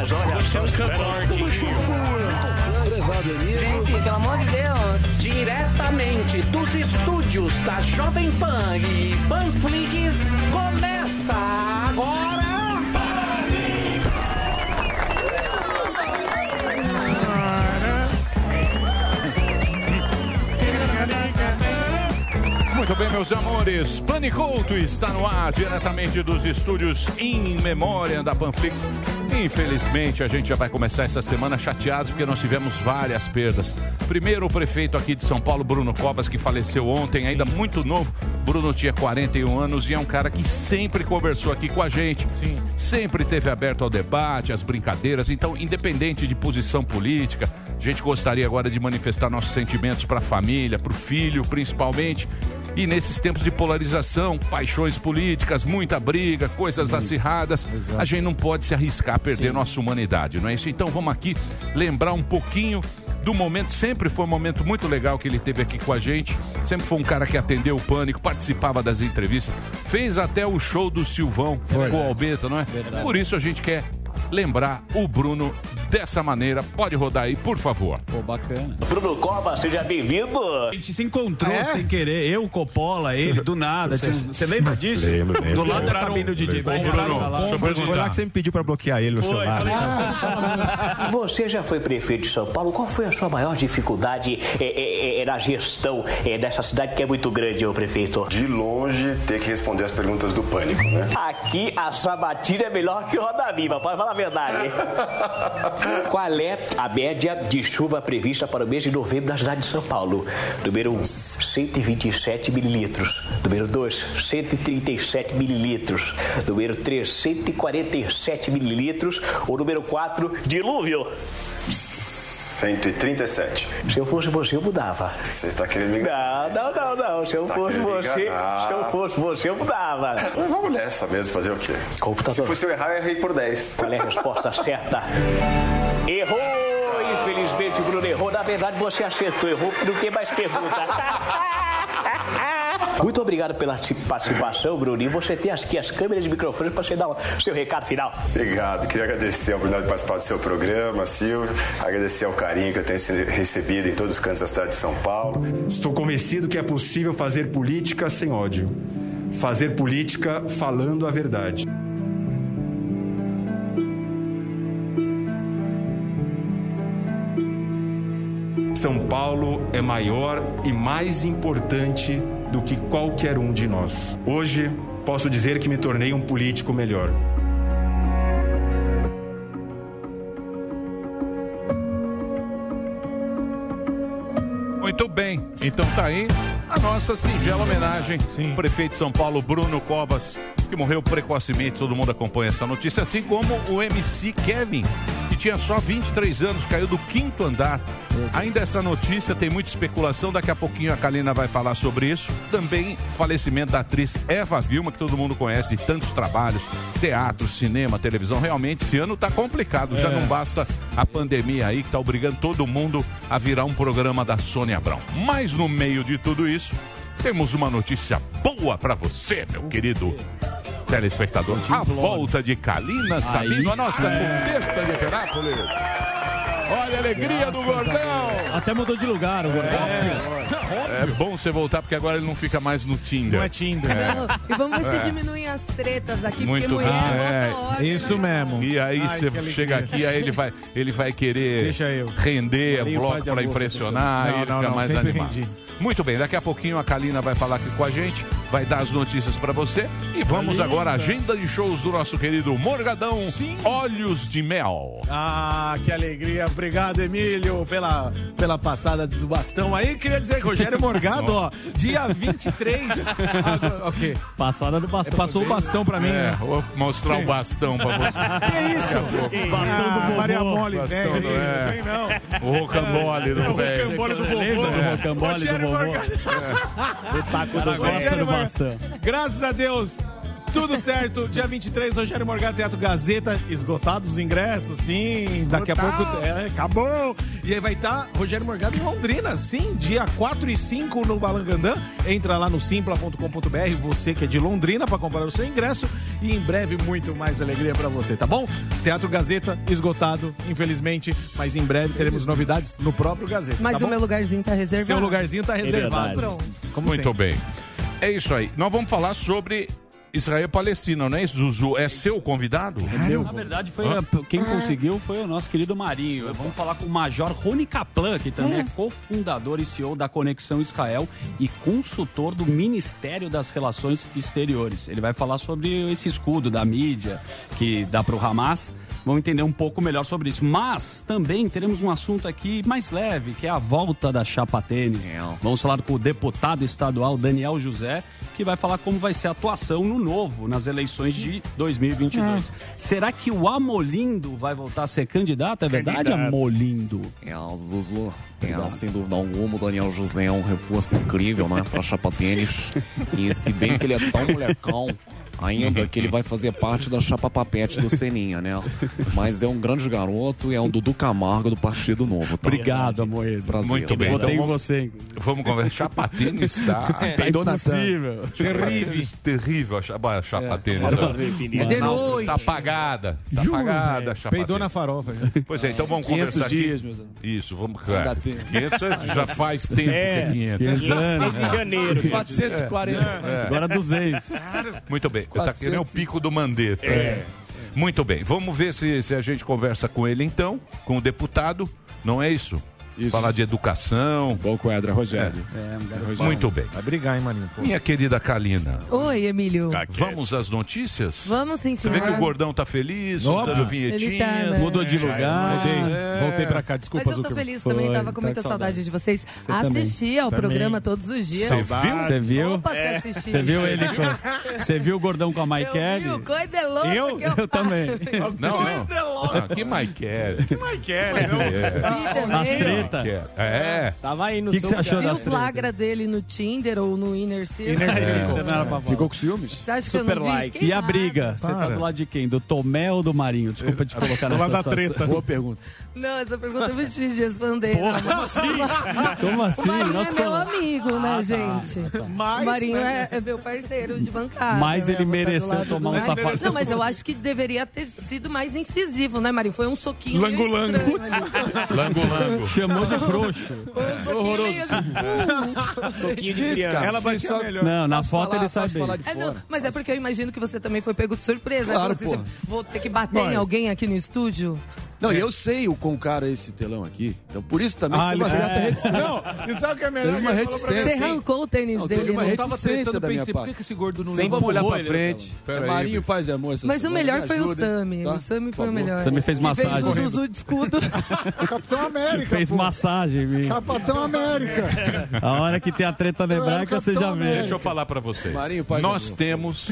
Mas olha, você é um cantor Gente, pelo amor de Deus. Diretamente dos estúdios da Jovem Pan e Panflix, começa agora. Muito bem, meus amores. Paniculto está no ar, diretamente dos estúdios In Memória da Panflix. Infelizmente, a gente já vai começar essa semana chateados porque nós tivemos várias perdas. Primeiro, o prefeito aqui de São Paulo, Bruno Covas, que faleceu ontem, ainda muito novo. Bruno tinha 41 anos e é um cara que sempre conversou aqui com a gente. Sim. Sempre teve aberto ao debate, às brincadeiras. Então, independente de posição política, a gente gostaria agora de manifestar nossos sentimentos para a família, para o filho, principalmente. E nesses tempos de polarização, paixões políticas, muita briga, coisas acirradas, a gente não pode se arriscar a perder nossa humanidade, não é isso? Então vamos aqui lembrar um pouquinho do momento, sempre foi um momento muito legal que ele teve aqui com a gente. Sempre foi um cara que atendeu o pânico, participava das entrevistas, fez até o show do Silvão com o Albeta, não é? Verdade. Por isso a gente quer lembrar o Bruno dessa maneira. Pode rodar aí, por favor. Pô, bacana. Bruno Cova, seja bem-vindo. A gente se encontrou É? sem querer, eu, Coppola, ele, do nada. Tinha- Você lembra disso? Lembro, lembro. Do lado da cabine do DJ. Foi lá que você me pediu pra bloquear ele no Foi, celular. falei, Você já foi prefeito de São Paulo. Qual foi a sua maior dificuldade é, é, é, na gestão é, dessa cidade que é muito grande, ô prefeito? De longe, ter que responder as perguntas do pânico, né? Aqui a sabatina é melhor que o Roda Viva, pode falar a verdade. Qual é a média de chuva prevista para o mês de novembro na cidade de São Paulo? Número 1, 127 mililitros. Número 2, 137 mililitros. Número 3, 147 mililitros. Ou número 4, dilúvio. 137. Se eu fosse você, eu mudava. Você tá querendo me enganar? Não, não, não, não. Se eu Tá fosse você, se eu fosse você, eu mudava. Vamos nessa mesmo, fazer o quê? Computador. Se fosse eu errar, eu errei por 10. Qual é a resposta certa? Errou! Infelizmente, Bruno errou. Na verdade, você acertou. Errou porque não tem mais pergunta. Muito obrigado pela participação, Bruno. E você tem aqui as câmeras e microfones para você dar o seu recado final. Obrigado. Queria agradecer a oportunidade de participar do seu programa, Silvio. Agradecer ao carinho que eu tenho recebido em todos os cantos da cidade de São Paulo. Estou convencido que é possível fazer política sem ódio. Fazer política falando a verdade. São Paulo é maior e mais importante do que qualquer um de nós. Hoje, posso dizer que me tornei um político melhor. Muito bem, então tá aí a nossa singela homenagem. O prefeito de São Paulo, Bruno Covas, que morreu precocemente, todo mundo acompanha essa notícia, assim como o MC Kevin, tinha só 23 anos, caiu do quinto andar. Ainda essa notícia tem muita especulação, daqui a pouquinho a Kalina vai falar sobre isso. Também falecimento da atriz Eva Vilma, que todo mundo conhece de tantos trabalhos, teatro, cinema, televisão. Realmente, esse ano tá complicado, já É. não basta a pandemia aí que tá obrigando todo mundo a virar um programa da Sônia Abrão. Mas no meio de tudo isso, temos uma notícia boa pra você, meu querido telespectador. A volta de Kalina Sabino, a nossa é. contesta de Perápolis. Olha a alegria do gordão. Até mudou de lugar o gordão. É bom você voltar porque agora ele não fica mais no Tinder. Não é Tinder. É. E vamos ver É. se diminuem as tretas aqui, Muito porque mulher bem. bota É, ordem. Isso mesmo. E aí Ai, você chega aqui, aí ele vai, ele vai querer Deixa eu. render bloco faz a para boca, impressionar, aí ele Não, fica não, mais animado. rendi. Muito bem, daqui a pouquinho a Kalina vai falar aqui com a gente, vai dar as notícias para você e vamos Kalina. agora à agenda de shows do nosso querido Morgadão Olhos de Mel. Ah, que alegria. Obrigado, Emílio, pela, pela passada do bastão aí. Queria dizer que Rogério Morgado, ó, dia 23. Ah, ok. Passada do bastão. Passou o bastão pra mim. É, né? vou mostrar o bastão para você. Que isso? Bastão do Ah, vovô. Maria Mole, Bastão vem, do- é. vem não. O rocambole do É o velho. rocambole do vovô. do rocambole do Rogério vovô? Morgado. O taco do gosta do bastão. Graças a Deus. Tudo certo. Dia 23, Rogério Morgado, Teatro Gazeta. Esgotados os ingressos, sim. Daqui a pouco. É, acabou. E aí vai estar Rogério Morgado em Londrina, sim. Dia 4 e 5 no Balangandã. Entra lá no simpla.com.br. Você que é de Londrina para comprar o seu ingresso. E em breve, muito mais alegria para você, tá bom? Teatro Gazeta esgotado, infelizmente. Mas em breve teremos novidades no próprio Gazeta. Mas tá o bom? meu lugarzinho tá reservado. Seu lugarzinho tá reservado. Pronto. Como Muito sempre. bem. É isso aí. Nós vamos falar sobre Israel e Palestina, não é isso, Zuzu? É seu convidado? Na verdade, foi a- quem conseguiu foi o nosso querido Marinho. Vamos falar com o Major Rony Kaplan, que também é cofundador e CEO da Conexão Israel e consultor do Ministério das Relações Exteriores. Ele vai falar sobre esse escudo da mídia que dá para o Hamas. Vamos entender um pouco melhor sobre isso. Mas também teremos um assunto aqui mais leve, que é a volta da chapa tênis. Vamos falar com o deputado estadual Daniel José, que vai falar como vai ser a atuação no novo, nas eleições de 2022. Será que o Amolindo vai voltar a ser candidato? É verdade, Candidato. Amolindo? É, Zuzu, é, sem dúvida alguma, o Daniel José é um reforço incrível, né, pra chapa tênis. E se bem que ele é tão molecão, ainda que ele vai fazer parte da chapa papete do Seninha, né? Mas é um grande garoto e é um Dudu Camargo do Partido Novo, tá? Obrigado, Amoedo. Prazer. Muito bem. Votei em Então vamos, você. vamos conversar. Chapa tênis tá... Tá impossível. Terrível. Terrível a chapa, a chapa tênis. É de noite. Tá apagada. Tá apagada a chapa Peidou tênis. na farofa. Pois é, então vamos 500 conversar dias, aqui. meus amigos. Isso, vamos... dá É, tempo. 500 já faz tempo É, que é 500. 500 anos. Desde janeiro. 440. É. Agora 200. Muito bem. Tá que nem o 400. pico do Mandetta. É. Muito bem. Vamos ver se, se a gente conversa com ele então, com o deputado. Não é isso? Isso. Falar de educação. Bom quadro, Rogério. Muito bem. Vai brigar, hein, Maninho? Pô. Minha querida Kalina, Oi, Emílio. vamos às notícias? Vamos sim, Você vê senhor. que o gordão tá feliz, soltando Ele tá, vinhetinhas. né? Mudou de lugar. Voltei, É. voltei pra cá, Mas desculpa, eu tô feliz Foi, também, tava com tá muita com saudade. saudade. de vocês. também. Assisti ao Também. programa todos os dias. Você viu? Você viu? Opa, você assistiu. Você viu ele com... Você viu o gordão com a Eu vi Maikele? o coisa de louco Eu? eu, Eu também. Não, não. Ah, que Mike quer? Que Mike Kelly, não? As treta. É. Tava aí no O que, que você achou Vi o flagra dele no Tinder ou no Inner Circle. Inner Circle. Você não era pra falar. Ficou com ciúmes? Você acha Super que eu não vi? like. Fiquei E a briga? Você tá do lado de quem? Do Tomé ou do Marinho? Desculpa te colocar Do nessa lado da situação. treta. Boa pergunta. Não, essa pergunta é muito difícil de responder. Como assim? O Marinho Nós é meu amigo, né, gente? Mas, o Marinho né? é, é meu parceiro de bancada. Mas né? ele mereceu tomar um safado. Não, mas eu acho que deveria ter sido mais incisivo, né, Marinho? Foi um soquinho meio Lango-lango. Chamou de frouxo. Foi um soquinho meio assim. Soquinho de criança. Ela batia Só- melhor. Não, na foto falar- ele sabe. falar de É, não, mas é porque eu imagino que você também foi pego de surpresa. Claro, Aí você, vou ter que bater em alguém aqui no estúdio. Não, e eu sei o quão caro é esse telão aqui. Então, por isso também Ah, tem uma ele- certa é. reticência. Não, e sabe o que é melhor? Teve uma Que reticência. Você arrancou o tênis Não, dele. teve uma né? reticência da minha por que parte. que esse gordo não Sem levou vamos olhar o pra frente. É aí, Marinho, paz e amor. essa Mas o melhor me foi o Sami. tá? O Sami foi o melhor. Você me fez Que fez massagem. o Zuzu de escudo. Capitão América. Fez massagem. Capitão América. A hora que tem a treta hebraica, você já vê. Deixa eu falar pra vocês. Marinho, paz nós e amor. temos,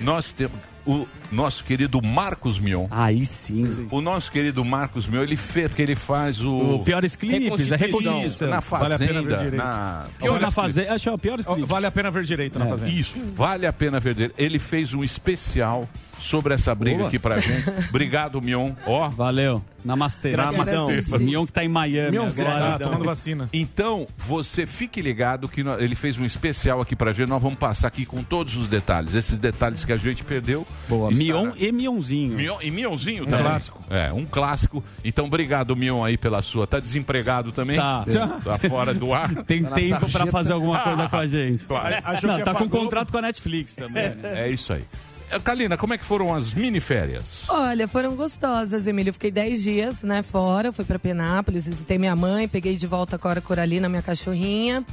nós temos o nosso querido Marcos Mion. Aí sim. O nosso querido Marcos Mion, ele fez, porque ele faz o... O Piores Clipes, é reconhecido. na Vale a pena ver Fazenda, direito. na... Piores na fazenda. Acho que é o Clipes. Vale a pena ver direito na fazenda. Isso, vale a pena ver dele. Ele fez um especial sobre essa briga Boa. aqui pra gente. Obrigado, Mion. Ó, Valeu. Namastê. Namastê. Mion que tá em Miami Mion, agora. ah, tomando vacina. Então, você fique ligado que ele fez um especial aqui pra gente. Nós vamos passar aqui com todos os detalhes. Esses detalhes que a gente perdeu. Boa. Mion e Mionzinho. Mion, e Mionzinho também. clássico. É, um clássico. Então, obrigado, Mion, aí pela sua. Tá desempregado também? Tá. Tá fora do ar. Tem Tá tempo pra sarjeta. fazer alguma coisa com a gente. Claro. Não, tá com apagou? contrato com a Netflix também. né? É isso aí. Kalina, como é que foram as miniférias? Olha, foram gostosas, Emílio. Eu Fiquei 10 dias, né, fora. Fui pra Penápolis, visitei minha mãe, peguei de volta a Cora Coralina, minha cachorrinha.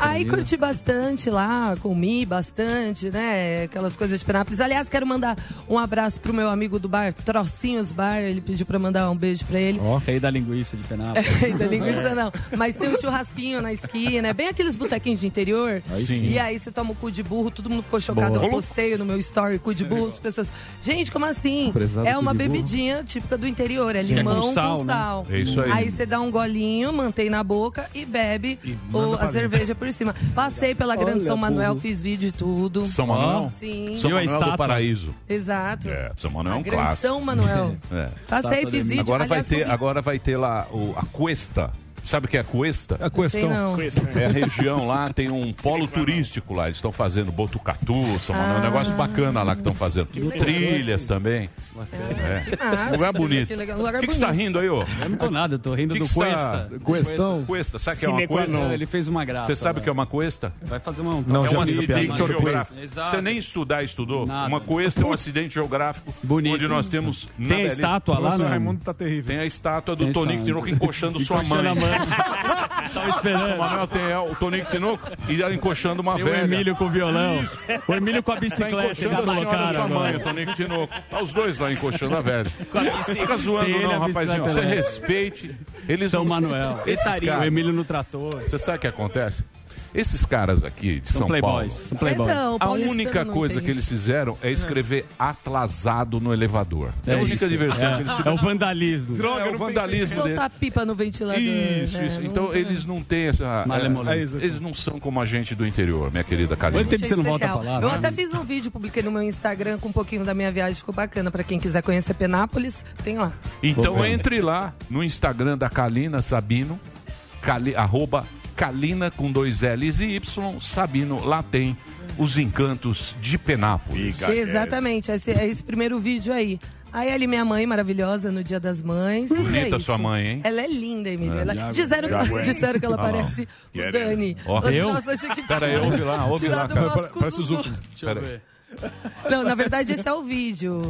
Aí curti bastante lá, comi bastante, né? Aquelas coisas de Penápolis. Aliás, quero mandar um abraço pro meu amigo do bar, Trocinhos Bar. Ele pediu pra mandar um beijo pra ele. Ó, rei da linguiça de Penápolis. Ainda linguiça não. Mas tem um churrasquinho na esquina, é bem aqueles botequinhos de interior. Aí sim. E aí você toma o cu de burro, todo mundo ficou chocado. Boa. Eu postei no meu story cu de de burro, as pessoas. Gente, como assim? É uma bebidinha típica do interior, é limão com com sal, sal. né? É isso aí. Aí você dá um golinho, mantém na boca e bebe manda o- a cerveja por cima. Passei pela Grande Olha, São Manuel, fiz vídeo e tudo. São Manuel? Sim. São Manuel do Paraíso. Exato. É, São Manuel é um Grande clássico. São Manuel. É. Passei, fiz vídeo. Agora vai, Aliás, ter, consegui- agora vai ter lá o, a Cuesta. Sabe o que é a Cuesta? A não. Cuesta. É a região lá, tem um polo turístico lá. Eles estão fazendo Botucatu, São Manuel, um Ah. negócio bacana lá que estão fazendo. Trilhas também. É. massa, lugar bonito. que O que que você tá bonito. rindo aí, ô? Eu não tô nada, eu tô rindo Que do que tá- Cuesta. Cuestão? Cuesta, sabe o que é uma cuesta? Ele fez uma graça. Você sabe o que é uma cuesta? Vai fazer uma... Não, é um acidente geográfico. Você nem estudar estudou? Nada. Uma cuesta é um acidente geográfico onde nós temos... Tem a estátua lá, não? Raimundo tá terrível. Tem a estátua do estátua. Tinoco encoxando sua mãe. Tava esperando. O Manuel tem é, o Tonico Tinoco e ela encoxando uma Tem o velha. Emílio com o violão. Isso. O Emílio com a Tá bicicleta. encoxando a eles colocaram sua mãe, o Tonico Tinoco. Tá os dois lá encoxando a velha. Fica zoando não, rapazinho. Você dela. respeite. Eles São não- Manuel. Esses caras- O Emílio no trator. Você sabe o que acontece? Esses caras aqui de São São, playboys, Paulo, são playboys. Então, a única não coisa que eles fizeram é escrever atrasado no elevador. É, a única isso. diversão É. que eles É o vandalismo. Droga, é o vandalismo dele. Soltar pipa no ventilador. Isso, né? isso. Não- Então eles não têm essa. É, eles não são como a gente do interior, minha querida Karina. Gente, é especial. Eu né? até fiz um vídeo, publiquei no meu Instagram com um pouquinho da minha viagem, ficou bacana. Pra quem quiser conhecer Penápolis, tem lá. Então entre lá no Instagram da Kalina Sabino, Cali, arroba Kalina com dois L's e Y, Sabino, lá tem os encantos de Penápolis. Exatamente, esse, é esse primeiro vídeo aí. Aí ali minha mãe maravilhosa no Dia das Mães. e Bonita é isso. sua mãe, hein? Ela é linda, Emílio. É. Ela- Já- disseram, já que, disseram que ela Ah, parece o. Dani. Ó, Nossa, eu? nossa, achei que Pera aí, ouve lá, ouve lá, Tirado cara. foto com Parece o Zuzu. Zucco. Pera aí. Não, na verdade esse é o vídeo.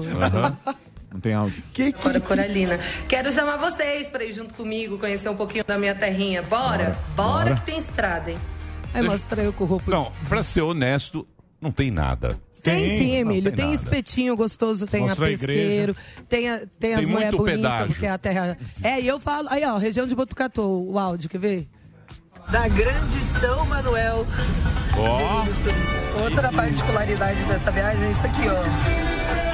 Não tem áudio. Bora, Coralina. Quero chamar vocês pra ir junto comigo, conhecer um pouquinho da minha terrinha. Bora? Bora, Bora. que tem estrada, hein? Aí mostra eu com roupa. Não, pra ser honesto, não tem nada. Tem, sim, Emílio. Tem nada. espetinho gostoso, tem Mostra a a pesqueiro, tem, a, tem, as Tem mulheres muito bonitas, pedágio. porque a terra. É, e eu falo. Aí, ó, região de Botucatu, o áudio, quer ver? Da Grande São Manuel. Ó. Outra particularidade dessa viagem é isso aqui, ó.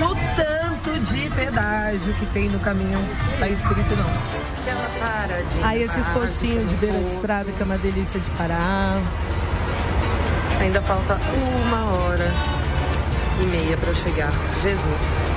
No tanto de pedágio que tem no caminho, tá escrito não. Aí esses postinhos de beira de estrada que é uma delícia de parar. Ainda falta uma hora e meia para chegar. Jesus.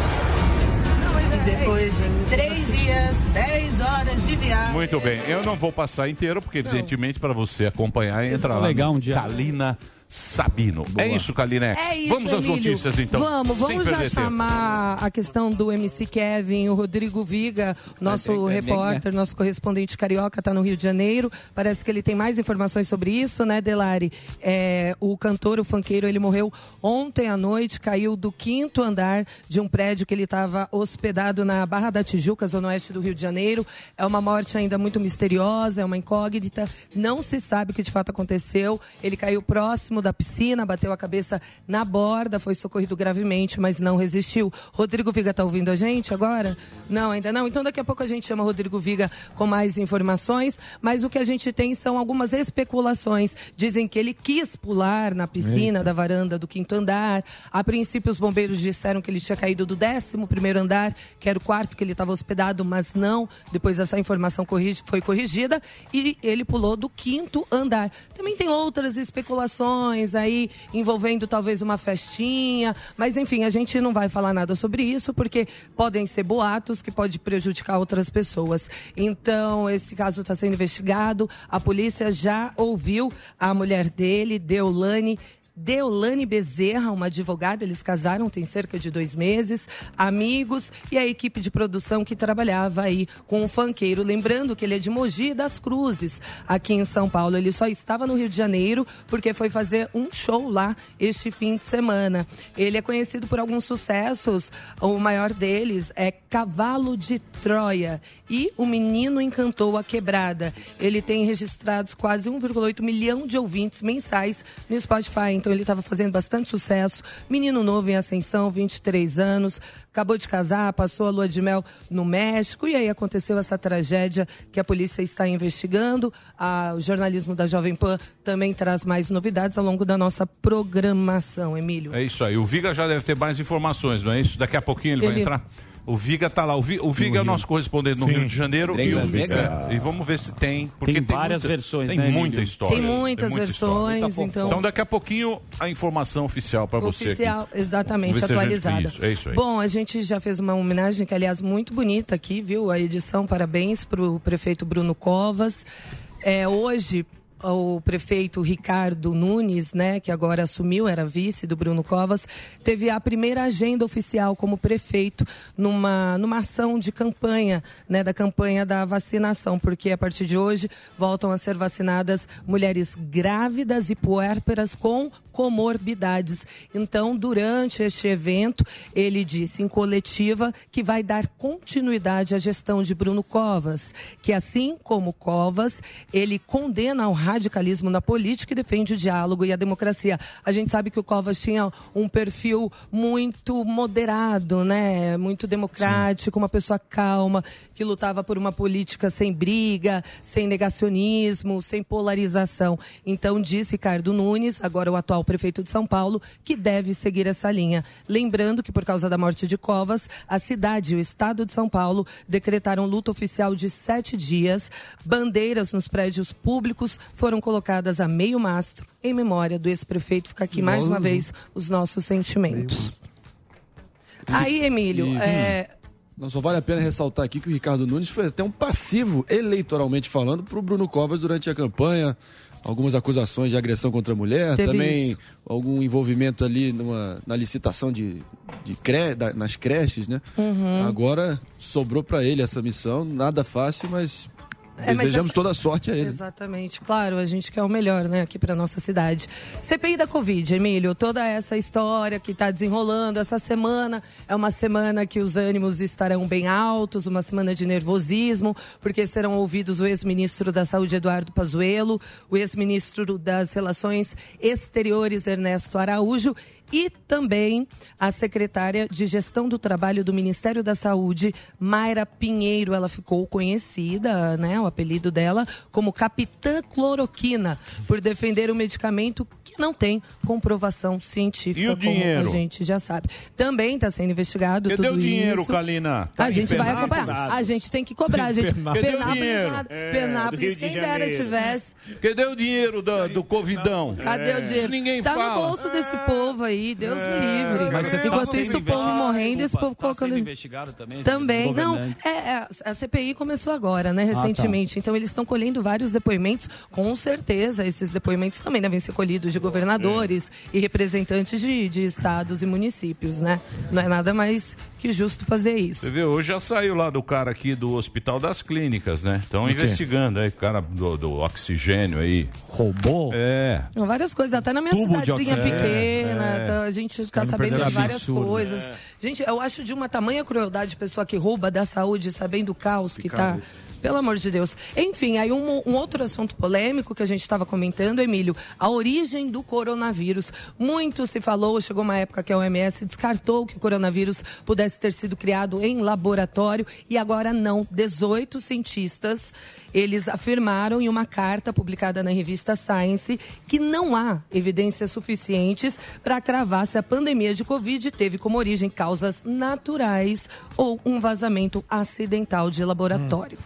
E depois de três dias, dez horas de viagem. Muito bem, eu não vou passar inteiro, porque evidentemente para você acompanhar, entra lá Legal um dia. Kalina Sabino. É isso, Kalinex? É isso, Vamos às Emílio. notícias então. Vamos, vamos já tempo. chamar a questão do MC Kevin, o Rodrigo Viga, nosso repórter, nosso correspondente carioca, está no Rio de Janeiro. Parece que ele tem mais informações sobre isso, né, Delari? É, o cantor, o funkeiro, ele morreu ontem à noite, caiu do quinto andar de um prédio que ele estava hospedado na Barra da Tijuca, zona oeste do Rio de Janeiro. É uma morte ainda muito misteriosa, é uma incógnita. Não se sabe o que de fato aconteceu. Ele caiu próximo da piscina, bateu a cabeça na borda, foi socorrido gravemente, mas não resistiu. Rodrigo Viga tá ouvindo a gente agora? Não, ainda não. Então daqui a pouco a gente chama Rodrigo Viga com mais informações, mas o que a gente tem são algumas especulações. Dizem que ele quis pular na piscina da varanda do quinto andar. A princípio os bombeiros disseram que ele tinha caído do 11 primeiro andar, que era o quarto que ele estava hospedado, mas não. Depois essa informação foi corrigida e ele pulou do quinto andar. Também tem outras especulações aí envolvendo talvez uma festinha, mas enfim, a gente não vai falar nada sobre isso porque podem ser boatos que pode prejudicar outras pessoas. Então, esse caso está sendo investigado. A polícia já ouviu a mulher dele, Deolane Deolane Bezerra, uma advogada, eles casaram tem cerca de dois meses, amigos e a equipe de produção que trabalhava aí com o funkeiro. Lembrando que ele é de Mogi das Cruzes, aqui em São Paulo. Ele só estava no Rio de Janeiro porque foi fazer um show lá este fim de semana. Ele é conhecido por alguns sucessos, o maior deles é Cavalo de Troia e O Menino Encantou a Quebrada. Ele tem registrados quase 1,8 milhão de ouvintes mensais no Spotify. Então então ele estava fazendo bastante sucesso. Menino novo em ascensão, 23 anos, acabou de casar, passou a lua de mel no México e aí aconteceu essa tragédia que a polícia está investigando. A- o jornalismo da Jovem Pan também traz mais novidades ao longo da nossa programação, Emílio. É isso aí. O Viga já deve ter mais informações, não é isso? Daqui a pouquinho ele, vai Ele- entrar. O Viga tá lá. O, Vi- o Viga é o nosso correspondente no Sim. Rio de Janeiro. E, o, Viga. e vamos ver se tem. Porque Tem tem, várias muita- versões, Tem né, muita Emílio? história. Tem muitas muita versões, história. então- Então daqui a pouquinho a informação oficial para você. Oficial, exatamente, atualizada. isso, é isso aí. Bom, a gente já fez uma homenagem, que aliás, muito bonita aqui, viu? A edição, parabéns para o prefeito Bruno Covas. É, hoje, o prefeito Ricardo Nunes, né, que agora assumiu, era vice do Bruno Covas, teve a primeira agenda oficial como prefeito numa, numa ação de campanha, né, da campanha da vacinação, porque a partir de hoje voltam a ser vacinadas mulheres grávidas e puérperas com comorbidades. Então, durante este evento, ele disse em coletiva que vai dar continuidade à gestão de Bruno Covas, que assim como Covas, ele condena o radicalismo na política e defende o diálogo e a democracia. A gente sabe que o Covas tinha um perfil muito moderado, né? Muito democrático, uma pessoa calma, que lutava por uma política sem briga, sem negacionismo, sem polarização. Então, disse Ricardo Nunes, agora o atual prefeito de São Paulo, que deve seguir essa linha. Lembrando que, por causa da morte de Covas, a cidade e o estado de São Paulo decretaram luta oficial de sete dias. Bandeiras nos prédios públicos foram colocadas a meio mastro em memória do ex-prefeito. Fica aqui mais uma vez os nossos sentimentos. Aí, Emílio, E- é, Não, só vale a pena ressaltar aqui que o Ricardo Nunes foi até um passivo, eleitoralmente falando, para o Bruno Covas durante a campanha. Algumas acusações de agressão contra a mulher, Teve também isso. algum envolvimento ali numa, na licitação de, de cre, da- nas creches, né? Uhum. Agora sobrou para ele essa missão, nada fácil, mas É, desejamos essa- toda a sorte a ele. Exatamente, claro, a gente quer o melhor, né, aqui para nossa cidade. CPI da Covid, Emílio, toda essa história que está desenrolando essa semana é uma semana que os ânimos estarão bem altos, uma semana de nervosismo, porque serão ouvidos o ex-ministro da Saúde Eduardo Pazuello, o ex-ministro das Relações Exteriores Ernesto Araújo e também a secretária de Gestão do Trabalho do Ministério da Saúde, Mayra Pinheiro. Ela ficou conhecida, né, o apelido dela, como Capitã Cloroquina, por defender o medicamento que não tem comprovação científica, E o como dinheiro? a gente já sabe. Também está sendo investigado Cadê tudo o dinheiro, isso. Kalina? Tá a gente vai acompanhar. A gente tem que cobrar, a gente. Penápolis. É, Penápolis, Rio de quem dera tivesse. Cadê o dinheiro do, do Covidão? Cadê o dinheiro? Ninguém tá fala. no bolso desse povo aí, Deus me livre. Mas você tá Enquanto sendo isso, o povo morrendo e esse povo tá colocando. sendo investigado também? Também, não. É, é, a CPI começou agora, né, Ah, tá. recentemente. Então, eles estão colhendo vários depoimentos. Com certeza, esses depoimentos também devem ser colhidos de governadores e representantes de, de estados e municípios, né? Não é nada mais que justo fazer isso. Você vê, hoje já saiu lá do cara aqui do Hospital das Clínicas, né? Estão investigando aí, o cara do, do oxigênio aí. Roubou? É. Várias coisas, até na minha Tubo de cidadezinha oxigênio. pequena, É, é. tá- a gente está sabendo de várias absurdo. coisas. É. Gente, eu acho de uma tamanha crueldade pessoa que rouba da saúde, sabendo o caos que está. Pelo amor de Deus. Enfim, aí um, um outro assunto polêmico que a gente estava comentando, Emílio, a origem do coronavírus. Muito se falou, chegou uma época que a OMS descartou que o coronavírus pudesse ter sido criado em laboratório e agora não. 18 cientistas, eles afirmaram em uma carta publicada na revista Science que não há evidências suficientes para cravar se a pandemia de Covid teve como origem causas naturais ou um vazamento acidental de laboratório.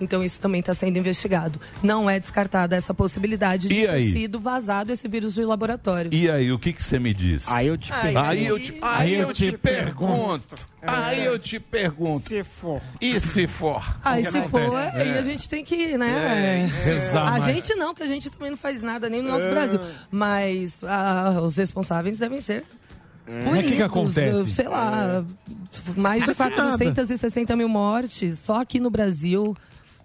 Então isso também está sendo investigado. Não é descartada essa possibilidade de ter aí? sido vazado esse vírus de laboratório. E aí, o que que você me diz? Aí eu te pergunto. Aí eu te, aí eu te pergunto. Aí eu te pergunto. Se for. E se for? Aí se for, aí a gente tem que, né? É, a gente não, que a gente também não faz nada nem no nosso É. Brasil. Mas ah, os responsáveis devem ser. Punidos, Mas o que que acontece? Sei lá, mais de Mas nada. 460 mil mortes só aqui no Brasil.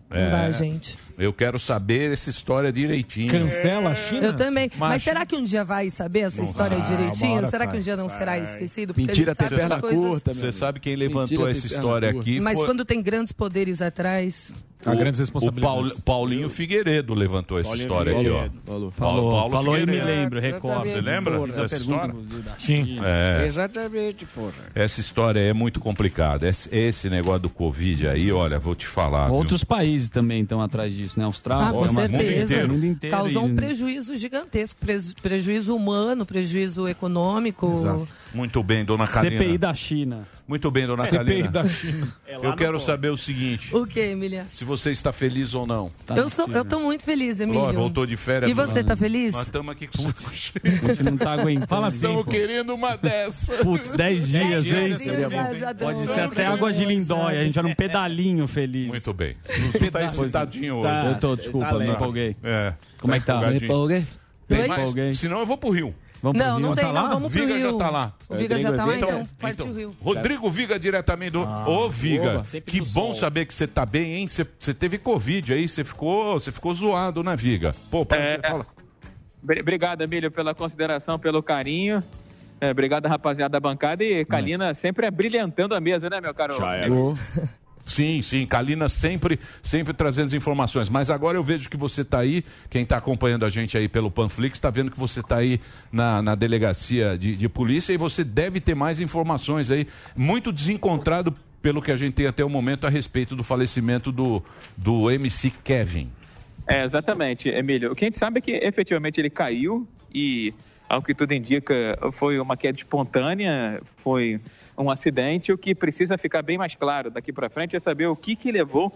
Não É. dá, gente. Eu quero saber essa história direitinho. Cancela a China? Eu também. Mas, Mas- será que um dia vai saber essa Não história vai, direitinho? Será que sai, um dia não sai. será esquecido? Porque Mentira a tem perna coisas- curta, Você sabe quem Mentira levantou tem essa história aqui? Mas foi quando tem grandes poderes atrás. Há grandes o responsabilidades. Paul- Paulinho Figueiredo levantou essa Paulinho história aqui, ó. Figueiredo. Falou. Falou, Paulo falou e me Figueiredo. lembro, recordo. Você lembra a dessa história? Sim. É. Exatamente, porra. Essa história é muito complicada. Esse, esse negócio do Covid aí, olha, vou te falar. viu? Outros países também estão atrás disso, né? Austrália, Ah, com mundo certeza. inteiro, mundo inteiro Causou e- um prejuízo gigantesco. preju- Prejuízo humano, prejuízo econômico. Muito bem, dona Kalina. CPI da China. Muito bem, dona CPI Kalina. da China. Eu quero saber o seguinte: O que, Emília? se você está feliz ou não. Tá eu, sou, eu tô muito feliz. Lógico, voltou de férias. E você, tá feliz? Nós estamos aqui com A gente não tá aguentando. Fala assim, Estamos querendo uma dessa. Putz, 10 dias, hein? já- já Pode um ser até água de lindóia, a gente já num pedalinho feliz. Muito bem. Não tá excitadinho hoje. Eu tô, desculpa, me empolguei. É. Como é que tá? empolgadinho. Empolguei. Mais? Empolguei. Senão eu vou pro Rio. Vamos pro Não, Rio? não tem, tá não. lá? Vamos pro Viga Rio. já tá lá. O Viga já tá lá, Então, então partiu o então, Rio. Rodrigo Viga, diretamente do. Ô, Viga, que bom sol. saber que você tá bem, hein? Você- teve Covid aí, você ficou, você ficou zoado, né, Viga? Pô, para É, você falar. Bri- Obrigado, Emílio, pela consideração, pelo carinho. É, obrigado, rapaziada da bancada. E Kalina sempre é brilhantando a mesa, né, meu caro? Já é. Sim, sim, Kalina sempre, sempre trazendo informações. Mas agora eu vejo que você está aí, quem está acompanhando a gente aí pelo Panflix, está vendo que você está aí na, na delegacia de, de polícia e você deve ter mais informações aí, muito desencontrado pelo que a gente tem até o momento a respeito do falecimento do, do MC Kevin. É, exatamente, Emílio. O que a gente sabe é que efetivamente ele caiu e, ao que tudo indica, foi uma queda espontânea, foi um acidente. O que precisa ficar bem mais claro daqui para frente é saber o que, que levou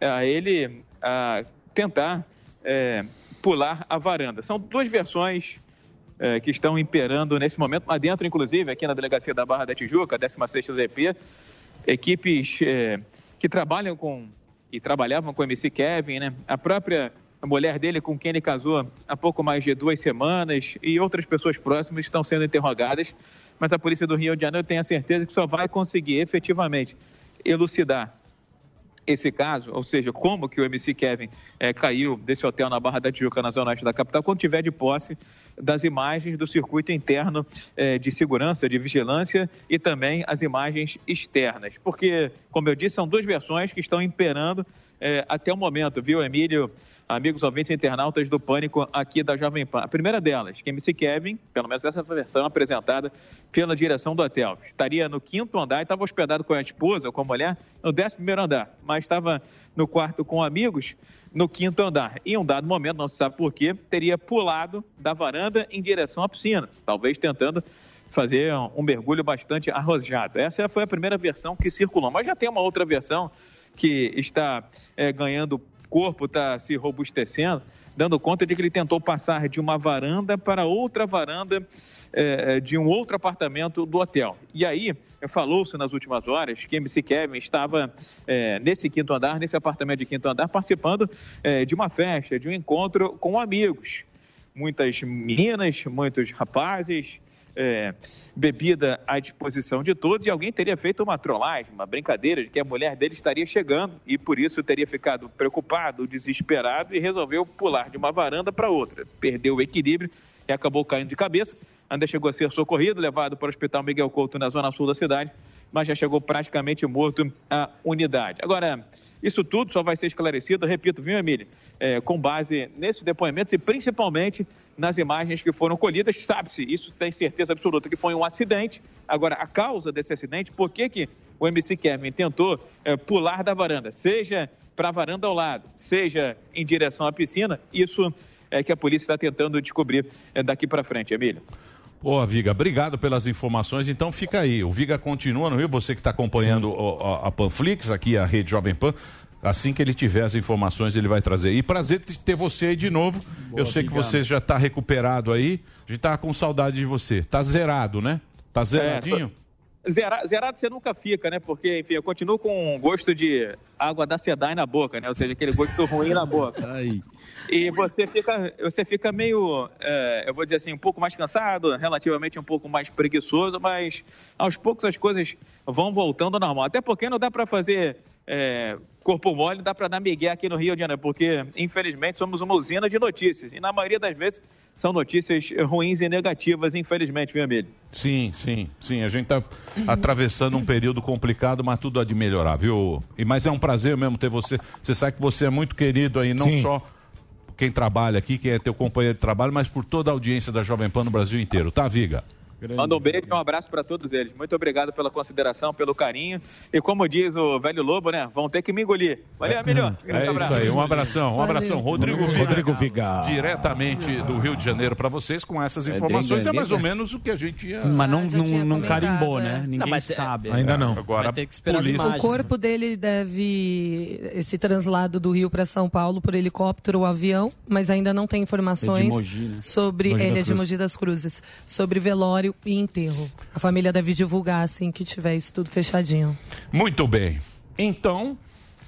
eh, a ele a tentar eh, pular a varanda. São duas versões eh, que estão imperando nesse momento, lá dentro, inclusive, aqui na delegacia da Barra da Tijuca, 16ª DP, equipes eh, que trabalham com e trabalhavam com o MC Kevin, né? A própria mulher dele com quem ele casou há pouco mais de duas semanas e outras pessoas próximas estão sendo interrogadas, mas a polícia do Rio de Janeiro tem a certeza que só vai conseguir efetivamente elucidar esse caso, ou seja, como que o MC Kevin eh, caiu desse hotel na Barra da Tijuca, na zona oeste da capital, quando tiver de posse das imagens do circuito interno eh, de segurança, de vigilância e também as imagens externas. Porque, como eu disse, são duas versões que estão imperando eh, até o momento, viu, Emílio? Amigos ouvintes internautas do Pânico aqui da Jovem Pan. A primeira delas, que MC Kevin, pelo menos essa versão apresentada pela direção do hotel, estaria no quinto andar e estava hospedado com a esposa ou com a mulher no décimo primeiro andar, mas estava no quarto com amigos no quinto andar. E em um dado momento, não se sabe porquê, teria pulado da varanda em direção à piscina, talvez tentando fazer um, mergulho bastante arrojado. Essa foi a primeira versão que circulou, mas já tem uma outra versão que está eh, ganhando corpo, está se robustecendo, dando conta de que ele tentou passar de uma varanda para outra varanda eh, de um outro apartamento do hotel. E aí, falou-se nas últimas horas que MC Kevin estava eh, nesse quinto andar, nesse apartamento de quinto andar, participando eh, de uma festa, de um encontro com amigos. Muitas meninas, muitos rapazes, é, bebida à disposição de todos e alguém teria feito uma trollagem, uma brincadeira de que a mulher dele estaria chegando e por isso teria ficado preocupado, desesperado e resolveu pular de uma varanda para outra. Perdeu o equilíbrio e acabou caindo de cabeça. Ainda chegou a ser socorrido, levado para o Hospital Miguel Couto na zona sul da cidade, mas já chegou praticamente morto à unidade. Agora, isso tudo só vai ser esclarecido, repito, viu, Emílio? É, com base nesses depoimentos e principalmente nas imagens que foram colhidas, sabe-se, isso tem certeza absoluta, que foi um acidente. Agora, a causa desse acidente, por que, que o MC Kevin tentou é, pular da varanda, seja para a varanda ao lado, seja em direção à piscina, isso é que a polícia está tentando descobrir é, daqui para frente, Emílio. Pô, Viga, obrigado pelas informações. Então fica aí. O Viga continua no Rio, você que está acompanhando o- a, a Panflix, aqui a Rede Jovem Pan. Assim que ele tiver as informações, ele vai trazer. E prazer ter você aí de novo. Eu sei que Viga. você já está recuperado aí. A gente tá com saudade de você. Tá zerado, né? Tá zeradinho? Zera- zerado você nunca fica, né? Porque, enfim, eu continuo com um gosto de água da Sedai na boca, né? Ou seja, aquele gosto ruim na boca. Aí. E você fica, você fica meio, é, eu vou dizer assim, um pouco mais cansado, relativamente um pouco mais preguiçoso, mas aos poucos as coisas vão voltando ao normal. Até porque não dá para fazer é, corpo mole, dá para dar migué aqui no Rio de Janeiro, porque infelizmente somos uma usina de notícias e na maioria das vezes são notícias ruins e negativas, infelizmente, viu, Emílio? Sim, sim, sim. A gente está atravessando um período complicado, mas tudo há de melhorar, viu? E, mas é um prazer mesmo ter você. Você sabe que você é muito querido aí, não Sim. só por quem trabalha aqui, quem é teu companheiro de trabalho, mas por toda a audiência da Jovem Pan no Brasil inteiro, tá, Viga? Manda um beijo e um abraço para todos eles. Muito obrigado pela consideração, pelo carinho. E como diz o velho Lobo, né? Vão ter que me engolir. Valeu, Emílio. É isso aí, um abração, um abração. Rodrigo Viga. Rodrigo Viga. Diretamente do Rio de Janeiro para vocês com essas informações. É mais ou menos o que a gente ia. Mas não, Ah, não, não carimbou, é. né? Ninguém Não, mas é- sabe. Ainda não. Agora, Vai ter que esperar polícia- O corpo dele deve. Esse translado do Rio para São Paulo por helicóptero ou avião, mas ainda não tem informações É Mogi, né? sobre. Mogi ele é de Cruzes. Mogi das Cruzes. Sobre velório e enterro. A família deve divulgar assim que tiver isso tudo fechadinho. Muito bem. Então,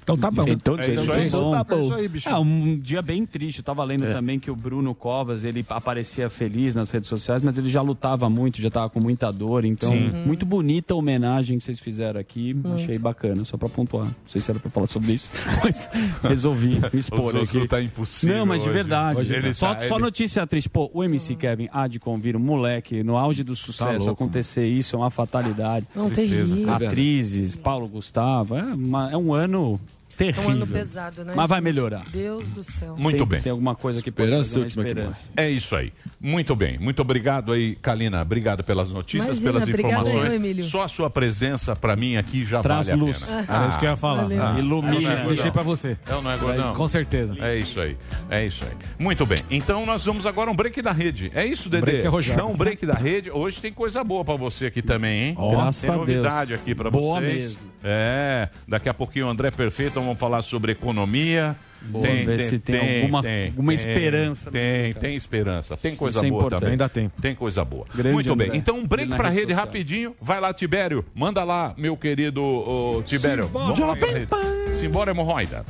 Então tá bom. Então, É isso aí. então tá É isso aí, bicho. É um dia bem triste. Eu tava lendo também que o Bruno Covas, ele aparecia feliz nas redes sociais, mas ele já lutava muito, já tava com muita dor. Então, muito bonita a homenagem que vocês fizeram aqui. Achei bacana, só pra pontuar. Não sei se era pra falar sobre isso, mas resolvi me o expor Zuzu aqui. tá impossível. Não, mas de hoje. verdade. Hoje ele só, tá- só ele- notícia triste. Pô, o MC Kevin há de convir um moleque no auge do sucesso louco, acontecer isso é uma fatalidade. Não Tristeza. verdade. Atrizes, Paulo Gustavo, é, uma- é um ano É terrível. um ano pesado, né? Mas vai melhorar. Deus do céu. Muito Sempre bem. Tem alguma coisa que pode Esperança última esperança. É isso aí. Muito bem. Muito obrigado aí, Kalina. Obrigado pelas notícias, Imagina, pelas informações. eu, Emílio. Só a sua presença para mim aqui já Traz vale luz. a pena. Era isso que eu ia falar. Ah, Ilumina. Deixei, Não, deixei não. pra você. É ou não é, gordão? Com certeza. É isso aí, é isso aí. Muito bem, então nós vamos agora um break da rede. É isso, Dedê? Break é. Então, um break da rede. Hoje tem coisa boa pra você aqui também, hein? Graças tem a Deus. novidade aqui pra Boa vocês. mesmo. É, daqui a pouquinho o André Perfeito, vamos falar sobre economia. Boa, ver se tem alguma- alguma esperança. Tem, tem esperança. Tem coisa é boa importante. também. Ainda tem. Tem coisa boa. Grande Muito bem. André. Então, um break Na pra rede rede rapidinho. Vai lá, Tibério. Manda lá, meu querido ô, Tibério. Pra rede. Simbora, hemorroida.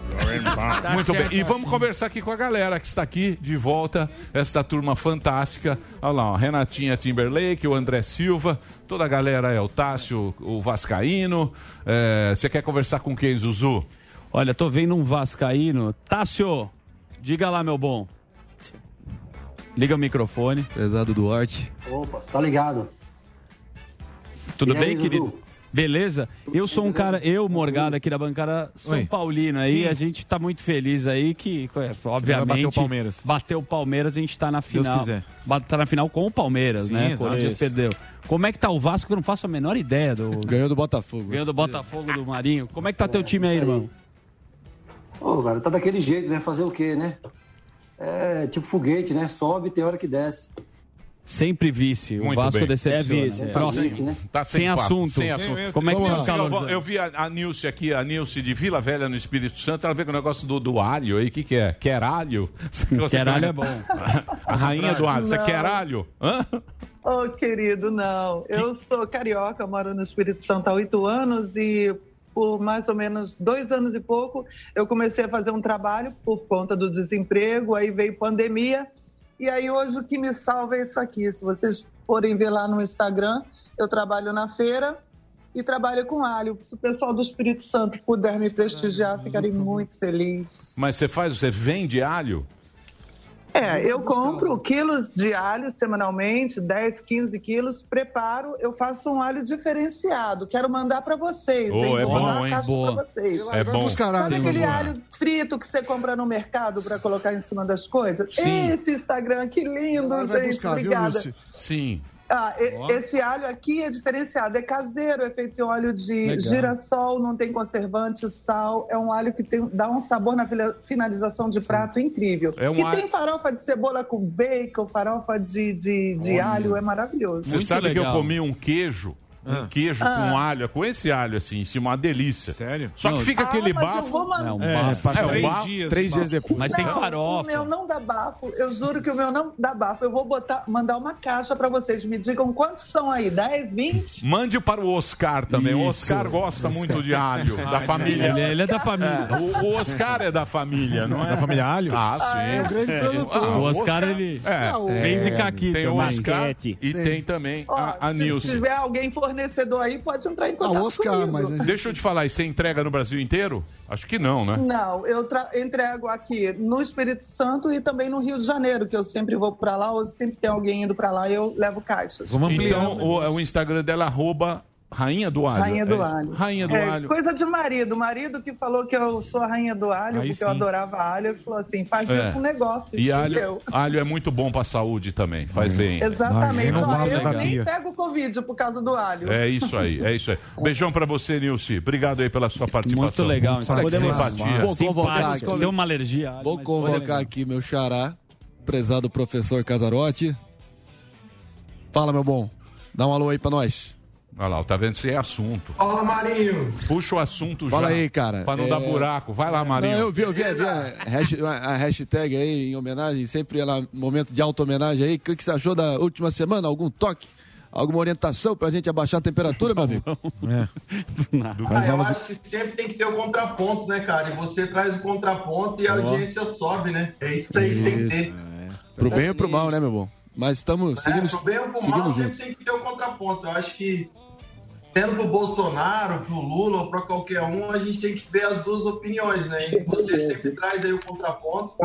Muito bem. E vamos conversar aqui com a galera que está aqui de volta. Esta turma fantástica. Olha lá, ó, Renatinha Timberlake, o André Silva, toda a galera é o Tássio, o Vascaíno. É, Você quer conversar com quem, Zuzu? Olha, tô vendo um vascaíno. Tássio, diga lá, meu bom. Liga o microfone. Prezado Duarte. Opa, tá ligado. Tudo E bem, aí, querido? Beleza? Eu sou um cara, eu, Morgado, aqui da bancada São Oi. Paulino aí, Sim. a gente tá muito feliz aí que, é, obviamente, bater o Palmeiras. Bateu o Palmeiras, a gente tá na Deus final. quiser. Ba- Tá na final com o Palmeiras, Sim, né? O. Corinthians perdeu. Como é que tá o Vasco? Eu não faço a menor ideia do Ganhou do Botafogo. ganhou do Botafogo do Marinho. Como é que tá teu time aí. irmão? Ô, cara, tá daquele jeito, né? Fazer o quê, né? É tipo foguete, né? Sobe, tem hora que desce. Sempre vice. O Muito Vasco bem. decepciona. É vice, é. Próximo. Vice, né? Tá sem, Sem assunto. Sem assunto. Como é que tá o lá. calorzão? Eu, eu vi a, a Nilce aqui, a Nilce de Vila Velha no Espírito Santo, ela veio com o negócio do, do alho aí. O que, que é? Queralho? Queralho é bom. A rainha do alho. Você quer alho? Hã? Ô, querido, não. Eu sou carioca, moro no Espírito Santo há oito anos e por mais ou menos dois anos e pouco eu comecei a fazer um trabalho por conta do desemprego, aí veio pandemia e aí hoje o que me salva é isso aqui. Se vocês forem ver lá no Instagram, eu trabalho na feira e trabalho com alho. Se o pessoal do Espírito Santo puder me prestigiar, ficarei muito feliz. Mas você faz, você vende alho? É, eu compro quilos de alho semanalmente, 10, 15 quilos, preparo, eu faço um alho diferenciado. Quero mandar para vocês, Oh, hein? é Vou mandar bom, hein? caixa Boa. pra vocês. É bom. Sabe aquele Boa. alho frito que você compra no mercado para colocar em cima das coisas? Sim. Esse Instagram, que lindo, gente. buscar, viu, Obrigada. Nilce? Sim. Ah, e- esse alho aqui é diferenciado, é caseiro, é feito em óleo de Legal. girassol, não tem conservante, sal. É um alho que tem- dá um sabor na finalização de prato incrível. É um e alho- tem farofa de cebola com bacon, farofa de, de, de alho, é maravilhoso. Você Muito sabe que eu legal. comi um queijo, um queijo Ah. com alho, com esse alho assim, em cima, uma delícia. Sério? Só Não. que fica Ah, aquele bafo. vou mandar. É um É, bafo. passa É, o três ba- dias. Três dias bafo. depois. Mas tem Não, farofa. O meu não dá bafo. Eu juro que o meu não dá bafo. Eu vou botar, mandar uma caixa para vocês. Me digam quantos são aí? 10, 20? Mande para o Oscar também. O Isso. Oscar gosta muito de alho, da família. Ele, ele é da família. É, o, o Oscar é da família, não é? Da família Alho? Ah, sim. É o grande produtor. Ah, O Oscar, ele É, Ah, o- vende caqui tem o. Oscar e tem também a, a se Nilce. tiver alguém fornecedor aí, pode entrar em contato comigo. Deixa eu te falar, e você entrega no Brasil inteiro? Acho que não, né? Não, eu tra- entrego aqui no Espírito Santo e também no Rio de Janeiro, que eu sempre vou pra lá, ou sempre tem alguém indo pra lá e eu levo caixas. Então, o, o Instagram dela é arroba Rainha do Alho. Rainha do É isso? alho. Rainha do É, Alho. Coisa de marido. O marido que falou que eu sou a rainha do alho, Aí porque eu sim. adorava alho, ele falou assim: faz É. disso um negócio. E alho, alho é muito bom pra saúde também, faz bem. Exatamente. Ó, eu da nem pego Covid por causa do alho. É isso aí, é isso aí. Beijão pra você, Nilce. Obrigado aí pela sua participação. Muito legal. Olha que Podemos- simpatia. Vou convocar. Deu uma alergia. Vou mas foi convocar legal. aqui meu xará, prezado professor Casarotti. Fala, meu bom. Dá um alô aí pra nós. Olha lá, tá vendo? Isso é assunto. Fala, Marinho. Puxa o assunto Fala já. aí, cara. Pra não É- dar buraco. Vai lá, Marinho. Não, eu vi, eu vi, eu vi a, a hashtag aí em homenagem, sempre ela, momento de auto-homenagem aí. O que, que você achou da última semana? Algum toque? Alguma orientação pra gente abaixar a temperatura, meu amigo? Ah, eu acho que sempre tem que ter o contraponto, né, cara? E você traz o contraponto e a Ó. audiência sobe, né? É isso aí que tem que ter. Pro bem ou pro mal, né, meu bom? Mas estamos seguindo, é, pro bem ou pro mal, seguindo sempre junto. tem que ter o contraponto. Eu acho que, tendo pro Bolsonaro, pro Lula ou pra qualquer um, a gente tem que ver as duas opiniões, né? E você sempre traz aí o contraponto.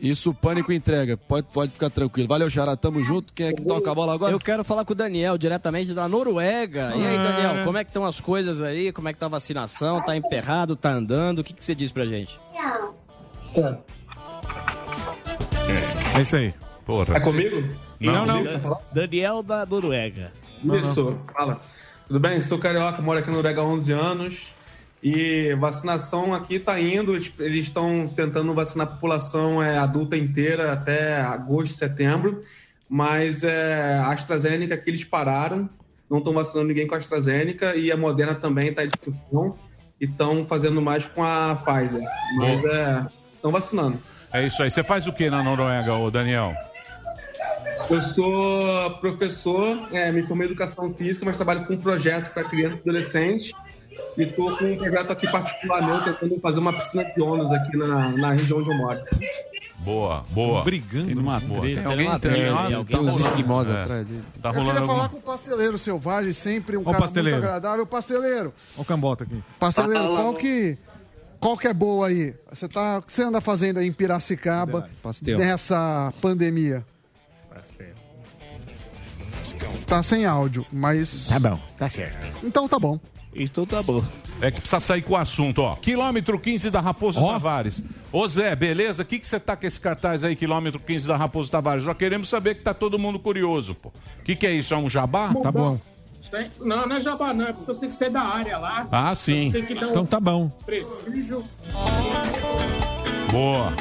Isso o pânico entrega. Pode, pode ficar tranquilo. Valeu, Xará. Tamo junto. Quem é que toca a bola agora? Eu quero falar com o Daniel, diretamente da Noruega. E aí, Ah. Daniel, como é que estão as coisas aí? Como é que tá a vacinação? Tá emperrado? Tá andando? O que, que você diz pra gente? É isso aí. Porra. É comigo? Não, não. Daniel da Noruega. Isso, fala. Tudo bem? Sou carioca, moro aqui no Noruega há 11 anos. E vacinação aqui tá indo. eles- estão tentando vacinar a população é, adulta inteira até agosto, setembro. Mas é, a AstraZeneca aqui eles pararam. Não estão vacinando ninguém com a AstraZeneca. E a Moderna também está em discussão. E estão fazendo mais com a Pfizer. Mas é, estão vacinando. É isso aí. Você faz o que na Noruega, ô Daniel? Eu sou professor, é, me formei em educação física, mas trabalho com um projeto para crianças e adolescentes. E estou com um projeto aqui particular meu, tentando fazer uma piscina de ondas aqui na, na região onde eu moro. Boa, boa. Brigando. Uma boa. Tem Tem alguém tem, treta, alguém- alguém tá esquimosa é. atrás dele. Tá Eu rolando queria alguma... falar com o pasteleiro selvagem, sempre um Ó cara pasteleiro. muito agradável. Pasteleiro, Olha o cambota aqui. pasteleiro, qual que, qual que é boa aí? Você tá, o que você anda fazendo aí em Piracicaba Pastel. nessa pandemia? Tá sem áudio, mas... Tá bom, tá certo. Então tá bom. Então tá bom. É que precisa sair com o assunto, ó. Quilômetro 15 da Raposo Tavares. Ô Zé, beleza? O que, que você tá com esse cartaz aí, quilômetro 15 da Raposo Tavares? Nós queremos saber que tá todo mundo curioso, pô. O que, que é isso? É um jabá? Tá bom. Não, não é jabá, não. É porque você tem que ser da área lá. Ah, sim. Tem que dar Então um tá bom. prestígio. Boa.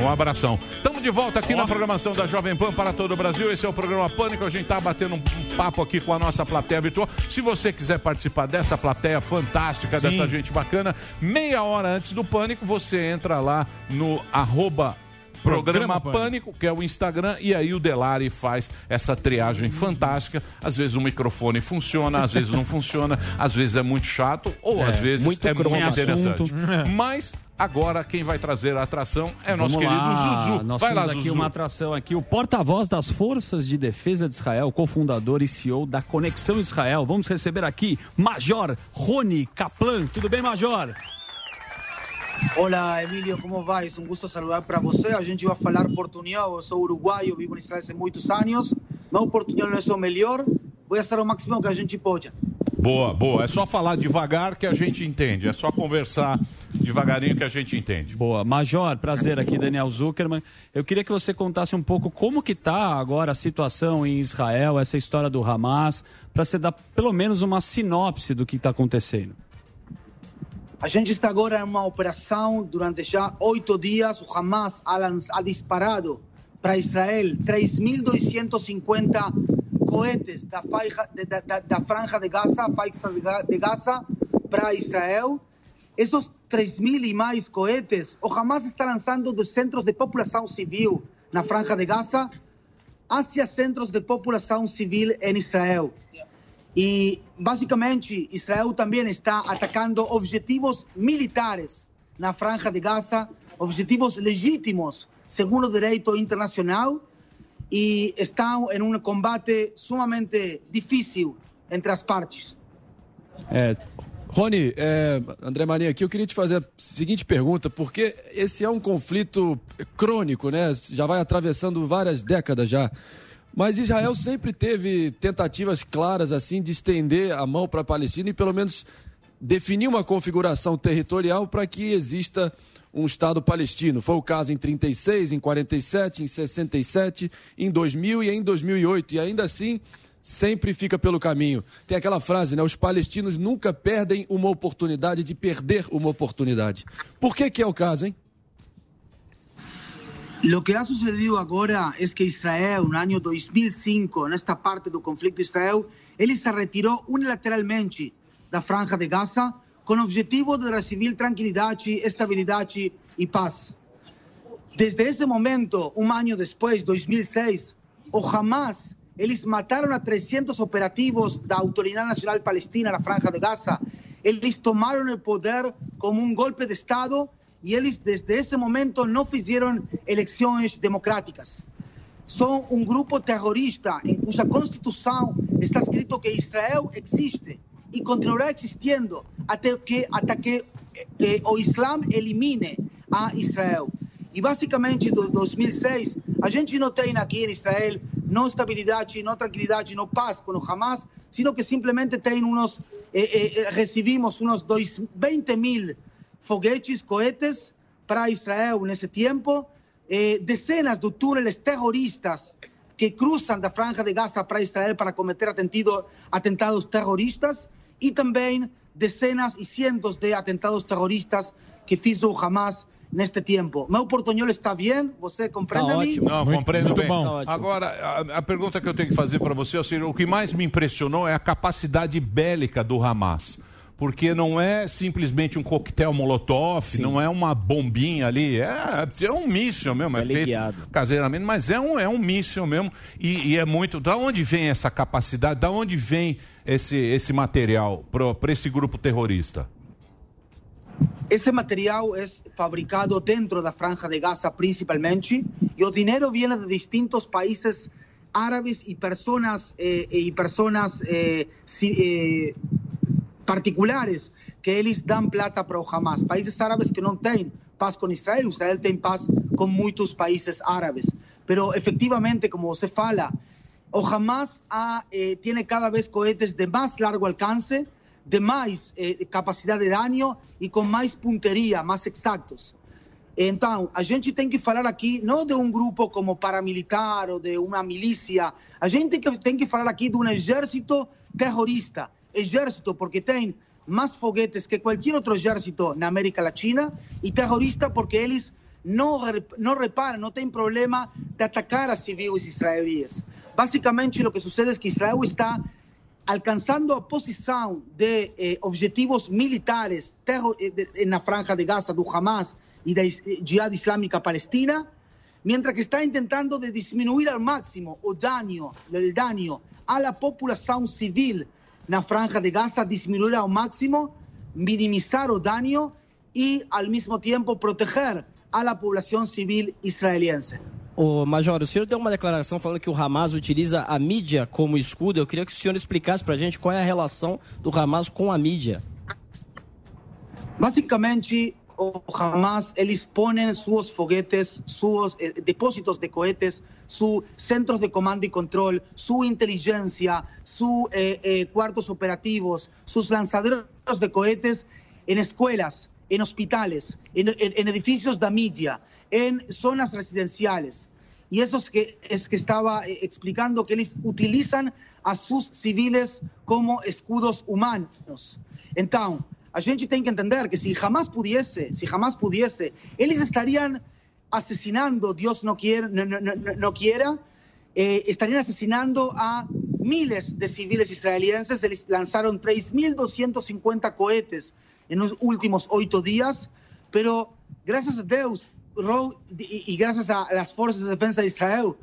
Um abração. Estamos de volta aqui na programação da Jovem Pan para todo o Brasil. Esse é o programa Pânico. A gente tá batendo um papo aqui com a nossa plateia virtual. Se você quiser participar dessa plateia fantástica, Sim. dessa gente bacana, meia hora antes do Pânico, você entra lá no arroba Programa Programa Pânico, que é o Instagram, e aí o Delari faz essa triagem fantástica. Às vezes o microfone funciona, às vezes não funciona, às vezes é muito chato, ou É, às vezes muito é muito interessante. Assunto. Mas agora quem vai trazer a atração é nosso Vamos querido lá. Zuzu. Nós vai lá, temos aqui Zuzu. uma atração aqui, o porta-voz das Forças de Defesa de Israel, cofundador e CEO da Conexão Israel. Vamos receber aqui Major Rony Kaplan. Tudo bem, Major? Olá, Emílio, como vai? É um gosto saludar para você. A gente vai falar portunhol. Eu sou uruguaio, vivo em Israel há muitos anos. Meu portunhol não é o melhor. Vou fazer o máximo que a gente pode. Boa, boa. É só falar devagar que a gente entende. É só conversar devagarinho que a gente entende. Boa. Major, prazer aqui, Daniel Zuckerman. Eu queria que você contasse um pouco como que está agora a situação em Israel, essa história do Hamas, para você dar pelo menos uma sinopse do que está acontecendo. A gente está agora em uma operação durante já oito dias. O Hamas ha, lanç- ha disparado para Israel 3.250 cohetes da, faixa, da, franja de Gaza, faixa de Gaza para Israel. Esses 3 mil e mais cohetes, o Hamas está lançando dos centros de população civil na franja de Gaza hacia centros de população civil em Israel. E, basicamente, Israel também está atacando objetivos militares na Franja de Gaza, objetivos legítimos, segundo o direito internacional, e estão em um combate sumamente difícil entre as partes. É, Rony, é, André Marinho aqui, eu queria te fazer a seguinte pergunta, porque esse é um conflito crônico, né? Já vai atravessando várias décadas já. Mas Israel sempre teve tentativas claras assim de estender a mão para a Palestina e pelo menos definir uma configuração territorial para que exista um Estado palestino. Foi o caso em 36, em 47, em 67, em 2000 e em 2008. E ainda assim, sempre fica pelo caminho. Tem aquela frase, né? Os palestinos nunca perdem uma oportunidade de perder uma oportunidade. Por que que é o caso, hein? Lo que ha sucedido agora é que Israel, no ano 2005, nesta parte do conflito de Israel, ele se retirou unilateralmente da franja de Gaza com o objetivo de receber tranquilidade, estabilidade e paz. Desde esse momento, um ano depois, 2006, o Hamas, eles mataram a 300 operativos da Autoridade Nacional Palestina na franja de Gaza. Eles tomaram o poder como um golpe de Estado e eles, desde esse momento, não fizeram eleições democráticas. São um grupo terrorista em cuja Constituição está escrito que Israel existe e continuará existindo até que, até que eh, o Islã elimine a Israel. E basicamente, do 2006, a gente não tem aqui em Israel não estabilidade, não tranquilidade, não paz com o Hamas, sino que simplesmente tem uns, eh, eh, recebimos uns 20 mil foguetes, cohetes para Israel nesse tempo, eh, dezenas de túneis terroristas que cruzam da franja de Gaza para Israel para cometer atentido, atentados terroristas e também dezenas e cientos de atentados terroristas que fez o Hamas neste tempo. Meu portunhol está bem? Você compreende me Não, compreendo bem. Agora, a, a pergunta que eu tenho que fazer para você é o que mais me impressionou é a capacidade bélica do Hamas. Porque não é simplesmente um coquetel molotov, não é uma bombinha ali, é, é um míssil mesmo, é, feito caseiramente, mas é um, é um míssil mesmo. E, e é muito. Da onde vem essa capacidade? Da onde vem esse, esse material para esse grupo terrorista? Esse material é fabricado dentro da franja de Gaza principalmente e o dinheiro vem de distintos países árabes e pessoas eh, e pessoas eh, eh, particulares que eles dão plata para o Hamas. Países árabes que não têm paz com Israel, Israel tem paz com muitos países árabes. Pero efectivamente, como você fala, o Hamas ha, eh, tiene cada vez cohetes de más largo alcance, de mais eh, capacidade de dano e com mais punteria, mais exactos. Então, a gente tem que falar aqui não de um grupo como paramilitar ou de uma milícia, a gente tem que, falar aqui de um exército terrorista. Exército porque tem mais foguetes que qualquer outro exército na América Latina e terrorista porque eles não, não reparam, não tem problema de atacar a civis israelíes. Basicamente, o que sucede é que Israel está alcançando a posição de eh, objetivos militares terror, eh, na franja de Gaza do Hamas e da Jihad Islâmica Palestina, mientras que está tentando de diminuir ao máximo o dano, o dano à população civil na franja de Gaza, diminuir ao máximo, minimizar o dano e, ao mesmo tempo, proteger a população civil israelense. Ô, Major, o senhor deu uma declaração falando que o Hamas utiliza a mídia como escudo. Eu queria que o senhor explicasse para a gente qual é a relação do Hamas com a mídia. Basicamente, o Hamas, eles põem seus foguetes, seus eh, depósitos de cohetes, seus centros de comando e controle, sua inteligência, seus eh, eh, quartos operativos, seus lançadores de cohetes em escolas, em hospitales, em, em edifícios da mídia, en zonas residenciales. Y eso es que, es que estaba eh, explicando que ellos utilizan a sus civiles como escudos humanos. Entonces, a gente tem que entender que si jamás pudiese, si jamás pudiese, ellos estarían asesinando, Dios no, quiere, no, no, no, quiera, eh, estarían asesinando a miles de civiles israelíes. Eles lanzaron 3.250 cohetes en los últimos ocho días, pero gracias a Dios, y gracias a las fuerzas de defensa de Israel,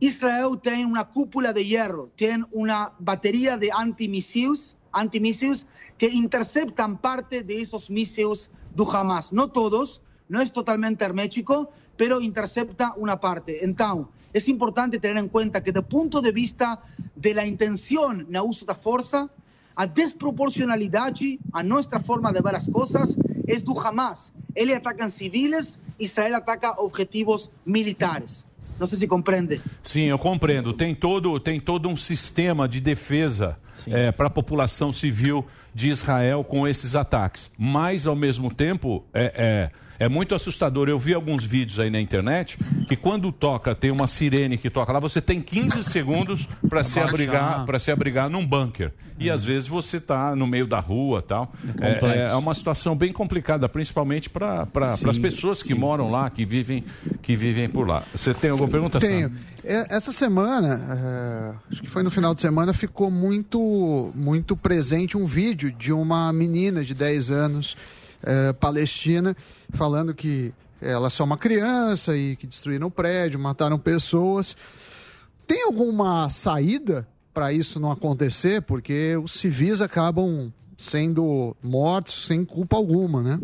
Israel tiene una cúpula de hierro, tiene una batería de antimisiles, antimisiles que interceptan parte de esos misiles de Hamas. No todos, no es totalmente hermético, pero intercepta una parte. Então, é importante ter em conta que, do ponto de vista da intenção no uso da força, a desproporcionalidade, a nossa forma de ver as coisas, é do Hamas. Ele ataca civis, Israel ataca objetivos militares. Não sei se compreende. Sim, eu compreendo. Tem todo, tem todo um sistema de defesa é, para a população civil de Israel com esses ataques. Mas, ao mesmo tempo, é, é, é muito assustador. Eu vi alguns vídeos aí na internet que quando toca, tem uma sirene que toca lá, você tem 15 segundos para se abrigar, para se abrigar num bunker. E às vezes você está no meio da rua, tal. É, é, é uma situação bem complicada, principalmente para Sim, as pessoas que moram lá, que vivem, que vivem por lá. Você tem alguma pergunta? Tenho. Sam? É, Essa semana, é, acho que foi no final de semana, ficou muito, muito presente um vídeo de uma menina de 10 anos, é, palestina, falando que ela é só uma criança e que destruíram o prédio, mataram pessoas. Tem alguma saída para isso não acontecer? Porque os civis acabam sendo mortos sem culpa alguma, né?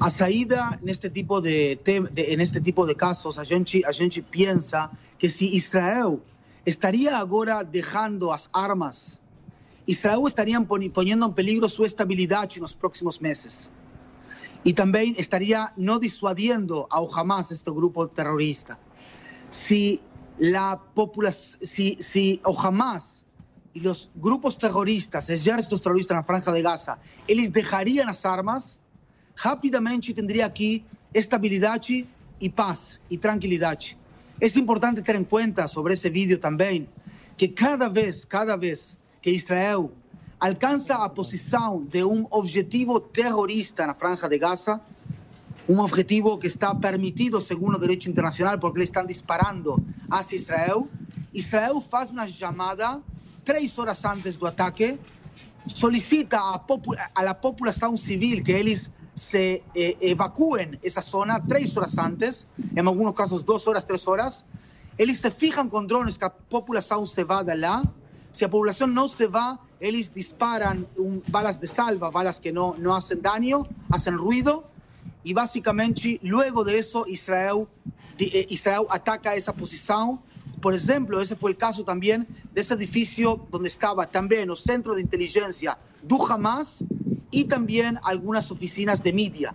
a saída neste tipo de, de neste tipo de casos a gente a gente pensa que se Israel estaria agora deixando as armas Israel estaria poni- ponendo em peligro sua estabilidade nos próximos meses e também estaria não dissuadindo ao Hamas este grupo terrorista si la população si, si o Hamas e os grupos terroristas, exércitos terroristas na Franja de Gaza, eles deixariam as armas, rapidamente tendria aqui estabilidade e paz e tranquilidade. É importante ter em conta sobre esse vídeo também que cada vez, cada vez que Israel alcança a posição de um objetivo terrorista na Franja de Gaza, um objetivo que está permitido segundo o direito internacional porque eles estão disparando hacia Israel, Israel faz uma chamada três horas antes do ataque, solicita à la população civil que eles se eh, evacuem essa zona três horas antes, em alguns casos duas horas, três horas. Eles se fijam com drones que a população se vá de lá. Se a população não se vá, eles disparam um, balas de salva, balas que não, não fazem dano, fazem ruído. E basicamente, luego de eso, Israel, eh, Israel ataca esa posición. Por ejemplo, ese fue el caso también de ese edificio donde estaba también el centro de inteligencia do Hamas y también algunas oficinas de media.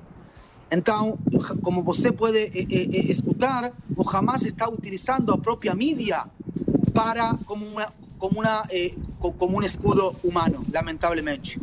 Entonces, como você puede eh, eh, escutar, o Hamas está utilizando a propia mídia para como una, como una, eh, co- como un escudo humano, lamentablemente.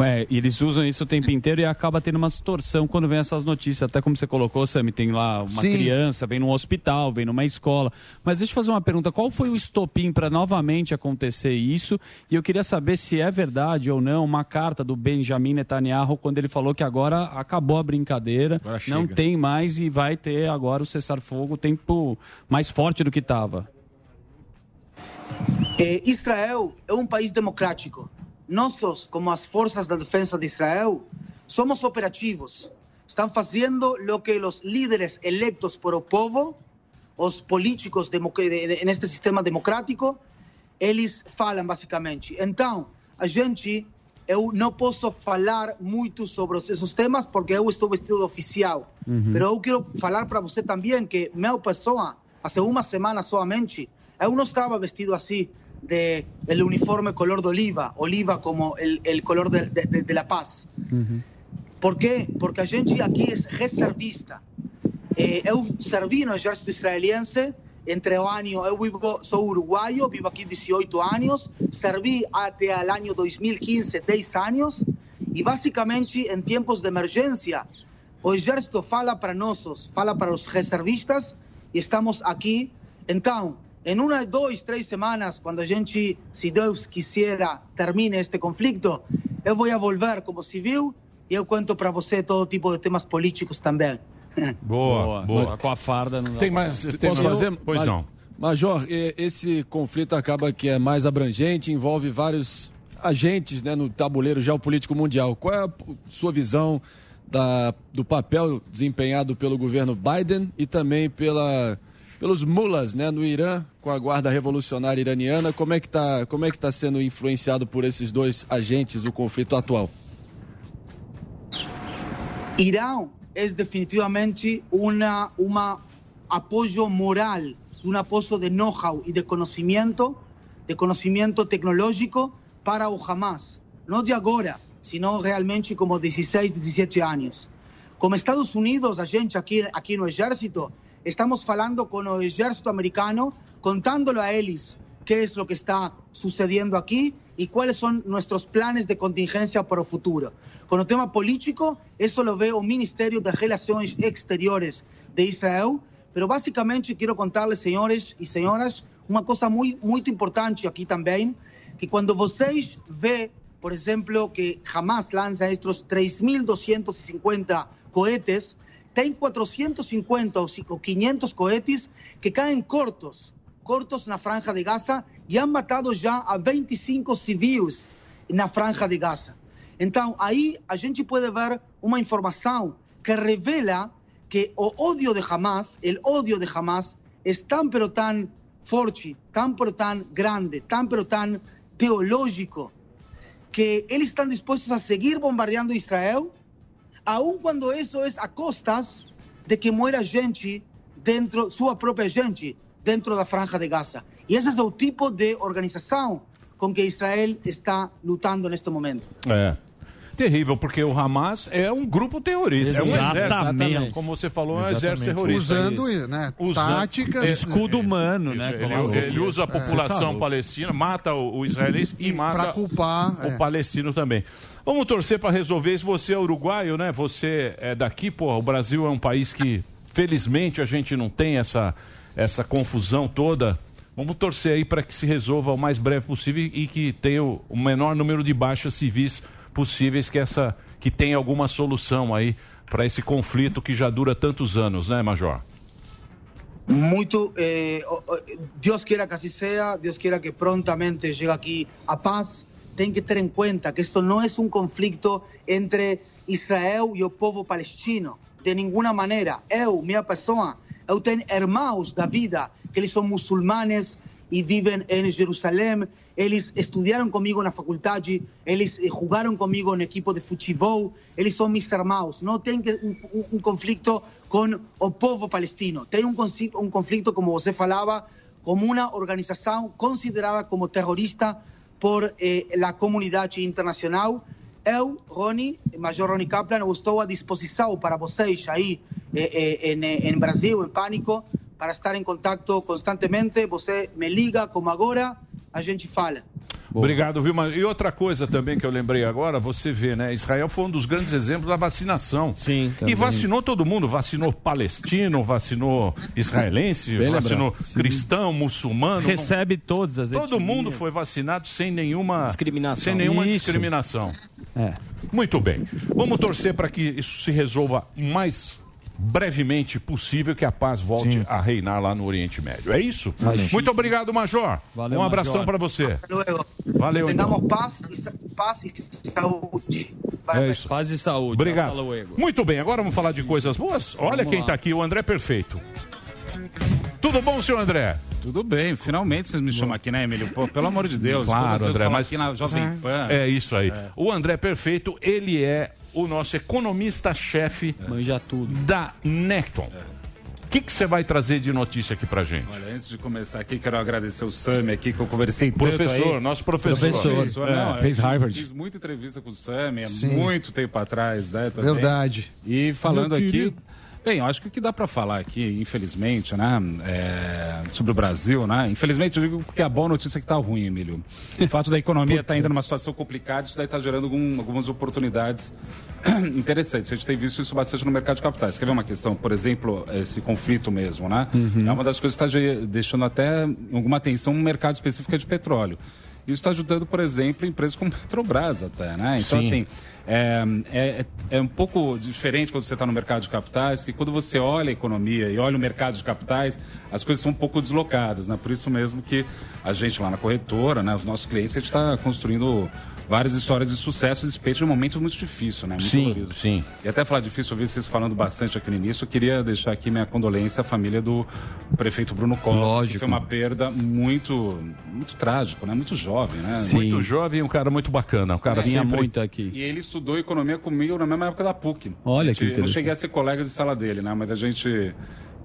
É, eles usam isso o tempo inteiro e acaba tendo uma distorção quando vem essas notícias. Até como você colocou, Sammy, tem lá uma Sim. criança, vem num hospital, vem numa escola. Mas deixa eu fazer uma pergunta: qual foi o estopim para novamente acontecer isso? E eu queria saber se é verdade ou não uma carta do Benjamin Netanyahu quando ele falou que agora acabou a brincadeira, não tem mais e vai ter agora o cessar-fogo tempo mais forte do que estava. Eh, Israel é um país democrático. Nós, como as forças de defesa de Israel, somos operativos. Estão fazendo o que os líderes eleitos por o povo, os políticos de- neste sistema democrático, eles falam basicamente. Então, a gente, eu não posso falar muito sobre esses temas porque eu estou vestido de oficial. Uhum. Pero eu quero falar para você também que minha pessoa, há uma semana somente, eu não estava vestido assim de el uniforme color de oliva, oliva como el, el color de, de- de- de la paz. Por quê? Porque a gente aqui é reservista. Eh, eu servi no exército israelense entre o ano, eu vivo, sou uruguaio, vivo aqui 18 anos, servi até o ano 2015 10 anos e basicamente em tempos de emergência o exército fala para nós, fala para os reservistas e estamos aqui. Então, em uma, duas, três semanas, quando a gente, se Deus quiser, termine este conflito, eu vou a volver como civil e eu conto para você todo tipo de temas políticos também. Boa, boa. Com a farda não dá Tem mais- tem Posso mais- fazer? Pois não. Major, e- esse conflito acaba que é mais abrangente, envolve vários agentes né, no tabuleiro geopolítico mundial. Qual é a sua visão da- do papel desempenhado pelo governo Biden e também pela, pelos mulas né, no Irã, com a guarda revolucionária iraniana? Como é que está tá sendo influenciado por esses dois agentes o conflito atual? Irão es definitivamente una, una apoyo moral, un apoyo de know-how y de conocimiento, de conocimiento tecnológico para o Hamas. No de agora, sino realmente como 16, 17 anos. Como Estados Unidos, a gente aqui, aqui no Exército, estamos falando com o Exército americano, contándolo a eles qué es lo que está sucediendo aquí y cuáles son nuestros planes de contingencia para el futuro. Con el tema político, eso lo ve el Ministerio de Relaciones Exteriores de Israel, pero básicamente quiero contarles, señores y señoras, uma coisa muito, muito importante aqui também, que quando vocês vê, por exemplo, que Hamas lança estes 3.250 cohetes, tem 450 ou 500 cohetes que caem cortos, cortos na franja de Gaza e han matado já a 25 civis na franja de Gaza. Então, aí a gente pode ver uma informação que revela que o ódio de Hamas, o ódio de Hamas, é tão pero tão forte, tão pero tão grande, tão pero tão teológico, que eles estão dispostos a seguir bombardeando Israel, aun quando isso é a costas de que muera gente dentro, sua própria gente, dentro da franja de Gaza. E esse é o tipo de organização com que Israel está lutando neste momento. É. Terrível, porque o Hamas é um grupo terrorista. É um exército. Exatamente. Como você falou, é um Exatamente. exército terrorista. Usando, né, táticas, É, escudo humano, né? Ele, como- ele usa a É. Tá população louco. palestina, mata o, o israelense e, mata pra culpar, o é. palestino também. Vamos torcer para resolver isso. Você é uruguaio, né? Você é daqui, porra. O Brasil é um país que, felizmente, a gente não tem essa, essa confusão toda. Vamos torcer aí para que se resolva o mais breve possível e que tenha o, menor número de baixas civis possíveis, que essa que tenha alguma solução aí para esse conflito que já dura tantos anos, né, Major? Muito, eh, Dios quiera que así sea, Dios quiera que prontamente llegue aquí a paz. Tem que ter em conta que esto no es un conflicto entre Israel e o povo palestino, de ninguna maneira. Eu, minha pessoa, eu tenho irmãos da vida que eles são muçulmanes e vivem em Jerusalém. Eles estudaram comigo na faculdade, eles eh, jogaram comigo no equipo de futebol. Eles são meus irmãos. Não tem um, um- um conflito com povo palestino. Tem um, um conflito, como você falava, como uma organização considerada como terrorista por eh, a comunidade internacional. Eu, Rony, Major Rony Kaplan, eu estou à disposição para vocês aí eh, em, em Brasil, em Pânico, para estar em contato constantemente. Você me liga, como agora, a gente fala. Obrigado, viu? Mas- E outra coisa também que eu lembrei agora, você vê, né? Israel foi um dos grandes exemplos da vacinação. Sim. E também. vacinou todo mundo, vacinou palestino, vacinou israelense, Bem vacinou lembrado. Sim. cristão, muçulmano. Recebe todas as Todo etnias. mundo foi vacinado sem nenhuma Discriminação. Sem nenhuma Isso. discriminação. É. Muito bem. Vamos torcer para que isso se resolva mais brevemente possível, que a paz volte a reinar lá no Oriente Médio. É isso? Valeu. Muito obrigado, Major. Valeu, um abração para você. Valeu, que então. tengamos paz e, paz e saúde. É isso. Paz e saúde. Obrigado. Muito bem, agora vamos falar de coisas boas? Olha Vamos quem está aqui, o André Perfeito. Tudo bom, senhor André? Tudo bem, finalmente vocês me chamam aqui, né, Emílio? Pô, pelo amor de Deus. Claro, André, mas aqui na Jovem Pan. É isso aí. O André Perfeito, ele é o nosso economista-chefe Manja tudo. da Necton. O que que você vai trazer de notícia aqui pra gente? Olha, antes de começar aqui, quero agradecer o Sami aqui, que eu conversei tanto Professor, aí. nosso professor. Professor, É, não, eu fez fiz- Harvard. Fiz muita entrevista com o Sami, há Sim. muito tempo atrás, né? também. Verdade. E falando Meu aqui... querido. Bem, eu acho que o que dá para falar aqui, infelizmente, né, é, sobre o Brasil, né? Infelizmente, eu digo porque a boa notícia é que tá ruim, Emílio. O fato da economia estar indo numa situação complicada, isso daí está gerando algum- algumas oportunidades interessantes. A gente tem visto isso bastante no mercado de capitais. Quer ver uma questão, por exemplo, esse conflito mesmo, né? É uma das coisas que está deixando até alguma atenção no mercado específico de petróleo. Isso está ajudando, por exemplo, empresas como Petrobras até, né? Então, Sim. assim, é, é, é um pouco diferente quando você está no mercado de capitais, que quando você olha a economia e olha o mercado de capitais, as coisas são um pouco deslocadas, né? Por isso mesmo que a gente lá na corretora, né, os nossos clientes, a gente está construindo várias histórias de sucesso despeito de um momento muito difícil, né? Muito Sim, dolorido. sim. E até falar difícil, ouvir vocês falando bastante aqui no início, eu queria deixar aqui minha condolência à família do prefeito Bruno Covas, que Lógico. foi uma perda muito, muito trágica, né? Muito jovem, né? Muito jovem e um cara muito bacana. Um cara Vinha sempre... muito aqui. E ele estudou economia comigo na mesma época da PUC. Olha que gente- Eu não interessante. cheguei a ser colega de sala dele, né? Mas a gente,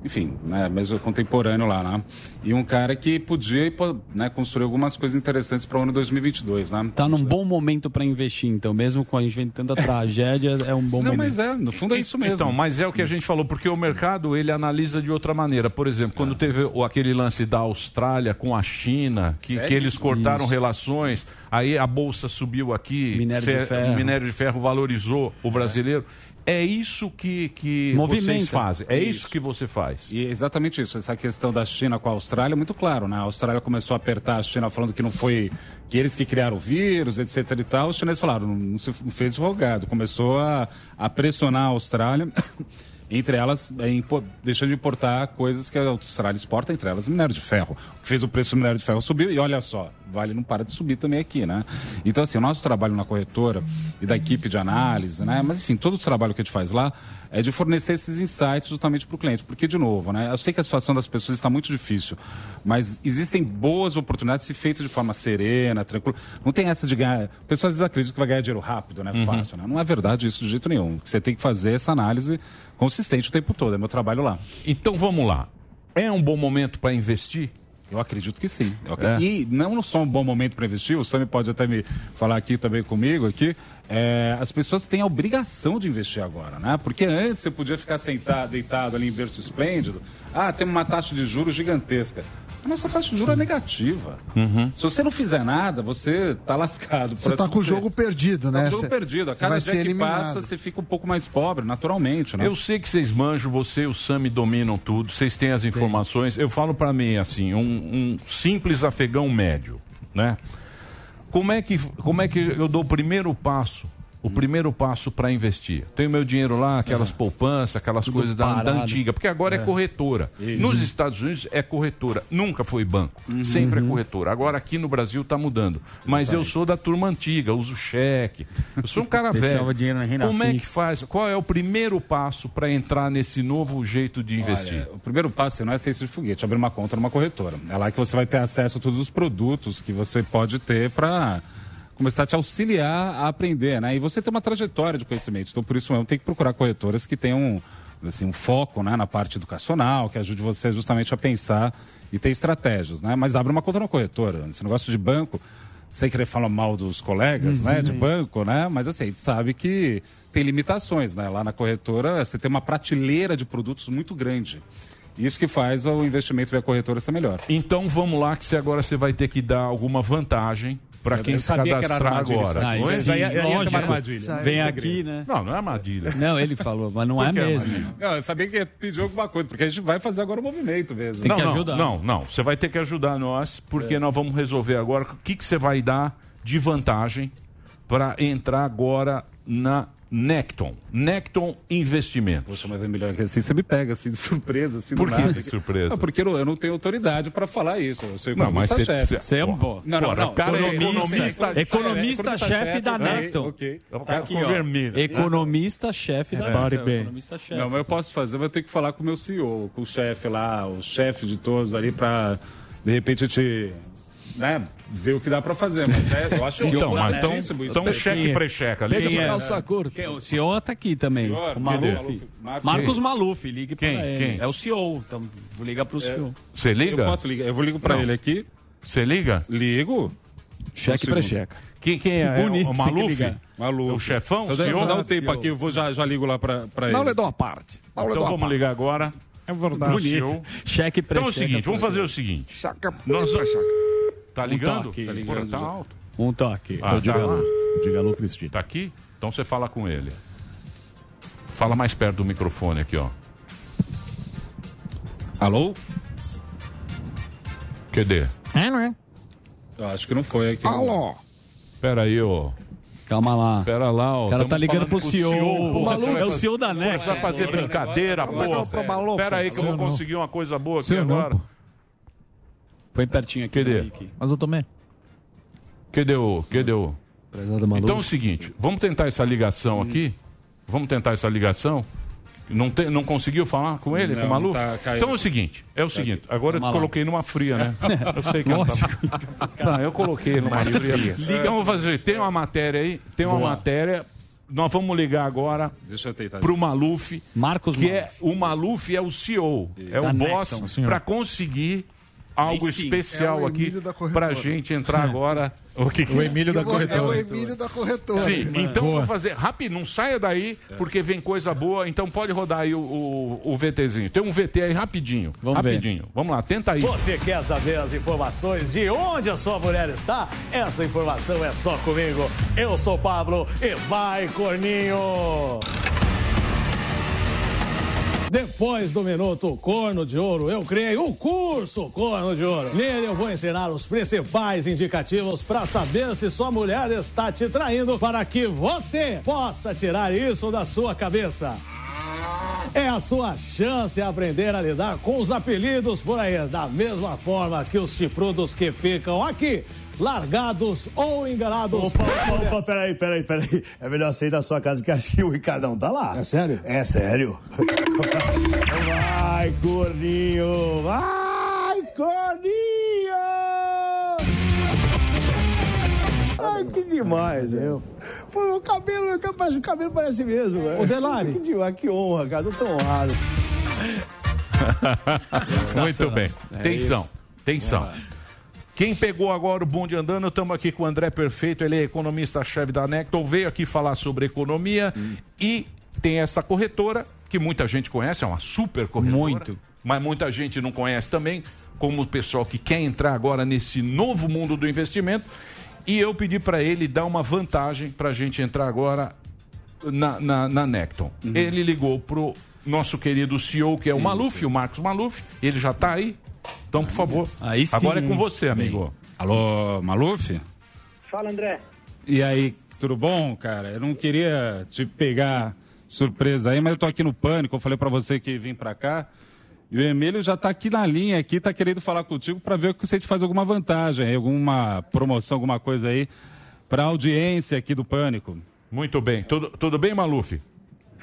enfim, né? Mesmo contemporâneo lá, né? E um cara que podia né, construir algumas coisas interessantes para o ano 2022, né? Tá num bom momento para investir, então, mesmo com a gente vendo tanta tragédia, é um bom Não, momento. mas é, no fundo é isso mesmo. Então, mas é o que a gente falou, porque o mercado ele analisa de outra maneira. Por exemplo, quando teve o- aquele lance da Austrália com a China, que, que eles cortaram Isso. relações, aí a bolsa subiu aqui, Minério de cê- ferro. o minério de ferro valorizou o brasileiro. É isso que, que vocês fazem. É isso. Isso. que você faz. E é exatamente isso. Essa questão da China com a Austrália é muito claro, né? A Austrália começou a apertar a China falando que não foi que eles que criaram o vírus, etc e tal. Os chineses falaram, não, se fez rogado. Começou a, a pressionar a Austrália. Entre elas, é, deixando de importar coisas que a Austrália exporta, entre elas minério de ferro. O que fez o preço do minério de ferro subir, e olha só, vale não para de subir também aqui, né? Então, assim, o nosso trabalho na corretora e da equipe de análise, né? Mas, enfim, todo o trabalho que a gente faz lá é de fornecer esses insights justamente para o cliente. Porque, de novo, né? Eu sei que a situação das pessoas está muito difícil, mas existem boas oportunidades se feitas de forma serena, tranquila. Não tem essa de ganhar. Pessoas às vezes acreditam que vai ganhar dinheiro rápido, né? Uhum. Fácil, né? Não é verdade isso de jeito nenhum. Você tem que fazer essa análise consistente o tempo todo. É meu trabalho lá. Então vamos lá. É um bom momento para investir? Eu acredito que sim. Eu É. acredito- E não só um bom momento para investir, o Sami pode até me falar aqui também comigo aqui. É, as pessoas têm a obrigação de investir agora, né? Porque antes você podia ficar sentado, deitado ali em berço esplêndido. Ah, tem uma taxa de juros gigantesca. A nossa taxa de juros é negativa. Se você não fizer nada, você tá lascado. Você tá com o jogo perdido, Tá né? com o jogo Cê- perdido. A cada dia que eliminado. passa, você fica um pouco mais pobre, naturalmente, né? Eu sei que vocês manjam, você e o Sami dominam tudo, vocês têm as informações. Eu falo para mim assim, um, um simples afegão médio, né? Como é que como é que eu dou o primeiro passo? O primeiro passo para investir. Tenho meu dinheiro lá, aquelas poupanças, aquelas coisas da, da antiga, porque agora é, É. corretora. Isso. Nos Estados Unidos é corretora, nunca foi banco, Uhum. sempre é corretora. Agora aqui no Brasil está mudando. Mas eu sou da turma antiga, uso cheque. Eu sou um cara velho. dinheiro na Como é que faz? Qual é o primeiro passo para entrar nesse novo jeito de investir? Olha, o primeiro passo não é ciência de foguete, abrir uma conta numa corretora. É lá que você vai ter acesso a todos os produtos que você pode ter para começar a te auxiliar a aprender, né? E você tem uma trajetória de conhecimento. Então, por isso mesmo, tem que procurar corretoras que tenham assim, um foco né, na parte educacional, que ajude você justamente a pensar e ter estratégias, né? Mas abre uma conta na corretora. Esse negócio de banco, sem querer falar mal dos colegas, né, de banco, né? Mas assim, a gente sabe que tem limitações, né? Lá na corretora, você tem uma prateleira de produtos muito grande. Isso que faz o investimento via corretora ser melhor. Então vamos lá que você agora você vai ter que dar alguma vantagem para Eu quem se sabia que era cadastrar armadilha agora. Não é? Isso aí ia- ia ter uma armadilha. Vem aqui, né? Não, não é armadilha. Não, ele falou, mas não é que mesmo. Não, eu sabia que ia pedir alguma coisa, porque a gente vai fazer agora o movimento mesmo. não, não, Não, não. Você vai ter que ajudar nós, porque É. nós vamos resolver agora o que, que você vai dar de vantagem para entrar agora na Necton. Necton Investimento. Poxa, mas é melhor que assim você me pega assim de surpresa, assim Por do que nada. de surpresa? Ah, porque eu, eu não tenho autoridade para falar isso. Eu sou Não, mas você- economista-chefe. você é um bom. Não, não, não. cara é Economista- economista- economista-chefe da Necton. ok. Então, Tá aqui, ó. Economista-chefe da É. Necton. Economista-chefe. Não, mas eu posso fazer, mas eu tenho que falar com o meu CEO, com o chefe lá, o chefe de todos ali, para de repente te. Né, ver o que dá para fazer. Mas é, eu acho Então, mas então- então daí. cheque é? pré-checa ali. Quem Pega é? Quem é? O senhor tá aqui também. Senhor, o Maluf. Maluf. Marcos- Marcos Quem? Maluf, ligue Quem? pra ele. Quem? É o CEO, então vou ligar pro CEO. Você liga? Eu posso ligar, eu vou ligo para ele aqui. Você liga? Ligo. Cheque Um pré-checa. Quem, quem é? Que bonito, É o Maluf? Maluf. É o chefão? Então, senhor? dá um tempo aqui, eu vou, já, já ligo lá para ele. Não lhe dou uma parte. Não Então vamos parte. ligar agora. É verdade. Bonito. CEO. Cheque Então é o seguinte, vamos fazer o seguinte. Chaca, Nós... chaca. Tá Um ligando? toque. Tá ligando? Tá alto. Um toque. Ah, tá lá. Diga alô, Cristina. Tá aqui? Então você fala com ele. Fala mais perto do microfone aqui, ó. Alô? Cadê? É, não é? Eu acho que não foi aqui. Alô? Pera aí, ó. Calma lá. Pera lá, ó. O cara tá ligando pro CEO. porra, O Maluf você vai é o CEO da NEC. Você vai fazer brincadeira, porra. Maluf. Pera aí que eu vou não. conseguir uma coisa boa aqui não, agora. Põe pertinho aqui. Cadê? Henrique. Mas eu tomei. Cadê o... Cadê o... Então é o seguinte, vamos tentar essa ligação aqui. Vamos tentar essa ligação. Não, te- não conseguiu falar com ele, Não, com o Maluf? tá então é o seguinte, é o seguinte. Agora eu Vamos lá. coloquei numa fria, né? Eu sei que ela tá... Não, eu coloquei numa fria. Então vamos fazer. Tem uma matéria aí, tem uma Boa. matéria. Nós vamos ligar agora Deixa eu tentar. pro Maluf. Marcos que é o Maluf é o CEO, é Da o Necton, boss para conseguir algo sim. especial É o aqui Emílio da corretora. pra gente entrar agora. O, que que- Eu vou- É o Emílio da corretora. Sim, então Boa. vou fazer rápido, não saia daí, porque vem coisa boa. Então pode rodar aí o, o, o VTzinho. Tem um VT aí rapidinho. Vamos ver. rapidinho. Vamos lá, tenta aí. Você quer saber as informações de onde a sua mulher está? Essa informação é só comigo. Eu sou Pablo e vai, Corninho! Depois do Minuto Corno de Ouro, eu criei o curso Corno de Ouro. Nele eu vou ensinar os principais indicativos para saber se sua mulher está te traindo para que você possa tirar isso da sua cabeça. É a sua chance a aprender a lidar com os apelidos por aí, da mesma forma que os chifrudos que ficam aqui, largados ou enganados. Opa, opa, opa, peraí, peraí, peraí. É melhor sair da sua casa que acho que o Ricardão tá lá. É sério? É sério. Vai, corninho! Vai, corninho! Que demais, eu. Foi o cabelo, capaz, o cabelo parece mesmo. velho. Ô, Delari. Que, demais, que honra, cara, eu tô honrado. Muito bem. É Tensão, isso. tensão. Lá. Quem pegou agora o bonde andando, estamos aqui com o André Perfeito, ele é economista-chefe da Necton, veio aqui falar sobre economia e tem esta corretora, que muita gente conhece, é uma super corretora. Muito. Mas muita gente não conhece também, como o pessoal que quer entrar agora nesse novo mundo do investimento. E eu pedi para ele dar uma vantagem para a gente entrar agora na, na, na Necton. Ele ligou pro nosso querido CEO, que é o Isso. Maluf, o Marcos Maluf. Ele já está aí. Então, por favor. Aí sim, Agora é com você, amigo. Alô, Maluf? Fala, André. E aí, tudo bom, cara? Eu não queria te pegar surpresa aí, mas eu tô aqui no pânico. Eu falei pra você que vim pra cá. E o Emílio já tá aqui na linha, aqui, tá querendo falar contigo pra ver se a gente faz alguma vantagem, alguma promoção, alguma coisa aí pra audiência aqui do pânico. Muito bem. Tudo, tudo bem, Maluf?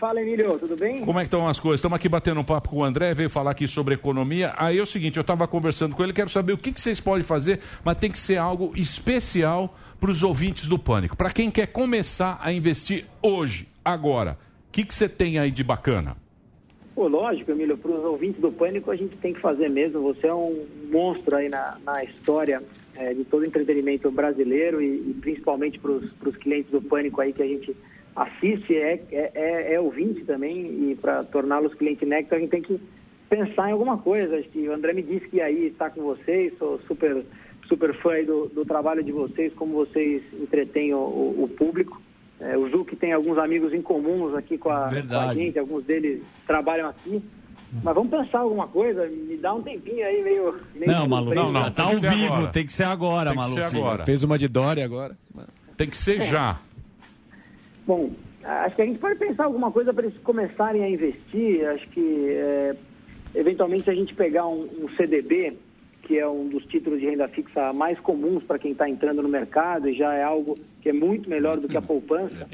Fala, Emílio, tudo bem? Como é que estão as coisas? Estamos aqui batendo um papo com o André, veio falar aqui sobre economia. Aí é o seguinte, eu estava conversando com ele, quero saber o que, que vocês podem fazer, mas tem que ser algo especial para os ouvintes do Pânico. Para quem quer começar a investir hoje, agora. O que, que você tem aí de bacana? Pô, lógico, Emílio, para os ouvintes do Pânico a gente tem que fazer mesmo. Você é um monstro aí na, na história eh, de todo entretenimento brasileiro e, e principalmente para os clientes do Pânico aí que a gente assiste, é, é, é, é ouvinte também e para torná-los cliente Nectar a gente tem que pensar em alguma coisa. Acho que o André me disse que aí está com vocês, sou super, super fã do, do trabalho de vocês, como vocês entretêm o, o- o público. É, o que tem alguns amigos em comuns aqui com a, com a gente, alguns deles trabalham aqui. Mas vamos pensar alguma coisa, me dá um tempinho aí meio... meio Não, Malu, não, não, tá ao vivo, tem que ser agora, Tem que Malu. ser agora. Fez uma de Dória agora. Tem que ser já. Bom, acho que a gente pode pensar alguma coisa para eles começarem a investir. Acho que, é, eventualmente, a gente pegar um, um CDB, que é um dos títulos de renda fixa mais comuns para quem está entrando no mercado e já é algo que é muito melhor do que a poupança.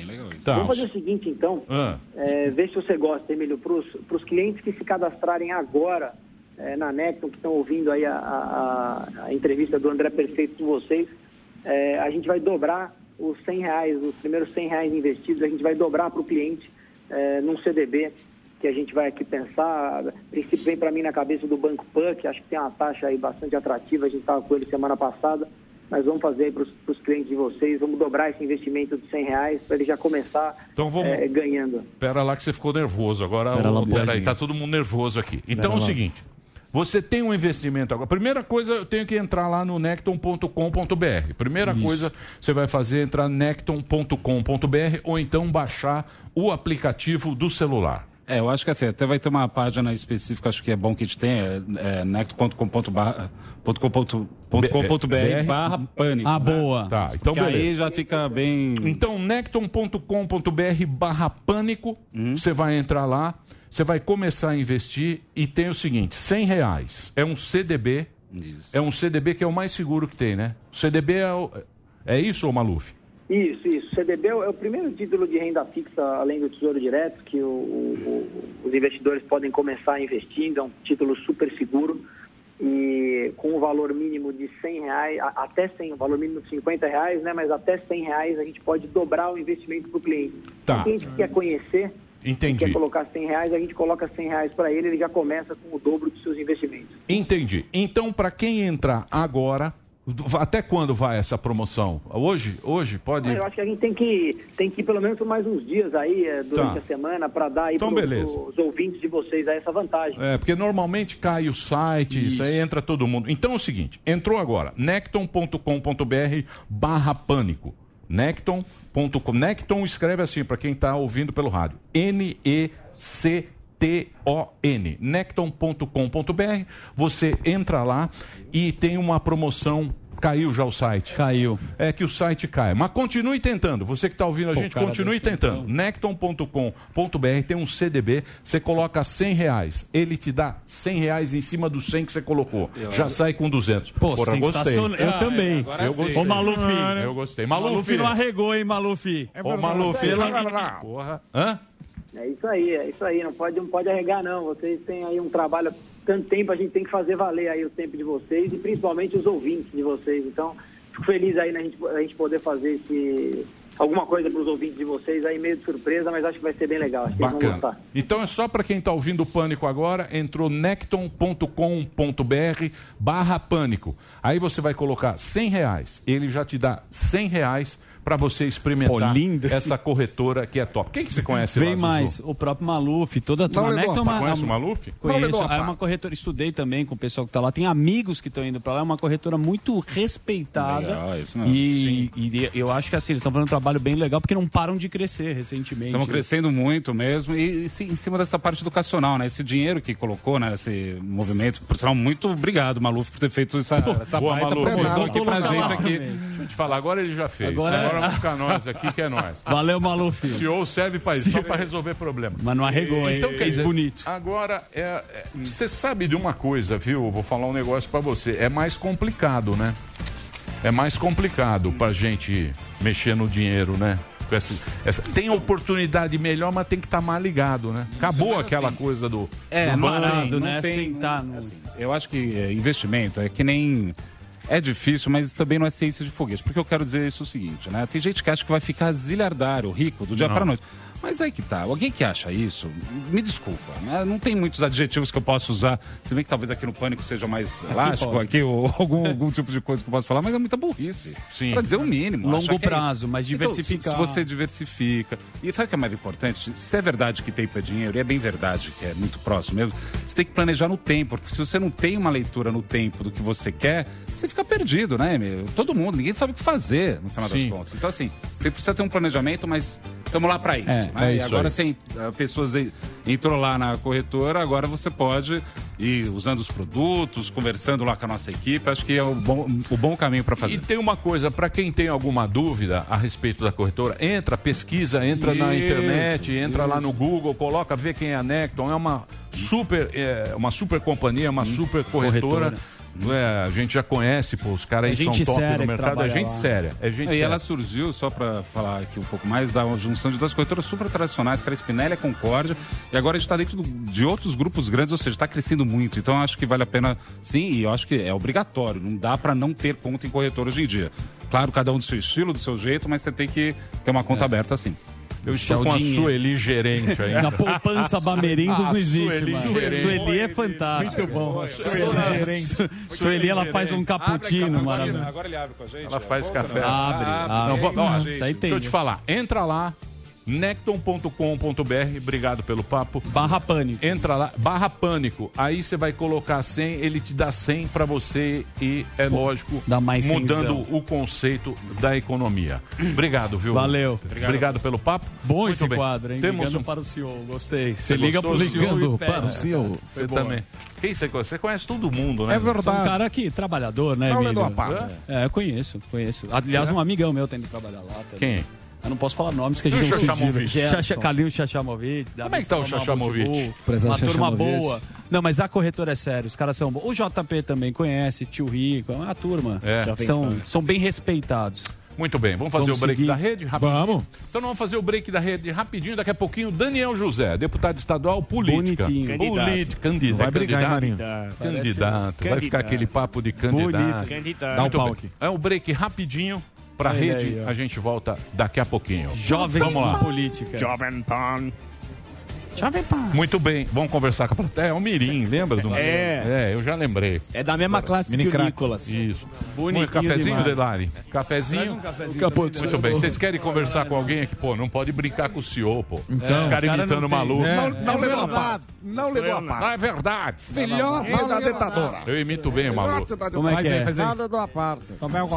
Tá. Vamos fazer o seguinte, então. Ah. É, vê se você gosta, Emílio, para os clientes que se cadastrarem agora é, na Necton, que estão ouvindo aí a, a- a entrevista do André Perfeito com vocês, é, a gente vai dobrar os 100 reais, os primeiros 100 reais investidos, a gente vai dobrar para o cliente é, num CDB que a gente vai aqui pensar. A princípio vem para mim na cabeça do Banco Pan, que acho que tem uma taxa aí bastante atrativa, a gente estava com ele semana passada, mas vamos fazer para os clientes de vocês, vamos dobrar esse investimento de 100 reais para ele já começar Então vamos- é, ganhando. Pera lá que você ficou nervoso. Agora, Pera lá, o- pera aí, tá todo mundo nervoso aqui. Então Pera é o lá. seguinte. Você tem um investimento agora. Primeira coisa, eu tenho que entrar lá no necton.com.br. Primeira coisa, você vai fazer é entrar necton.com.br ou então baixar o aplicativo do celular. É, eu acho que assim, até vai ter uma página específica, acho que é bom que a gente tenha, é, é necto.com.br barra pânico. Ah, boa. Tá, então Porque beleza. aí já fica bem... Então, necton.com.br barra pânico, você vai entrar lá, você vai começar a investir e tem o seguinte, 100 reais é um CDB, é um CDB que é o mais seguro que tem, né? O CDB é, o- é isso, ô Maluf? Isso, isso. CDB é o é o primeiro título de renda fixa, além do Tesouro Direto, que o- o- os investidores podem começar. Então, é um título super seguro e com o valor mínimo de 100 reais, até 100, o valor mínimo de 50 reais, né? Mas até 100 reais a gente pode dobrar o investimento para o cliente. Tá. O cliente que quer conhecer, Entendi. quer colocar 100 reais, a gente coloca 100 reais para ele, ele já começa com o dobro dos seus investimentos. Entendi. Então, para quem entrar agora, até quando vai essa promoção? Hoje? Hoje? Pode. Eu acho que a gente tem que, tem que ir pelo menos por mais uns dias aí, eh, durante Tá. a semana, para dar aí Então, para os ouvintes de vocês aí essa vantagem. É, porque normalmente cai o site, isso. aí entra todo mundo. Então é o seguinte, entrou agora, necton.com.br barra pânico. Necton.com. Necton escreve assim, para quem está ouvindo pelo rádio. N-E-C-T-O-N. Necton.com.br. Você entra lá e tem uma promoção. Caiu já o site. Caiu. É que o site cai. Mas continue tentando. Você que está ouvindo a Pô, gente, continue tentando. Necton.com.br tem um CDB. Você coloca 100 reais. Ele te dá 100 reais em cima do 100 que você colocou. Eu- Já sai com 200. Pô, Porra, gostei. Eu também. Eu Eu gostei. Ô, Maluf. Eu gostei. Maluf Maluf. não arregou, hein, Maluf? Ô, Maluf. Porra. Hã? É isso aí, é isso aí. Não pode, não pode arregar, não. Vocês têm aí um trabalho tanto tempo, a gente tem que fazer valer aí o tempo de vocês e principalmente os ouvintes de vocês. Então, fico feliz aí na gente, a gente poder fazer esse, alguma coisa para os ouvintes de vocês aí, meio de surpresa, mas acho que vai ser bem legal. Acho que eles vão Bacana. gostar. Então é só para quem está ouvindo o Pânico agora, entrou necton.com.br barra Pânico. Aí você vai colocar 100 reais. Ele já te dá 100 reais para você experimentar essa corretora que é top. Quem que você conhece Vem lá, Zuzu? mais, o próprio Maluf, toda a turma. Não é pá. uma- Conhece o Maluf? Conheço. levou a É uma corretora, estudei também com o pessoal que está lá. Tem amigos que estão indo para lá. É uma corretora muito respeitada. Legal, isso mesmo. E, e eu acho que assim, eles estão fazendo um trabalho bem legal porque não param de crescer recentemente. Estamos crescendo muito mesmo e, e sim, em cima dessa parte educacional, né? Esse dinheiro que colocou, né? Esse movimento. Por sinal, muito obrigado, Maluf, por ter feito essa, essa Boa, baita Maluf. promoção aqui pra gente aqui. Deixa eu te falar, agora ele já fez. Agora Agora, é- vamos ficar nós aqui, que é nós. Valeu, Maluf. CEO serve para isso, só para resolver problema. Mas não arregou, hein? Então, quer dizer, bonito. Agora, é, é, você sabe de uma coisa, viu? Vou falar um negócio para você. É mais complicado, né? É mais complicado pra gente mexer no dinheiro, né? Essa- essa- tem oportunidade melhor, mas tem que estar mais ligado, né? Acabou aquela coisa do. É, do não, banco. não, né? não tem, Sentar no- assim, eu acho que é, investimento é que nem é difícil, mas também não é ciência de foguete. Porque eu quero dizer isso o seguinte, né? Tem gente que acha que vai ficar zilhardário, rico, do dia para a noite. Mas aí que tá. Alguém que acha isso, me desculpa. né? Não tem muitos adjetivos que eu possa usar. Se bem que talvez aqui no Pânico seja mais elástico, aqui, ou algum, algum tipo de coisa que eu posso falar, mas é muita burrice. Sim. Pra dizer o mínimo. Longo é prazo, mas Então, diversificar. se- se você diversifica. E sabe o que é mais importante? Se é verdade que tempo é dinheiro, e é bem verdade que é muito próximo mesmo, você tem que planejar no tempo, porque se você não tem uma leitura no tempo do que você quer, você fica perdido, né, meu? Todo mundo, ninguém sabe o que fazer, no final Sim. das contas. Então, assim, você precisa ter um planejamento, mas estamos lá para isso. É, né? é e isso agora, aí. se a pessoa en- entrou lá na corretora, agora você pode ir usando os produtos, conversando lá com a nossa equipe. Acho que é o bom, o bom caminho para fazer. E tem uma coisa, para quem tem alguma dúvida a respeito da corretora, entra, pesquisa, entra na Isso, internet, entra lá isso. no Google, coloca, vê quem é a Necton. É uma super, é, uma super companhia, uma super corretora. Não é, a gente já conhece, pô, os caras É aí são top séria no mercado. É gente lá. séria. É gente e séria. ela surgiu, só para falar aqui um pouco mais, da junção de duas corretoras super tradicionais, que era a Spinelli e a Concórdia, e agora a gente está dentro de outros grupos grandes, ou seja, está crescendo muito. Então eu acho que vale a pena, sim, e eu acho que é obrigatório, não dá para não ter conta em corretora hoje em dia. Claro, cada um do seu estilo, do seu jeito, mas você tem que ter uma conta aberta assim. Eu estou É com a. Sueli gerente ainda. Na poupança Bamerindos Ah, não existe, Sueli. Sueli é fantástico. Muito bom. Sueli, gerente. Sueli, ela faz um cappuccino maravilhoso. Agora ele abre com a gente. Ela faz café. Abre, abre. Não, vou- ó, Isso aí tem, deixa eu te né? falar. Entra lá, necton.com.br, obrigado pelo papo. Barra pânico. Entra lá, barra pânico. Aí você vai colocar 100, ele te dá 100 para você e, é lógico, Dá mais mudando cenzão. o conceito da economia. Obrigado, viu? Valeu. Obrigado, pelo papo. Bom Muito esse bem. quadro, hein? Temos Ligando um- para o CEO, gostei. Você Você liga pro ligando para o CEO. Você também. Quem você conhece? Você conhece todo mundo, né? É verdade. Sou um cara aqui, trabalhador, né, Tá Emílio? a pá. É, eu conheço, conheço. Aliás, É? um amigão meu tem de trabalhar lá. também. Quem? Eu não posso falar nomes que a gente não sugira. Gerson. Chacha, Kalil Chachamovic. Como é que tá o Prezado Uma turma boa. Não, mas a corretora é sério, os caras são bons. O JP também conhece, Tio Rico, é uma turma. É. São, são bem respeitados. Muito bem, vamos fazer Vamos o break seguir. da rede rapidinho? Vamos. Então nós vamos fazer o break da rede rapidinho. Daqui a pouquinho, Daniel José, deputado estadual, política. Bonitinho. Política, candidato. Vai brigar, hein, candidato. Marinho? Candidato. Parece- Vai ficar Candidato. aquele papo de candidato. Bonito. Candidato. Dá um pau aqui. É o break rapidinho pra Olha rede. aí, a gente volta daqui a pouquinho. Jovem Vamos lá. política. Jovem Pan. Jovem Pan. Muito bem, vamos conversar com a plateia. É o Mirim, lembra do Mirim? É. É, eu já lembrei. É da mesma classe Mini que o. Nicolas. Isso. Bonitinho Um cafezinho, demais. Delari? Cafezinho? Um cafezinho Muito bem. Vocês querem conversar com alguém aqui? Pô, não pode brincar com o senhor, pô. Então, Os caras o cara imitando não maluco. É. Não, Não levou a par. Não levou a par. Não é verdade. Filhote da ditadura. Eu imito bem, maluco. Como é que é? Nada do aparte.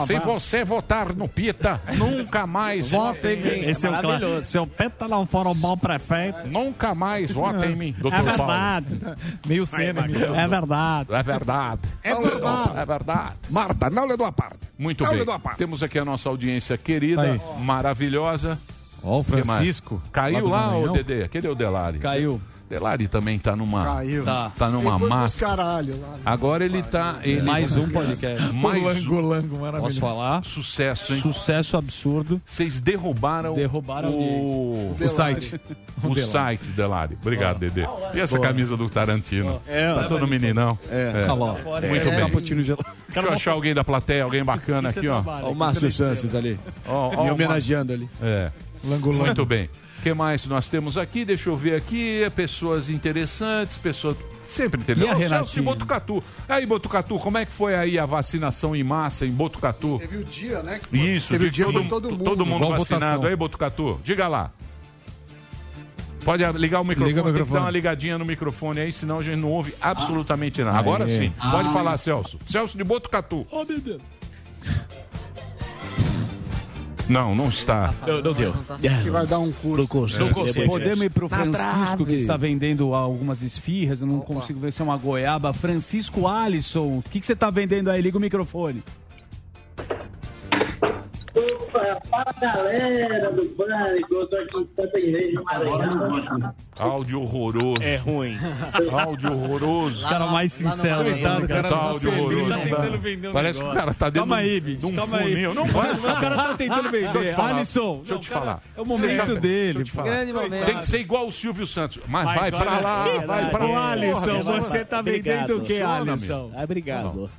Se você votar no Pita, nunca mais vote em mim. Esse é o clássico. Se o Peta não for um bom prefeito. Nunca mais vote em mim, É doutor Paulo. verdade. Meio cena. É verdade. É verdade. É verdade. É verdade. Marta, não lhe dou a parte. Muito Não bem. Temos aqui a nossa audiência querida, Tá maravilhosa. Ó, o mais? Francisco. Caiu lá lá, Maranhão. Dedê? Aquele é o Delari. Caiu. Delari também tá numa. Caiu. Tá, tá numa Ele massa. caralho lá. Agora ele tá. Ele... Mais um podcast. Mais Lango, um. lango, maravilhoso. Posso falar? Sucesso, hein? Sucesso absurdo. Vocês derrubaram, Derrubaram o... O site. o Delari. site, Delari. Obrigado, Dedê. E essa Boa. camisa do Tarantino? É, tá todo meninão. É. Caló. Muito É. bem. Gelado. Deixa eu achar alguém da plateia, alguém bacana aqui, ó. Ó, o Márcio Sanches ali. Ó, ó, Me homenageando ali. É. Lango, lango. Muito bem. O que mais nós temos aqui? Deixa eu ver aqui. Pessoas interessantes, pessoas. Sempre E interessantes. a Ó, Celso de Renatinha? Botucatu. Aí, Botucatu, como é que foi aí a vacinação em massa em Botucatu? Teve o dia, né? que foi- Isso, Teve o de dia todo, mundo. todo mundo vacinado. votação. Aí, Botucatu, diga lá. Pode ligar o microfone, Liga o tem que microfone. dar uma ligadinha no microfone aí, senão a gente não ouve absolutamente nada. Ah, Agora é. sim, pode falar, Celso. Celso de Botucatu. Oh, meu Deus. Não, não está. Não, não deu. Que vai dar um curso. Não consigo. Podemos ir pro Na Francisco, que está vendendo algumas esfirras. Eu não consigo ver se é uma goiaba. Francisco Alisson, o que, que você está vendendo aí? Liga o microfone. Opa, fala galera do Pânico, eu tô aqui em Santa Inês do Maranhão. Áudio horroroso. É ruim. Áudio horroroso. O cara mais sincero. né? Coitado, o cara Tá tá áudio feliz. horroroso. Tá não tentando vender um Parece que o negócio. cara tá dentro Calma um- aí, bicho, de um calma aí. funil. Não vai. O cara tá tentando Deixa eu vender. te falar. Alisson. Deixa eu te cara, falar. É o momento dele. Deixa eu te falar. Grande momento. Tem que ser igual o Silvio Santos. Mas, Mas vai pra lá, vai pra Ô, lá. Alisson, Porra, você tá vendendo o que, Alisson? Obrigado.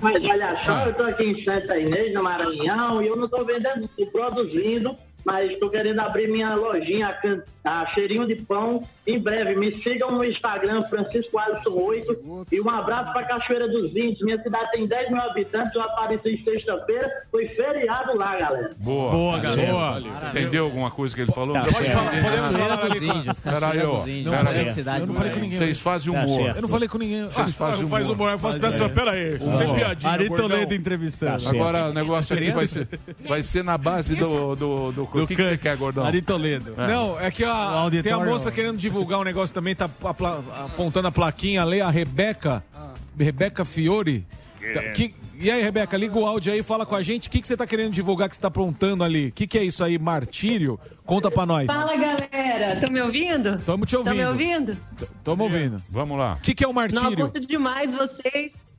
Mas olha só, eu tô aqui em Santa Inês, no Maranhão, e eu não tô vendendo, tô produzindo, mas tô querendo abrir minha lojinha, a Cheirinho de Pão, em breve. Me sigam no Instagram, Francisco Alisson 8, e um abraço pra Cachoeira dos Índios. Minha cidade tem 10 mil habitantes, eu apareci sexta-feira, foi feriado lá, galera. Boa. Boa, garoto. Boa. Entendeu alguma coisa que ele falou? Tá Pode falar. Podemos falar dos Índios, Peraí, ó. dos Índios. Peraí. Peraí. cidade Eu não falei com ninguém. Vocês fazem Tá humor. Eu não falei com ninguém. Vocês Ah, fazem faz humor. humor. Eu faço peça. Pera aí. Sem piadinha. Ari. Toledo entrevistando. Agora o negócio aqui vai ser, vai ser na base do. Do, do, o que, que você quer, gordão? Ari Toledo. Não, é que a, tem a moça querendo divulgar um negócio também, tá apontando a plaquinha ali, a Rebeca. Rebeca Fiore. Tá, que- e aí, Rebeca, liga o áudio aí e fala com a gente. O que, que você tá querendo divulgar que você tá aprontando ali? O que, que é isso aí, martírio? Conta pra nós. Fala galera, estão me ouvindo? Tamo te Estão me ouvindo. ouvindo? Tamo ouvindo. Vamos lá. O que, que é o Não, martírio? curto demais vocês.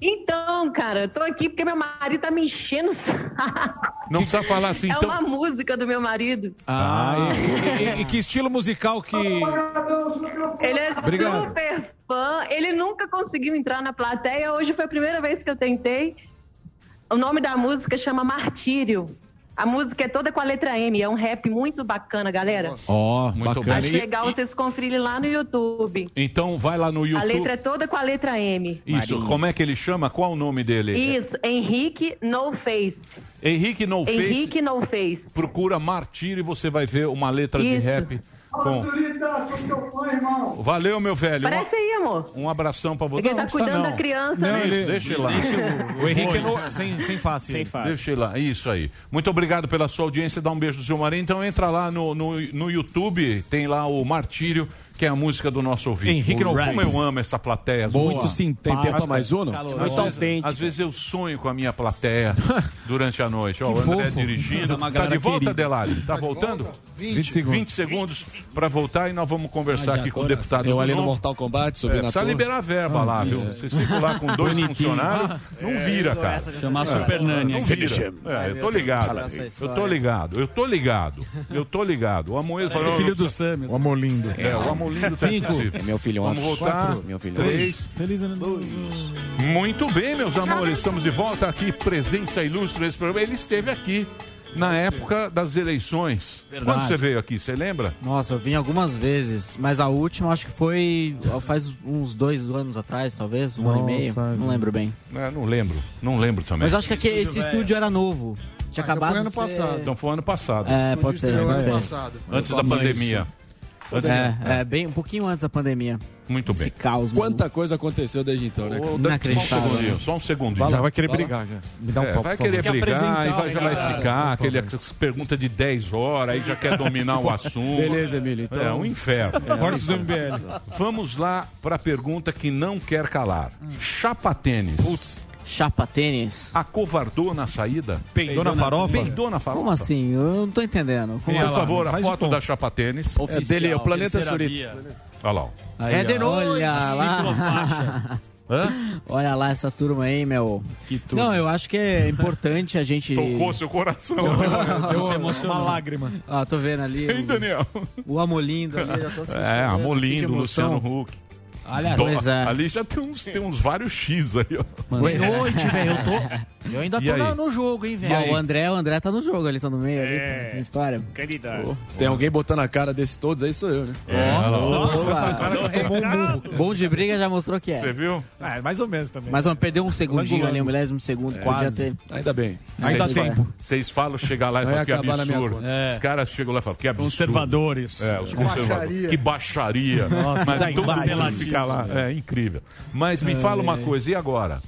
Então, cara, eu tô aqui porque meu marido tá me enchendo o saco. Não precisa falar assim, é então. uma música do meu marido. Ah, e, e- e que estilo musical que. Ele é Obrigado. super fã. Ele nunca conseguiu entrar na plateia. Hoje foi a primeira vez que eu tentei. O nome da música chama Martírio. A música é toda com a letra M. É um rap muito bacana, galera. Ó, muito bem. Acho E- legal vocês conferirem lá no YouTube. Então vai lá no A YouTube. letra é toda com a letra M. Isso, como é que ele chama? Qual o nome dele? Isso, Henrique No Face. Henrique No Face. Henrique No Face. Procura Martírio e você vai ver uma letra de Isso. rap. Irmão. Valeu, meu velho. Parece aí, amor. Um, abração pra você. Não, tá não cuidando não. da criança, Não, né? ele- Deixa ele lá. O- o Henrique é no- sem, sem face. Sem face. Deixa ele lá, isso aí. Muito obrigado pela sua audiência, dá um beijo do seu marido. Então entra lá no, no, no YouTube, tem lá o Martírio, que é a música do nosso ouvinte. Henrique Como Novaes. eu amo essa plateia. Muito Boa. simpática. Tem tempo mais Muito vezes, autêntica. às vezes eu sonho com a minha plateia durante a noite. Ó, o André fofo. dirigindo. Uma Tá galera de volta. Delari? Tá voltando? 20 segundos. 20 segundos para voltar e nós vamos conversar aqui com o deputado. Eu ali no Novo. Mortal Kombat, subi É, na precisa torre. liberar a verba Ah, lá, viu? Vocês ficam lá com dois funcionários, não É, vira, cara. Chamar. Super Nani Não aqui. vira. É, eu tô ligado. Eu tô ligado. Eu tô ligado. Eu tô ligado. O Amoedo Parece falou... filho do Sam. O Amolindo. É, o Amolindo tá Cinco. possível. É meu filho Vamos voltar. Quatro. Meu filho Três. Feliz ano novo. Muito bem, meus amores. Estamos de volta aqui. Presença ilustre nesse programa. Ele esteve aqui na época das eleições. Verdade. Quando você veio aqui, você lembra? Nossa, eu vim algumas vezes, mas a última acho que foi faz uns dois anos atrás, talvez, um ano e meio. Não lembro bem. É, não lembro. Não lembro também. Mas acho que aqui, esse estúdio era novo. Tinha Ah, então acabado foi ano passado. Então foi ano passado. É, pode ser, pode ano ser. passado. Antes da pandemia. Antes- É, é, bem, um pouquinho antes da pandemia. Muito bem. Esse caos. Quanta coisa aconteceu desde então, né? cara? Ô, Só um segundinho, só um segundinho. Vai lá, vai querer Vai brigar já. Me dá um É, vai querer brigar, e vai, já vai cara. ficar aquele pergunta de 10 horas, aí já quer dominar o assunto. Beleza, Emílio, então- É um inferno. É, Cortes do MBL. Vamos lá para a pergunta que não quer calar. Chapa tênis. Chapa tênis. Acovardou na saída? Peidou na farofa? Peidou na farofa. Como assim? Eu não tô entendendo. Como Por assim? favor, a foto da chapa tênis. Oficial, É dele, é o Planeta terceira Surita. via. Olha lá. ó. Aí, É de ó. noite, Olha lá. Hã? Olha lá essa turma aí, meu. turma. Não, eu acho que é importante a gente. Tocou seu coração. Deu Uma lágrima. Ah, tô vendo ali. Hein, o- Daniel? O Amolindo ali, já tô. É, Que Amolindo. Luciano Huck. Pois é. Ali já tem uns, tem uns vários X aí, ó. Boa noite, velho. Eu tô. Eu ainda E tô na- no jogo, hein, velho. o André, o André tá no jogo ali, tá no meio ali, na história. Candidato. Se tem alguém botando a cara desses todos, aí sou eu, né? Nossa, tá cara que tomou um murro. Bom de briga já mostrou que é. Você viu? Ah, mais ou menos também. Mas mano, perdeu um segundinho ali, um milésimo de segundo. É, podia quase. ter. Ainda bem. Ainda dá tempo. Vocês falam, chega lá e falam que acabar na minha absurdo. conta. Os caras chegam lá e falam que absurdo. Conservadores. É, os Que conservadores. Que baixaria. Nossa, Mas tá todo mundo apelativo. fica lá. É incrível. Mas me fala uma ai. coisa, e agora?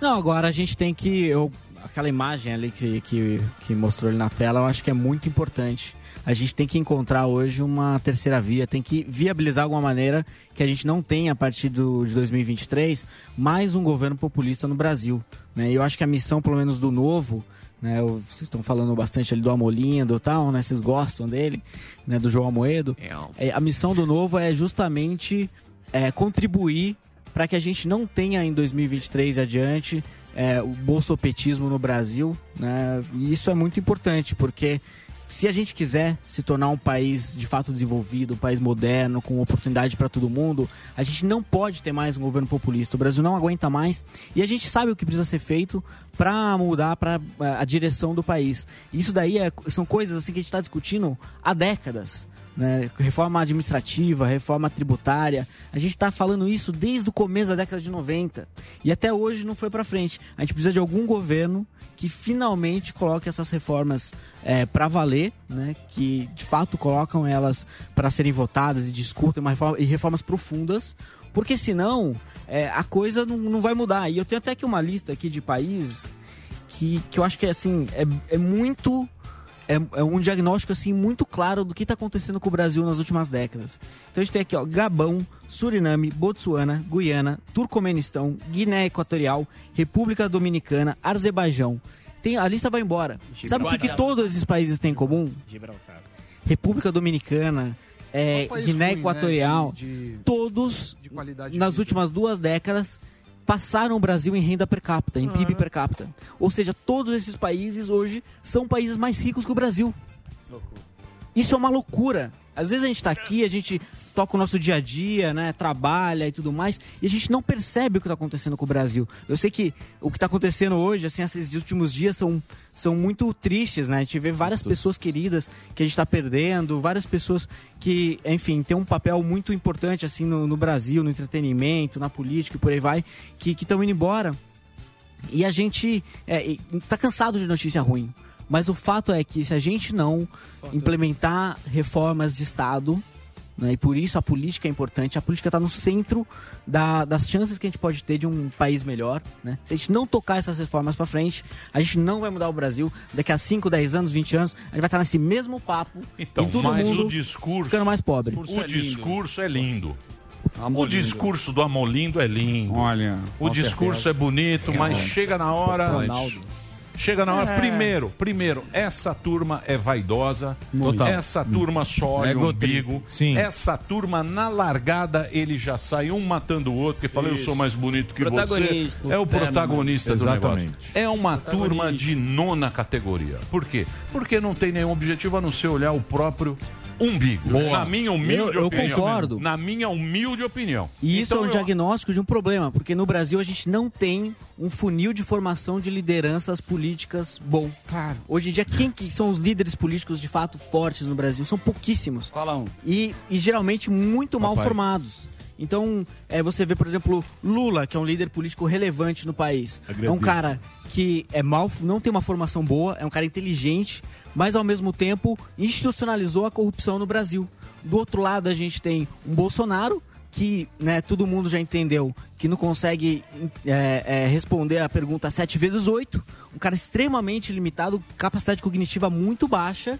Não, agora a gente tem que. Eu, aquela imagem ali que, que, que mostrou ali na tela, eu acho que é muito importante. A gente tem que encontrar hoje uma terceira via, tem que viabilizar alguma maneira que a gente não tenha, a partir do, de 2023, mais um governo populista no Brasil. Né? E eu acho que a missão, pelo menos do novo, né? Vocês estão falando bastante ali do Amolindo e tal, né? Vocês gostam dele, né? Do João Amoedo. É, a missão do novo é justamente é, contribuir para que a gente não tenha em 2023 e adiante é, o bolsopetismo no Brasil, né? E isso é muito importante, porque se a gente quiser se tornar um país de fato desenvolvido, um país moderno, com oportunidade para todo mundo, a gente não pode ter mais um governo populista. O Brasil não aguenta mais e a gente sabe o que precisa ser feito para mudar para a direção do país. Isso daí é- são coisas assim que a gente está discutindo há décadas. Né? Reforma administrativa, reforma tributária. A gente está falando isso desde o começo da década de 90 e até hoje não foi para frente. A gente precisa de algum governo que finalmente coloque essas reformas para valer, né? que de fato colocam elas para serem votadas e discutem uma reforma, e reformas profundas, porque senão é, a coisa não, não vai mudar. E eu tenho até aqui uma lista aqui de países que, que eu acho que assim, é, é muito é, é um diagnóstico assim muito claro do que está acontecendo com o Brasil nas últimas décadas. Então a gente tem aqui, ó, Gabão, Suriname, Botsuana, Guiana, Turcomenistão, Guiné Equatorial, República Dominicana, Azerbaijão. Tem, a lista vai embora. Sabe o que, que todos esses países têm em comum? Gibraltar. República Dominicana, é, um país Guiné ruim, né, Equatorial, de- de- todos de nas últimas duas décadas passaram o Brasil em renda per capita, em PIB per capita. Ou seja, todos esses países hoje são países mais ricos que o Brasil. Isso é uma loucura. Às vezes a gente tá aqui, a gente toca o nosso dia a dia, né? Trabalha e tudo mais, e a gente não percebe o que tá acontecendo com o Brasil. Eu sei que o que tá acontecendo hoje, assim, esses últimos dias são, são muito tristes, né? A gente vê várias pessoas queridas que a gente tá perdendo, várias pessoas que, enfim, têm um papel muito importante, assim, no, no Brasil, no entretenimento, na política e por aí vai, que estão indo embora. E a gente é, e tá cansado de notícia ruim. Mas o fato é que se a gente não implementar reformas de Estado, Né? E por isso a política é importante. A política está no centro da- das chances que a gente pode ter de um país melhor. Né? Se a gente não tocar essas reformas para frente, a gente não vai mudar o Brasil. Daqui a 5, 10 anos, 20 anos, a gente vai estar nesse mesmo papo. Então, e todo mas mundo o discurso. ficando mais pobre. O discurso é lindo. O Amolindo. discurso do Amolindo é lindo. Olha, o discurso certeza. é bonito, mas É. chega na hora. Ronaldo. Chega na hora. É. Primeiro, primeiro, essa turma é vaidosa. Total. Essa turma só olha o umbigo. Sim. Essa turma, na largada, ele já sai um matando o outro, que fala, eu Isso. sou mais bonito que você. É o É, protagonista do exatamente. negócio. É uma turma de nona categoria. Por quê? Porque não tem nenhum objetivo a não ser olhar o próprio umbigo. Boa. Na minha humilde Eu- eu opinião. concordo. Na minha humilde opinião. E isso Então, é um eu- diagnóstico de um problema, porque no Brasil a gente não tem um funil de formação de lideranças políticas bom. Claro. Hoje em dia, quem que são os líderes políticos de fato fortes no Brasil? São pouquíssimos. Fala um. E, e geralmente muito mal Papai. formados. Então, é, você vê, por exemplo, Lula, que é um líder político relevante no país. É um cara que é mal, não tem uma formação boa, é um cara inteligente, mas ao mesmo tempo institucionalizou a corrupção no Brasil. Do outro lado, a gente tem um Bolsonaro que né, todo mundo já entendeu que não consegue é, é, responder a pergunta 7 vezes 8. Um cara extremamente limitado, capacidade cognitiva muito baixa.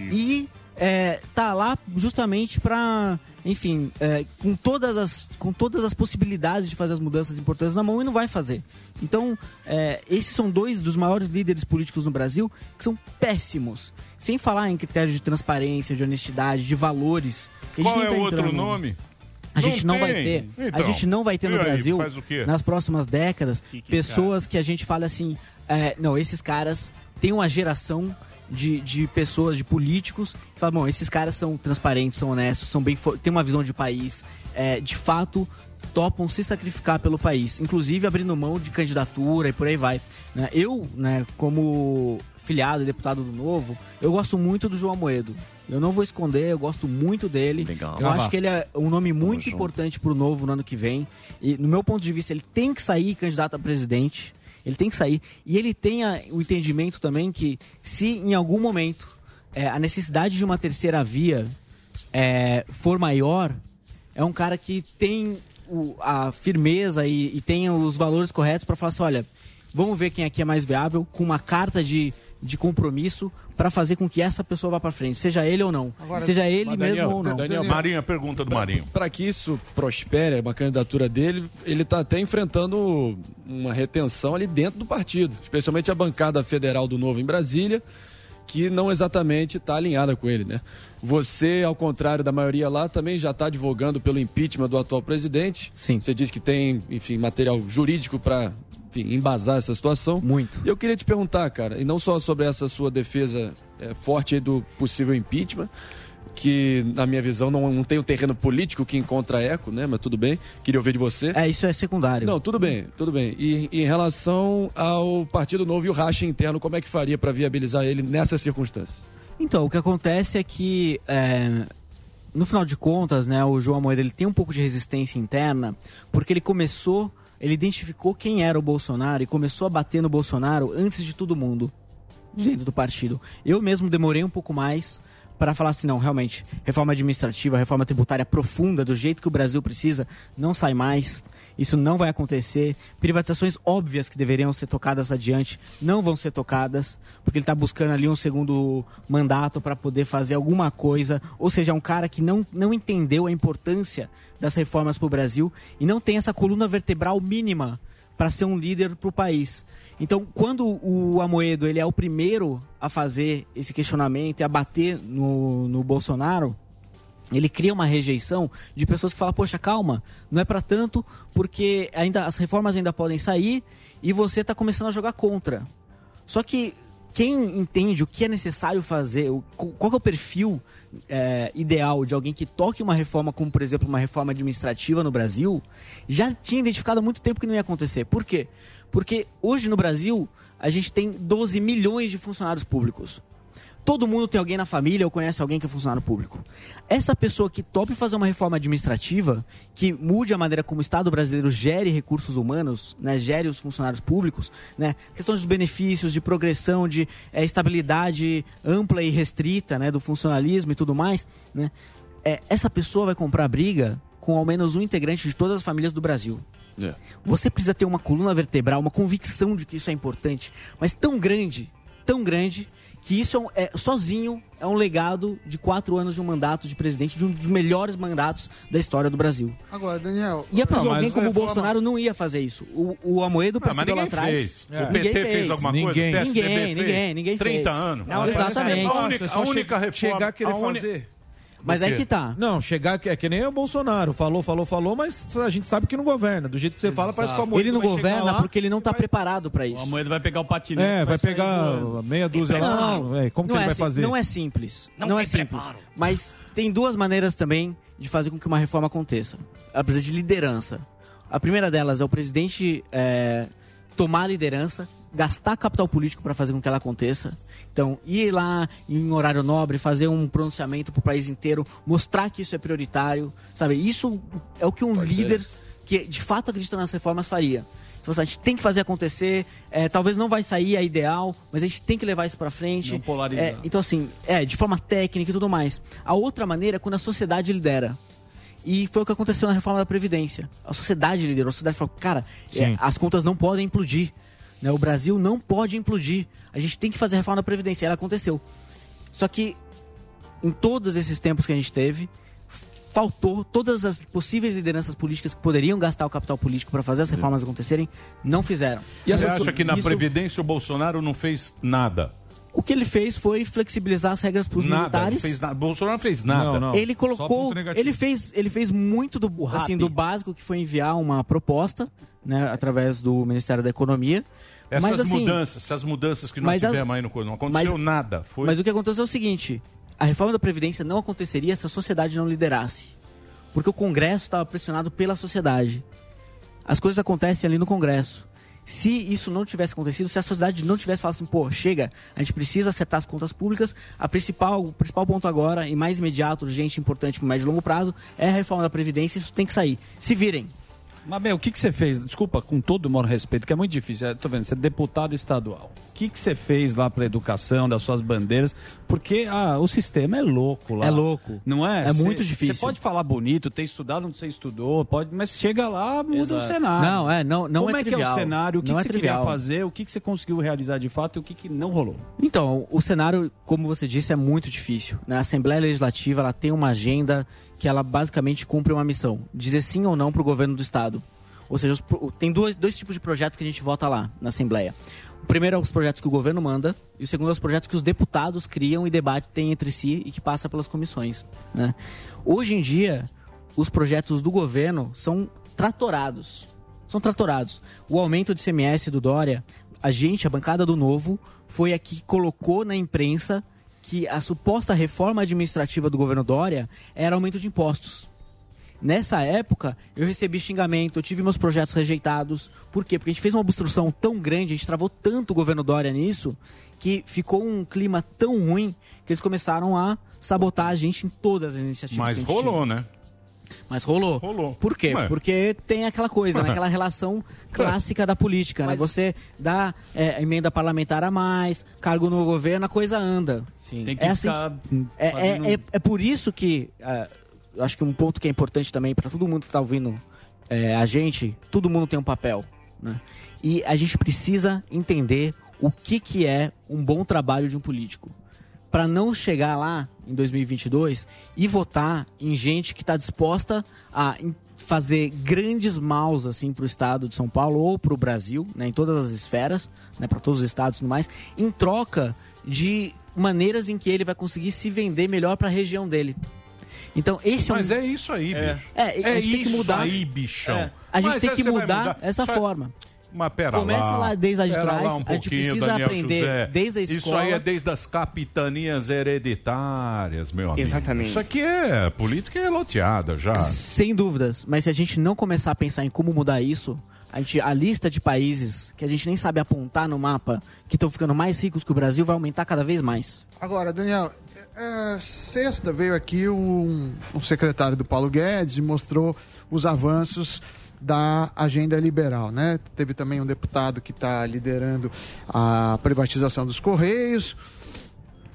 E é, tá lá justamente para, enfim, é, com, todas as, com todas as possibilidades de fazer as mudanças importantes na mão e não vai fazer. Então, é, esses são dois dos maiores líderes políticos no Brasil que são péssimos. Sem falar em critérios de transparência, de honestidade, de valores. que a gente Qual é tá o outro entrando. nome? A gente não vai ter. Então, a gente não vai ter no aí, Brasil, nas próximas décadas, Que que pessoas que a gente fala assim: é, não, esses caras têm uma geração de, de pessoas, de políticos, que falam, bom, esses caras são transparentes, são honestos, são bem têm uma visão de país, é, de fato topam se sacrificar pelo país, inclusive abrindo mão de candidatura e por aí vai. né? Eu, né, como filiado e deputado do Novo, eu gosto muito do João Moedo. Eu não vou esconder, eu gosto muito dele. Eu Gravar. acho que ele é um nome muito junto. importante pro Novo no ano que vem. E, no meu ponto de vista, ele tem que sair candidato a presidente. Ele tem que sair. E ele tem o entendimento também que, se em algum momento é, a necessidade de uma terceira via é, for maior, é um cara que tem o- a firmeza e, e tem os valores corretos para falar assim: olha, vamos ver quem aqui é mais viável, com uma carta de, de compromisso para fazer com que essa pessoa vá para frente, seja ele ou não. seja ele Mas, mesmo Daniel, ou não. Daniel, Marinho, a pergunta do Marinho. Para que isso prospere, uma candidatura dele, ele está até enfrentando uma retenção ali dentro do partido, especialmente a bancada federal do Novo em Brasília, que não exatamente está alinhada com ele, né? Você, ao contrário da maioria lá, também já está advogando pelo impeachment do atual presidente. Sim. Você diz que tem, enfim, material jurídico para embasar essa situação. Muito. E eu queria te perguntar, cara, e não só sobre essa sua defesa é, forte do possível impeachment, que na minha visão não, não tem o terreno político que encontra eco, né? Mas tudo bem, queria ouvir de você. É, isso é secundário. Não, tudo bem, tudo bem. E em relação ao Partido Novo e o racha interno, como é que faria para viabilizar ele nessas circunstâncias? Então, o que acontece é que, é, no final de contas, né, o João Moeira ele tem um pouco de resistência interna, porque ele começou, ele identificou quem era o Bolsonaro e começou a bater no Bolsonaro antes de todo mundo, dentro do partido. Eu mesmo demorei um pouco mais para falar assim, não, realmente, reforma administrativa, reforma tributária profunda, do jeito que o Brasil precisa, não sai mais. Isso não vai acontecer. Privatizações óbvias que deveriam ser tocadas adiante não vão ser tocadas, porque ele está buscando ali um segundo mandato para poder fazer alguma coisa. Ou seja, é um cara que não, não entendeu a importância das reformas para o Brasil e não tem essa coluna vertebral mínima para ser um líder para o país. Então, quando o Amoedo ele é o primeiro a fazer esse questionamento e a bater no, no Bolsonaro, ele cria uma rejeição de pessoas que falam, poxa, calma, não é para tanto, porque ainda as reformas ainda podem sair e você está começando a jogar contra. Só que quem entende o que é necessário fazer, qual é o perfil é, ideal de alguém que toque uma reforma, como por exemplo uma reforma administrativa no Brasil, já tinha identificado há muito tempo que não ia acontecer. Por quê? Porque hoje no Brasil a gente tem 12 milhões de funcionários públicos. Todo mundo tem alguém na família ou conhece alguém que é funcionário público. Essa pessoa que tope fazer uma reforma administrativa, que mude a maneira como o Estado brasileiro gere recursos humanos, né, gere os funcionários públicos, né, questão dos benefícios, de progressão, de eh, estabilidade ampla e restrita né, do funcionalismo e tudo mais, né, é, essa pessoa vai comprar briga com ao menos um integrante de todas as famílias do Brasil. É. Você precisa ter uma coluna vertebral, uma convicção de que isso é importante, mas tão grande, tão grande, que isso é, é- sozinho é um legado de quatro anos de um mandato de presidente, de um dos melhores mandatos da história do Brasil. Agora, Daniel. E a pessoa, Não, mas alguém como o Bolsonaro não ia fazer isso. O, o Amoedo Ah, mas percebeu lá ninguém atrás. fez. É. O PT Ninguém fez alguma coisa? Ninguém, PSDB ninguém, fez? ninguém, ninguém 30 fez. anos. Não, exatamente. A única, a única reforma, chegar a querer a uni- fazer. Mas aí que tá. Não, chegar que é que nem o Bolsonaro. Falou, falou, falou, mas a gente sabe que não governa. Do jeito que você fala, parece que o Amoedo Ele não vai governa lá- porque ele não tá preparado pra isso. O Amoedo vai pegar o patinete. É, vai pegar voando. meia dúzia lá. Não, é, como que não ele é vai assim- fazer? Não é simples. Não Não, é simples. preparo. Mas tem duas maneiras também de fazer com que uma reforma aconteça. Ela precisa de liderança. A primeira delas é o presidente é, tomar a liderança, gastar capital político para fazer com que ela aconteça. Então, ir lá em horário nobre, fazer um pronunciamento para o país inteiro, mostrar que isso é prioritário, sabe? Isso é o que um líder que de fato acredita nas reformas faria. Então, a gente tem que fazer acontecer. é, talvez não vai sair a ideal, mas a gente tem que levar isso para frente. Não polarizar. É, então, assim, é, de forma técnica e tudo mais. A outra maneira é quando a sociedade lidera. E foi o que aconteceu na reforma da Previdência. A sociedade liderou, a sociedade falou, cara, é, as contas não podem implodir. Né? O Brasil não pode implodir. A gente tem que fazer a reforma da Previdência. E ela aconteceu. Só que, em todos esses tempos que a gente teve, faltou todas as possíveis lideranças políticas que poderiam gastar o capital político para fazer as reformas acontecerem, não fizeram. Você acha que na Isso- Previdência o Bolsonaro não fez nada? O que ele fez foi flexibilizar as regras para os militares. não fez nada. Bolsonaro não fez nada. Ele colocou, ele fez, ele fez muito do, assim, do básico que foi enviar uma proposta, né, através do Ministério da Economia. Essas mas, assim, mudanças, essas mudanças que nós tivemos aí no não aconteceu mas- nada. Foi... Mas o que aconteceu é o seguinte: a reforma da Previdência não aconteceria se a sociedade não liderasse. Porque o Congresso estava pressionado pela sociedade. As coisas acontecem ali no Congresso. Se isso não tivesse acontecido, se a sociedade não tivesse falado assim, pô, chega, a gente precisa acertar as contas públicas, a principal, o principal ponto agora, e mais imediato, urgente, importante pro médio e longo prazo, é a reforma da Previdência, isso tem que sair. Se virem. Mas, meu, o que, que você fez? Desculpa, com todo o maior respeito, que é muito difícil. Eu tô vendo, você é deputado estadual. O que, que você fez lá pra educação, das suas bandeiras? Porque ah, o sistema é louco lá. É louco. Não é? É Cê- muito difícil. Você pode falar bonito, ter estudado onde você estudou, pode, mas chega lá, muda Exato. o cenário. Não, é, não- não Como é é, que é o cenário? O que, que é você trivial. queria fazer? O que, que você conseguiu realizar de fato e o que, que não rolou? Então, o cenário, como você disse, é muito difícil. né? A Assembleia Legislativa ela tem uma agenda que ela basicamente cumpre uma missão: dizer sim ou não para o governo do Estado. Ou seja, tem dois, dois tipos de projetos que a gente vota lá na Assembleia. O primeiro é os projetos que o governo manda, e o segundo é os projetos que os deputados criam e debatem entre si e que passa pelas comissões. né? Hoje em dia, os projetos do governo são tratorados. São tratorados. O aumento de CMS do Dória, a gente, a bancada do Novo, foi a que colocou na imprensa que a suposta reforma administrativa do governo Dória era aumento de impostos. Nessa época, eu recebi xingamento, eu tive meus projetos rejeitados. Por quê? Porque a gente fez uma obstrução tão grande, a gente travou tanto o governo Dória nisso, que ficou um clima tão ruim que eles começaram a sabotar a gente em todas as iniciativas. Mas rolou, né? Mas rolou. Rolou. Por quê? Ué. Porque tem aquela coisa, né? aquela relação clássica da política, né? Você dá é, emenda parlamentar a mais, cargo no governo, a coisa anda. Tem que é assim é, fazendo- é, é, é por isso que é, acho que um ponto que é importante também para todo mundo que está ouvindo é, a gente, todo mundo tem um papel, né? E a gente precisa entender o que, que é um bom trabalho de um político para não chegar lá em 2022 e votar em gente que está disposta a fazer grandes maus assim para o estado de São Paulo ou para o Brasil, né, em todas as esferas, né, para todos os estados e tudo mais, em troca de maneiras em que ele vai conseguir se vender melhor para a região dele. Então esse é um Mas é isso aí, É. bicho. É, a gente tem que isso mudar- aí, bichão. É. A gente Mas tem que vai mudar essa Só- forma. Mas pera Começa lá, lá desde lá de pera trás, lá um a gente precisa Daniel aprender José. desde a Isso escola. aí é desde as capitanias hereditárias, meu amigo. Exatamente. Isso aqui é política é loteada já. Sem dúvidas, mas se a gente não começar a pensar em como mudar isso, a, gente, a lista de países que a gente nem sabe apontar no mapa, que estão ficando mais ricos que o Brasil, vai aumentar cada vez mais. Agora, Daniel, é, sexta veio aqui um, um secretário do Paulo Guedes e mostrou os avanços da agenda liberal, né? Teve também um deputado que está liderando a privatização dos Correios.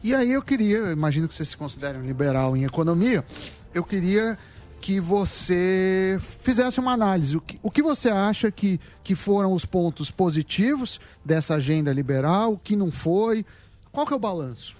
E aí eu queria, eu imagino que vocês se considerem um liberal em economia, eu queria que você fizesse uma análise. O que, o que você acha que, que foram os pontos positivos dessa agenda liberal, o que não foi? Qual que é o balanço?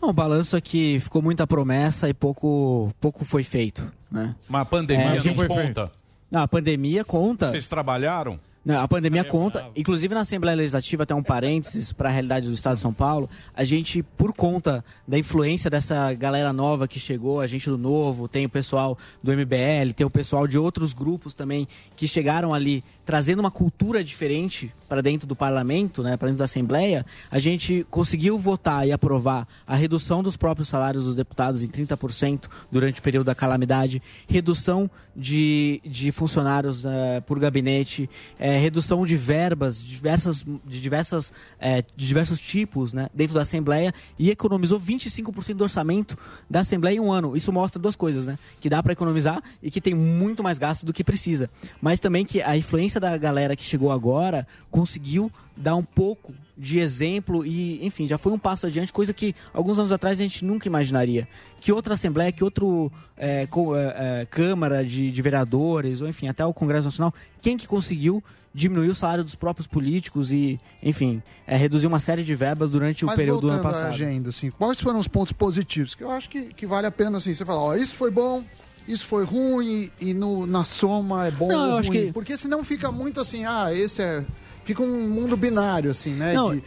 Não, o balanço é que ficou muita promessa e pouco, pouco foi feito. Né? Mas a pandemia É, a não gente- conta. A pandemia conta. Vocês trabalharam? Não, a pandemia conta. Inclusive na Assembleia Legislativa, até um parênteses para a realidade do Estado de São Paulo, a gente, por conta da influência dessa galera nova que chegou, a gente do Novo, tem o pessoal do MBL, tem o pessoal de outros grupos também que chegaram ali trazendo uma cultura diferente para dentro do parlamento, né, para dentro da Assembleia, a gente conseguiu votar e aprovar a redução dos próprios salários dos deputados em 30% durante o período da calamidade, redução de, de funcionários eh, por gabinete, eh, redução de verbas de diversas, de, diversas, eh, de diversos tipos né, dentro da Assembleia e economizou 25% do orçamento da Assembleia em um ano. Isso mostra duas coisas, né? Que dá para economizar e que tem muito mais gasto do que precisa. Mas também que a influência da galera que chegou agora conseguiu dar um pouco de exemplo e, enfim, já foi um passo adiante, coisa que alguns anos atrás a gente nunca imaginaria. Que outra Assembleia, que outro é, co- é, é, Câmara de, de Vereadores, ou enfim, até o Congresso Nacional, quem que conseguiu diminuir o salário dos próprios políticos e, enfim, é, reduzir uma série de verbas durante o Mas período do ano voltando à passado. agenda, assim, quais foram os pontos positivos? Que eu acho que, que vale a pena, assim, você falar, ó, isso foi bom, isso foi ruim, e no, na soma é bom Não, ou ruim. que- Porque senão fica muito assim, ah, esse é... Fica um mundo binário, assim, né? Não, de,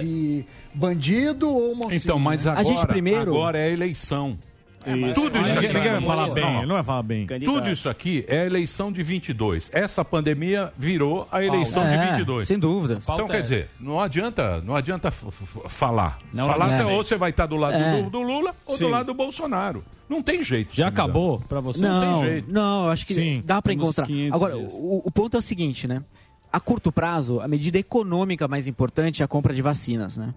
de bandido ou mocinho. Então, mas né? agora, agora é a eleição. É, mas- Tudo isso Ninguém- aqui ninguém vai falar bem, não vai falar bem. Tudo isso aqui é a eleição de 22. Essa pandemia virou a eleição É, de 22. sem dúvida. Então, quer é dizer, não adianta, não adianta falar. Não, falar não, você- não. ou você vai estar do lado É. do, do Lula ou Sim. do lado do Bolsonaro. Não tem jeito. Já acabou pra você? Não, Não tem jeito. não, eu acho que Sim, dá para encontrar. 500 Agora, o, o ponto é o seguinte, né? A curto prazo, a medida econômica mais importante é a compra de vacinas, né?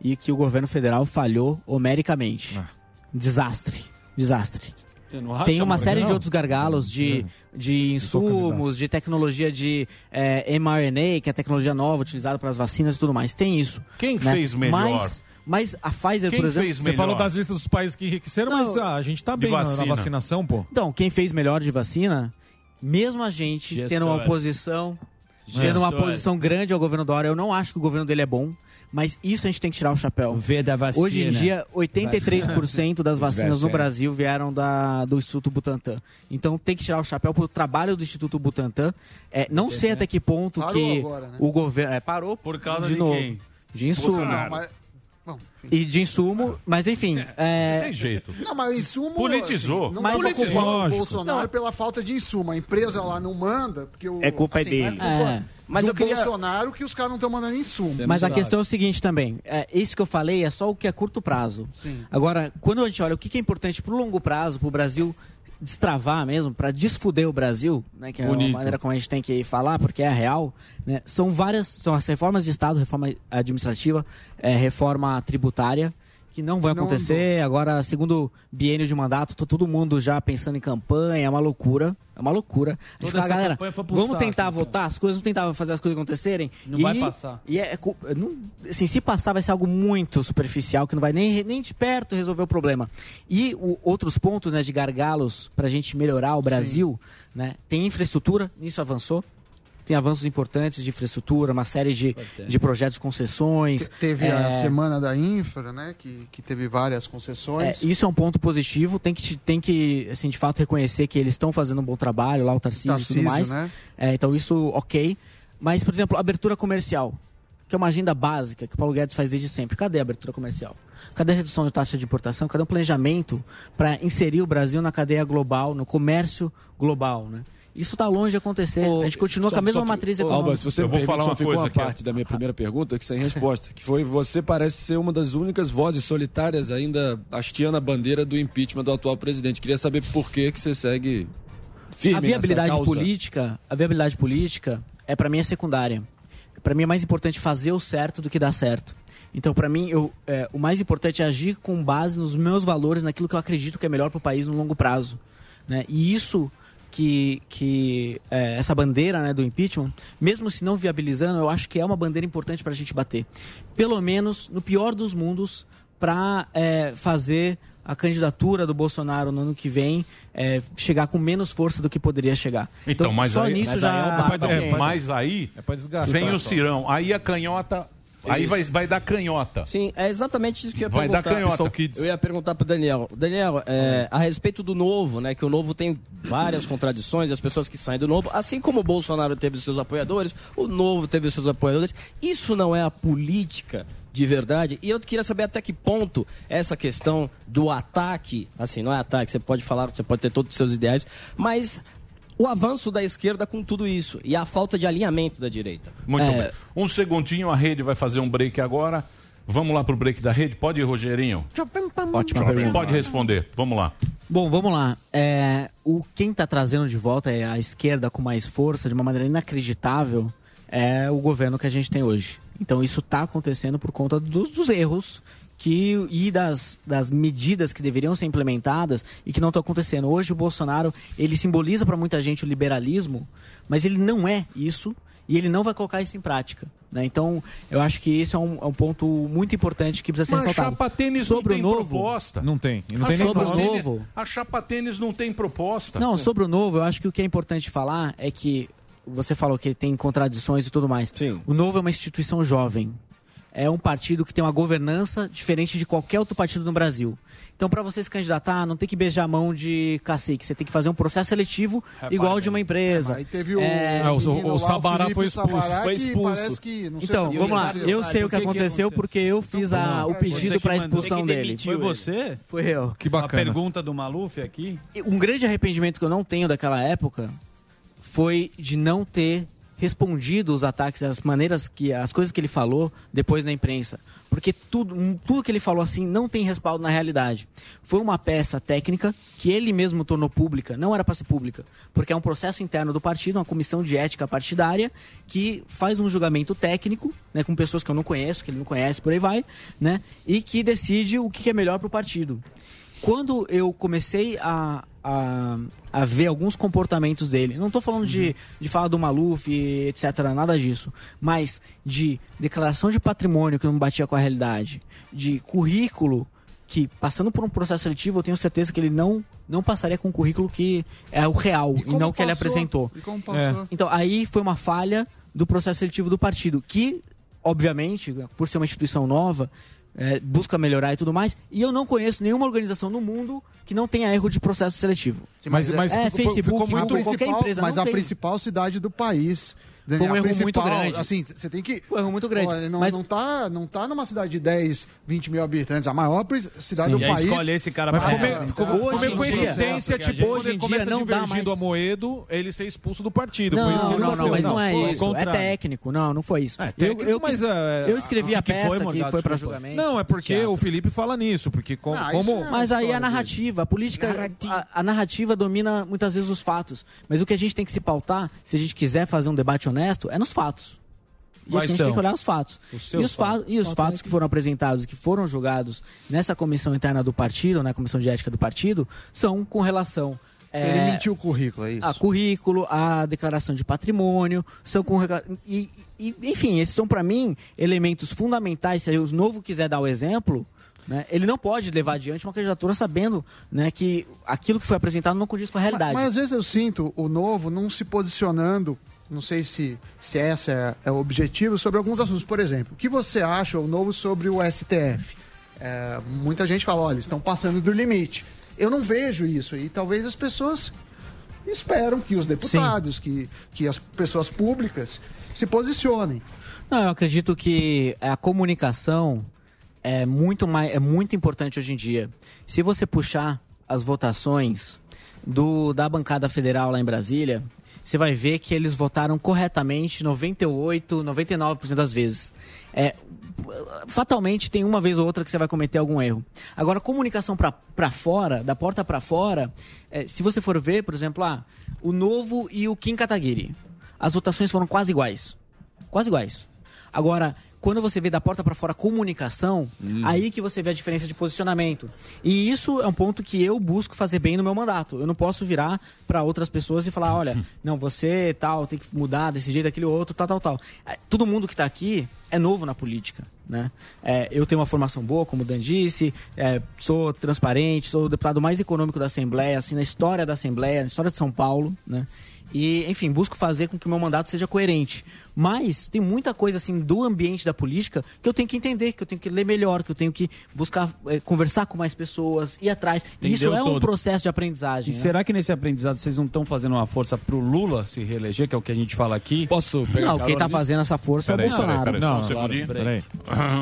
E que o governo federal falhou homericamente. Ah. Desastre. Desastre. Não acha, Tem uma série de Não. outros gargalos de, de insumos, de tecnologia de eh, mRNA, que é a tecnologia nova utilizada para as vacinas e tudo mais. Tem isso. Quem né? fez melhor? Mas, mas a Pfizer, Quem por exemplo... fez Você falou das listas dos países que enriqueceram, mas ah, a gente tá De bem na- na vacina. vacinação, pô. Então, quem fez melhor de vacina, mesmo a gente tendo uma oposição, tendo uma Gestor. posição grande ao governo Dória, eu não acho que o governo dele é bom, mas isso a gente tem que tirar o chapéu. V da vacina. Hoje em dia, 83% das vacinas no. Brasil vieram da, do Instituto Butantan. Então tem que tirar o chapéu pro trabalho do Instituto Butantan. É, não sei até que ponto Parou que agora, né? o governo. É, parou Por causa de, de novo. quem? De insumo. Não, mas, E de insumo, mas enfim. É, Tem jeito. não, mas o insumo... Politizou. Assim, não Mas dá politizou. culpar o. Bolsonaro Não. pela falta de insumo. A empresa lá não manda, porque o... É culpa assim, dele. não É culpa É. Mas do eu queria- Bolsonaro que os caras não estão mandando insumo. Mas a questão é o seguinte também. É, isso que eu falei é só o que é curto prazo. Sim. Agora, quando a gente olha o que que é importante pro longo prazo, pro Brasil destravar mesmo, para desfuder o Brasil, né, que é Bonito. a maneira como a gente tem que falar, porque é real, né, são várias, são as reformas de Estado, reforma administrativa, é, reforma tributária, que não vai Não acontecer. Agora, segundo biênio de mandato, tá todo mundo já pensando em campanha, é uma loucura. É uma loucura. A gente fala, galera, campanha foi pro vamos saco, tentar cara. votar as coisas, vamos tentar fazer as coisas acontecerem. Não E- vai passar. E é, não- assim, se passar, vai ser algo muito superficial, que não vai nem, nem de perto resolver o problema. E o- outros pontos né, de gargalos para a gente melhorar o Brasil, né, tem infraestrutura, nisso avançou. Tem avanços importantes de infraestrutura, uma série de, de projetos, concessões. Teve a é, semana da infra, né? Que, que teve várias é, concessões. isso é um ponto positivo. Tem que, te- tem que assim, de fato, reconhecer que eles estão fazendo um bom trabalho lá, o Tarcísio, e Tarcísio, tudo mais. né? É, então, isso, ok. Mas, por exemplo, abertura comercial, que é uma agenda básica que o Paulo Guedes faz desde sempre. Cadê a abertura comercial? Cadê a redução de taxa de importação? Cadê um planejamento para inserir o Brasil na cadeia global, no comércio global, né? Isso está longe de acontecer. a gente continua com a mesma matriz econômica. Alba, se você me permite, só ficou uma parte da minha primeira pergunta que sem resposta, que foi você parece ser uma das únicas vozes solitárias ainda hasteando a bandeira do impeachment do atual presidente. Queria saber por que que você segue firme a viabilidade nessa causa. política, a viabilidade política é para mim é secundária. Para mim é mais importante fazer o certo do que dar certo. Então, para mim, eu, é, o mais importante é agir com base nos meus valores, naquilo que eu acredito que é melhor para o país no longo prazo. Né? E isso que, que é, essa bandeira né, do impeachment, mesmo se não viabilizando, eu acho que é uma bandeira importante para a gente bater. Pelo menos, no pior dos mundos, para fazer a candidatura do Bolsonaro no ano que vem é, chegar com menos força do que poderia chegar. Então, mas só aí, nisso mas já aí é um é, mas aí vem o Cirão, aí a canhota, aí vai, vai dar canhota. Sim, é exatamente isso que eu ia Vai dar perguntar. canhota. Pessoal Eu ia perguntar pro Daniel. Daniel, é, a respeito do novo, né? Que o novo tem várias contradições, as pessoas que saem do novo, assim como o Bolsonaro teve os seus apoiadores, o novo teve os seus apoiadores. Isso não é a política de verdade. E eu queria saber até que ponto essa questão do ataque, assim, não é ataque, você pode falar, você pode ter todos os seus ideais, mas o avanço da esquerda com tudo isso e a falta de alinhamento da direita. Muito É. bem. Um segundinho, a rede vai fazer um break agora. Vamos lá pro break da rede. Pode ir, Rogerinho? Ótima pergunta. Pode responder. Vamos lá. Bom, vamos lá. É, o quem está trazendo de volta é a esquerda com mais força, de uma maneira inacreditável, é o governo que a gente tem hoje. Então isso está acontecendo por conta dos, dos erros que, e das, das medidas que deveriam ser implementadas e que não estão acontecendo. Hoje o Bolsonaro ele simboliza para muita gente o liberalismo, mas ele não é isso e ele não vai colocar isso em prática. né? Então eu acho que esse é um, é um ponto muito importante que precisa ser Mas a ressaltado. chapa tênis Sobre não tem o novo, proposta. Não tem. Não A tem Sobre o novo. A chapa tênis não tem proposta. Não, sobre o novo, eu acho que o que é importante falar é que você falou que tem contradições e tudo mais. O novo é uma instituição jovem. É um partido que tem uma governança diferente de qualquer outro partido no Brasil. Então, para você se candidatar, não tem que beijar a mão de cacique. Você tem que fazer um processo seletivo igual de uma empresa. Aí teve o, É, o, menino menino o lá, Sabará Felipe foi expulso, Sabará, foi expulso. que, Então, o vamos lá. Eu sei o que aconteceu porque eu fiz a- o pedido para a expulsão dele. Foi você? Foi eu. Que A pergunta do Maluf aqui. Um grande arrependimento que eu não tenho daquela época foi de não ter respondido os ataques, as maneiras que as coisas que ele falou depois na imprensa, porque tudo, tudo que ele falou assim não tem respaldo na realidade. Foi uma peça técnica que ele mesmo tornou pública, não era para ser pública, porque é um processo interno do partido, uma comissão de ética partidária que faz um julgamento técnico, né, com pessoas que eu não conheço, que ele não conhece, por aí vai, né, e que decide o que é melhor para o partido. Quando eu comecei a, a, a ver alguns comportamentos dele, não estou falando de, de falar do Maluf, etc., nada disso, mas de declaração de patrimônio que não batia com a realidade, de currículo que, passando por um processo seletivo, eu tenho certeza que ele não, não passaria com o currículo que é o real e, como não o que ele passou? apresentou. E passou? Então, aí foi uma falha do processo seletivo do partido, que, obviamente, por ser uma instituição nova, é, busca melhorar e tudo mais. E eu não conheço nenhuma organização no mundo que não tenha erro de processo seletivo. Mas, mas é, ficou- Facebook, ficou muito Google, qualquer empresa Mas não a tem. principal cidade do país. Foi um erro muito grande. Assim, você tem que. Foi um erro muito grande. Pô, não, Mas- não, tá, não tá numa cidade de 10, 20 mil habitantes. A maior cidade Sim, do e aí país. escolhe esse cara Mas pra ficou essa. meio, ficou, ficou meio hoje em dia- coincidência, tipo, gente- hoje em dia não dá mais- a Moedo, ele ser expulso do partido. Não, não, não, bateu. mas não é isso. É técnico. Não, não foi isso. É técnico, eu, eu, mas, quis- é, eu escrevi a, peça que foi para julgamento. Não, é porque o Felipe fala nisso, porque co- como... é- Mas aí a narrativa, a política, a, a narrativa domina muitas vezes os fatos. Mas o que a gente tem que se pautar, se a gente quiser fazer um debate honesto, é nos fatos. E aqui a gente tem que olhar os fatos. Os e os, fa fatos. e os fatos que foram apresentados, que foram julgados nessa comissão interna do partido, na comissão de ética do partido, são com relação. é, Ele mentiu o currículo, é isso? a currículo, a declaração de patrimônio, são com e, e- enfim, esses são para mim elementos fundamentais. Se aí o novo quiser dar o exemplo, né, ele não pode levar adiante uma candidatura sabendo né, que aquilo que foi apresentado não condiz com a realidade. Mas, mas às vezes eu sinto o novo não se posicionando, não sei se, se esse é, é o objetivo, sobre alguns assuntos. Por exemplo, o que você acha, o novo, sobre o STF? É, muita gente fala, olha, eles estão passando do limite. Eu não vejo isso e talvez as pessoas esperam que os deputados, que, que as pessoas públicas se posicionem. Não, eu acredito que a comunicação é muito, mais, é muito importante hoje em dia. Se você puxar as votações do, da bancada federal lá em Brasília, você vai ver que eles votaram corretamente 98, 99% das vezes. É, fatalmente tem uma vez ou outra que você vai cometer algum erro. Agora, comunicação para fora, da porta para fora, é, se você for ver, por exemplo, ah, o Novo e o Kim Kataguiri, as votações foram quase iguais. Quase iguais. Agora, quando você vê da porta para fora comunicação, aí que você vê a diferença de posicionamento. E isso é um ponto que eu busco fazer bem no meu mandato. Eu não posso virar para outras pessoas e falar, olha, não, você tal, tem que mudar desse jeito, daquele outro, tal, tal, tal. É, Todo mundo que está aqui é novo na política. Né? É, eu tenho uma formação boa, como o Dan disse, é, sou transparente, sou o deputado mais econômico da Assembleia, assim, na história da Assembleia, na história de São Paulo, né? E, enfim, busco fazer com que o meu mandato seja coerente. Mas tem muita coisa assim do ambiente da política que eu tenho que entender, que eu tenho que ler melhor, que eu tenho que buscar eh, conversar com mais pessoas, ir atrás. E isso Entendeu é um tudo. processo de aprendizagem. E né? será que nesse aprendizado vocês não estão fazendo uma força pro Lula se reeleger, que é o que a gente fala aqui? Posso Não, quem tá fazendo essa força é o Bolsonaro. só um segundinho.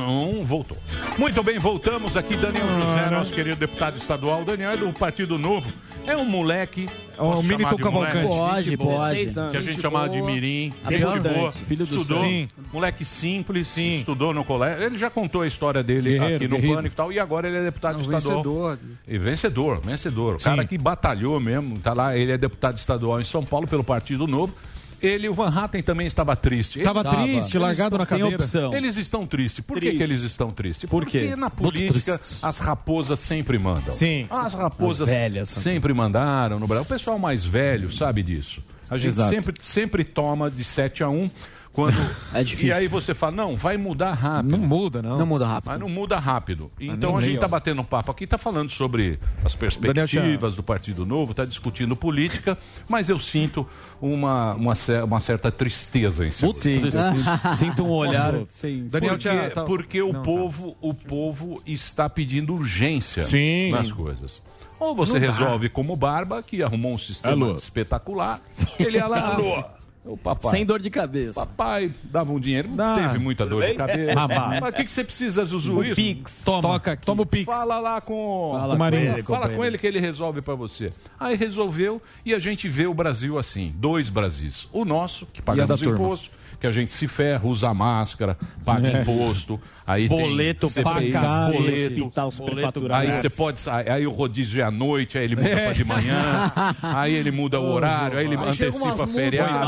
Um, voltou. Muito bem, voltamos aqui. Daniel José, nosso querido deputado estadual. Daniel é do Partido Novo. É um moleque. Ó, o posso mini moleque? Cavalcante. Pode, pode. 16 anos. Que a gente Gente chamava de. Mirim. Gente boa. Filho do Estudou. Sim. Moleque simples, estudou no colégio. Ele já contou a história dele Guerreiro, aqui no guerreiro. Pânico e tal. E agora ele é deputado Não, estadual. vencedor. E vencedor, vencedor. O cara que batalhou mesmo, tá lá, ele é deputado estadual em São Paulo pelo Partido Novo. Ele, o Van Hatten também estava triste. Ele Tava triste, largado na sem cadeira. opção. Eles estão tristes. Por que, Triste. que eles estão tristes? Por quê? Porque na política as raposas sempre mandam. Sim. As raposas As velhas. sempre mandaram no Brasil. O pessoal mais velho sabe disso. A gente Exato. sempre, sempre toma de 7 a 1 quando É difícil. E aí você fala, não, vai mudar rápido. Não muda, não. Não muda rápido. Mas não muda rápido. Então a gente está batendo um papo aqui, está falando sobre as perspectivas do Partido Novo, está discutindo política, mas eu sinto uma, uma, uma certa tristeza em cima. Sim, sinto um olhar sem... Daniel porque, tá- porque o Não, tá. povo, o povo está pedindo urgência Sim. nas Sim. coisas. Ou você resolve como Barba, que arrumou um sistema Alô. espetacular. Ele ia lá, alô, o papai. Sem dor de cabeça. Papai dava um dinheiro, não teve muita dor de cabeça. Ah. Mas o que, que você precisa, Zuzu? Isso? Pix. Toma, Toca aqui. toma o Pix. Fala lá com Fala com ele, Fala com ele que ele resolve pra você. Aí resolveu e a gente vê o Brasil assim, dois Brasis. O nosso, que pagamos imposto, que a gente se ferra, usa máscara, paga imposto, aí Boleto tem CPI, boleto. Hospital superfaturado. Aí você pode sair, aí o rodízio é à noite, aí ele muda pra de manhã, aí ele muda o horário, aí ele Aí antecipa feriado.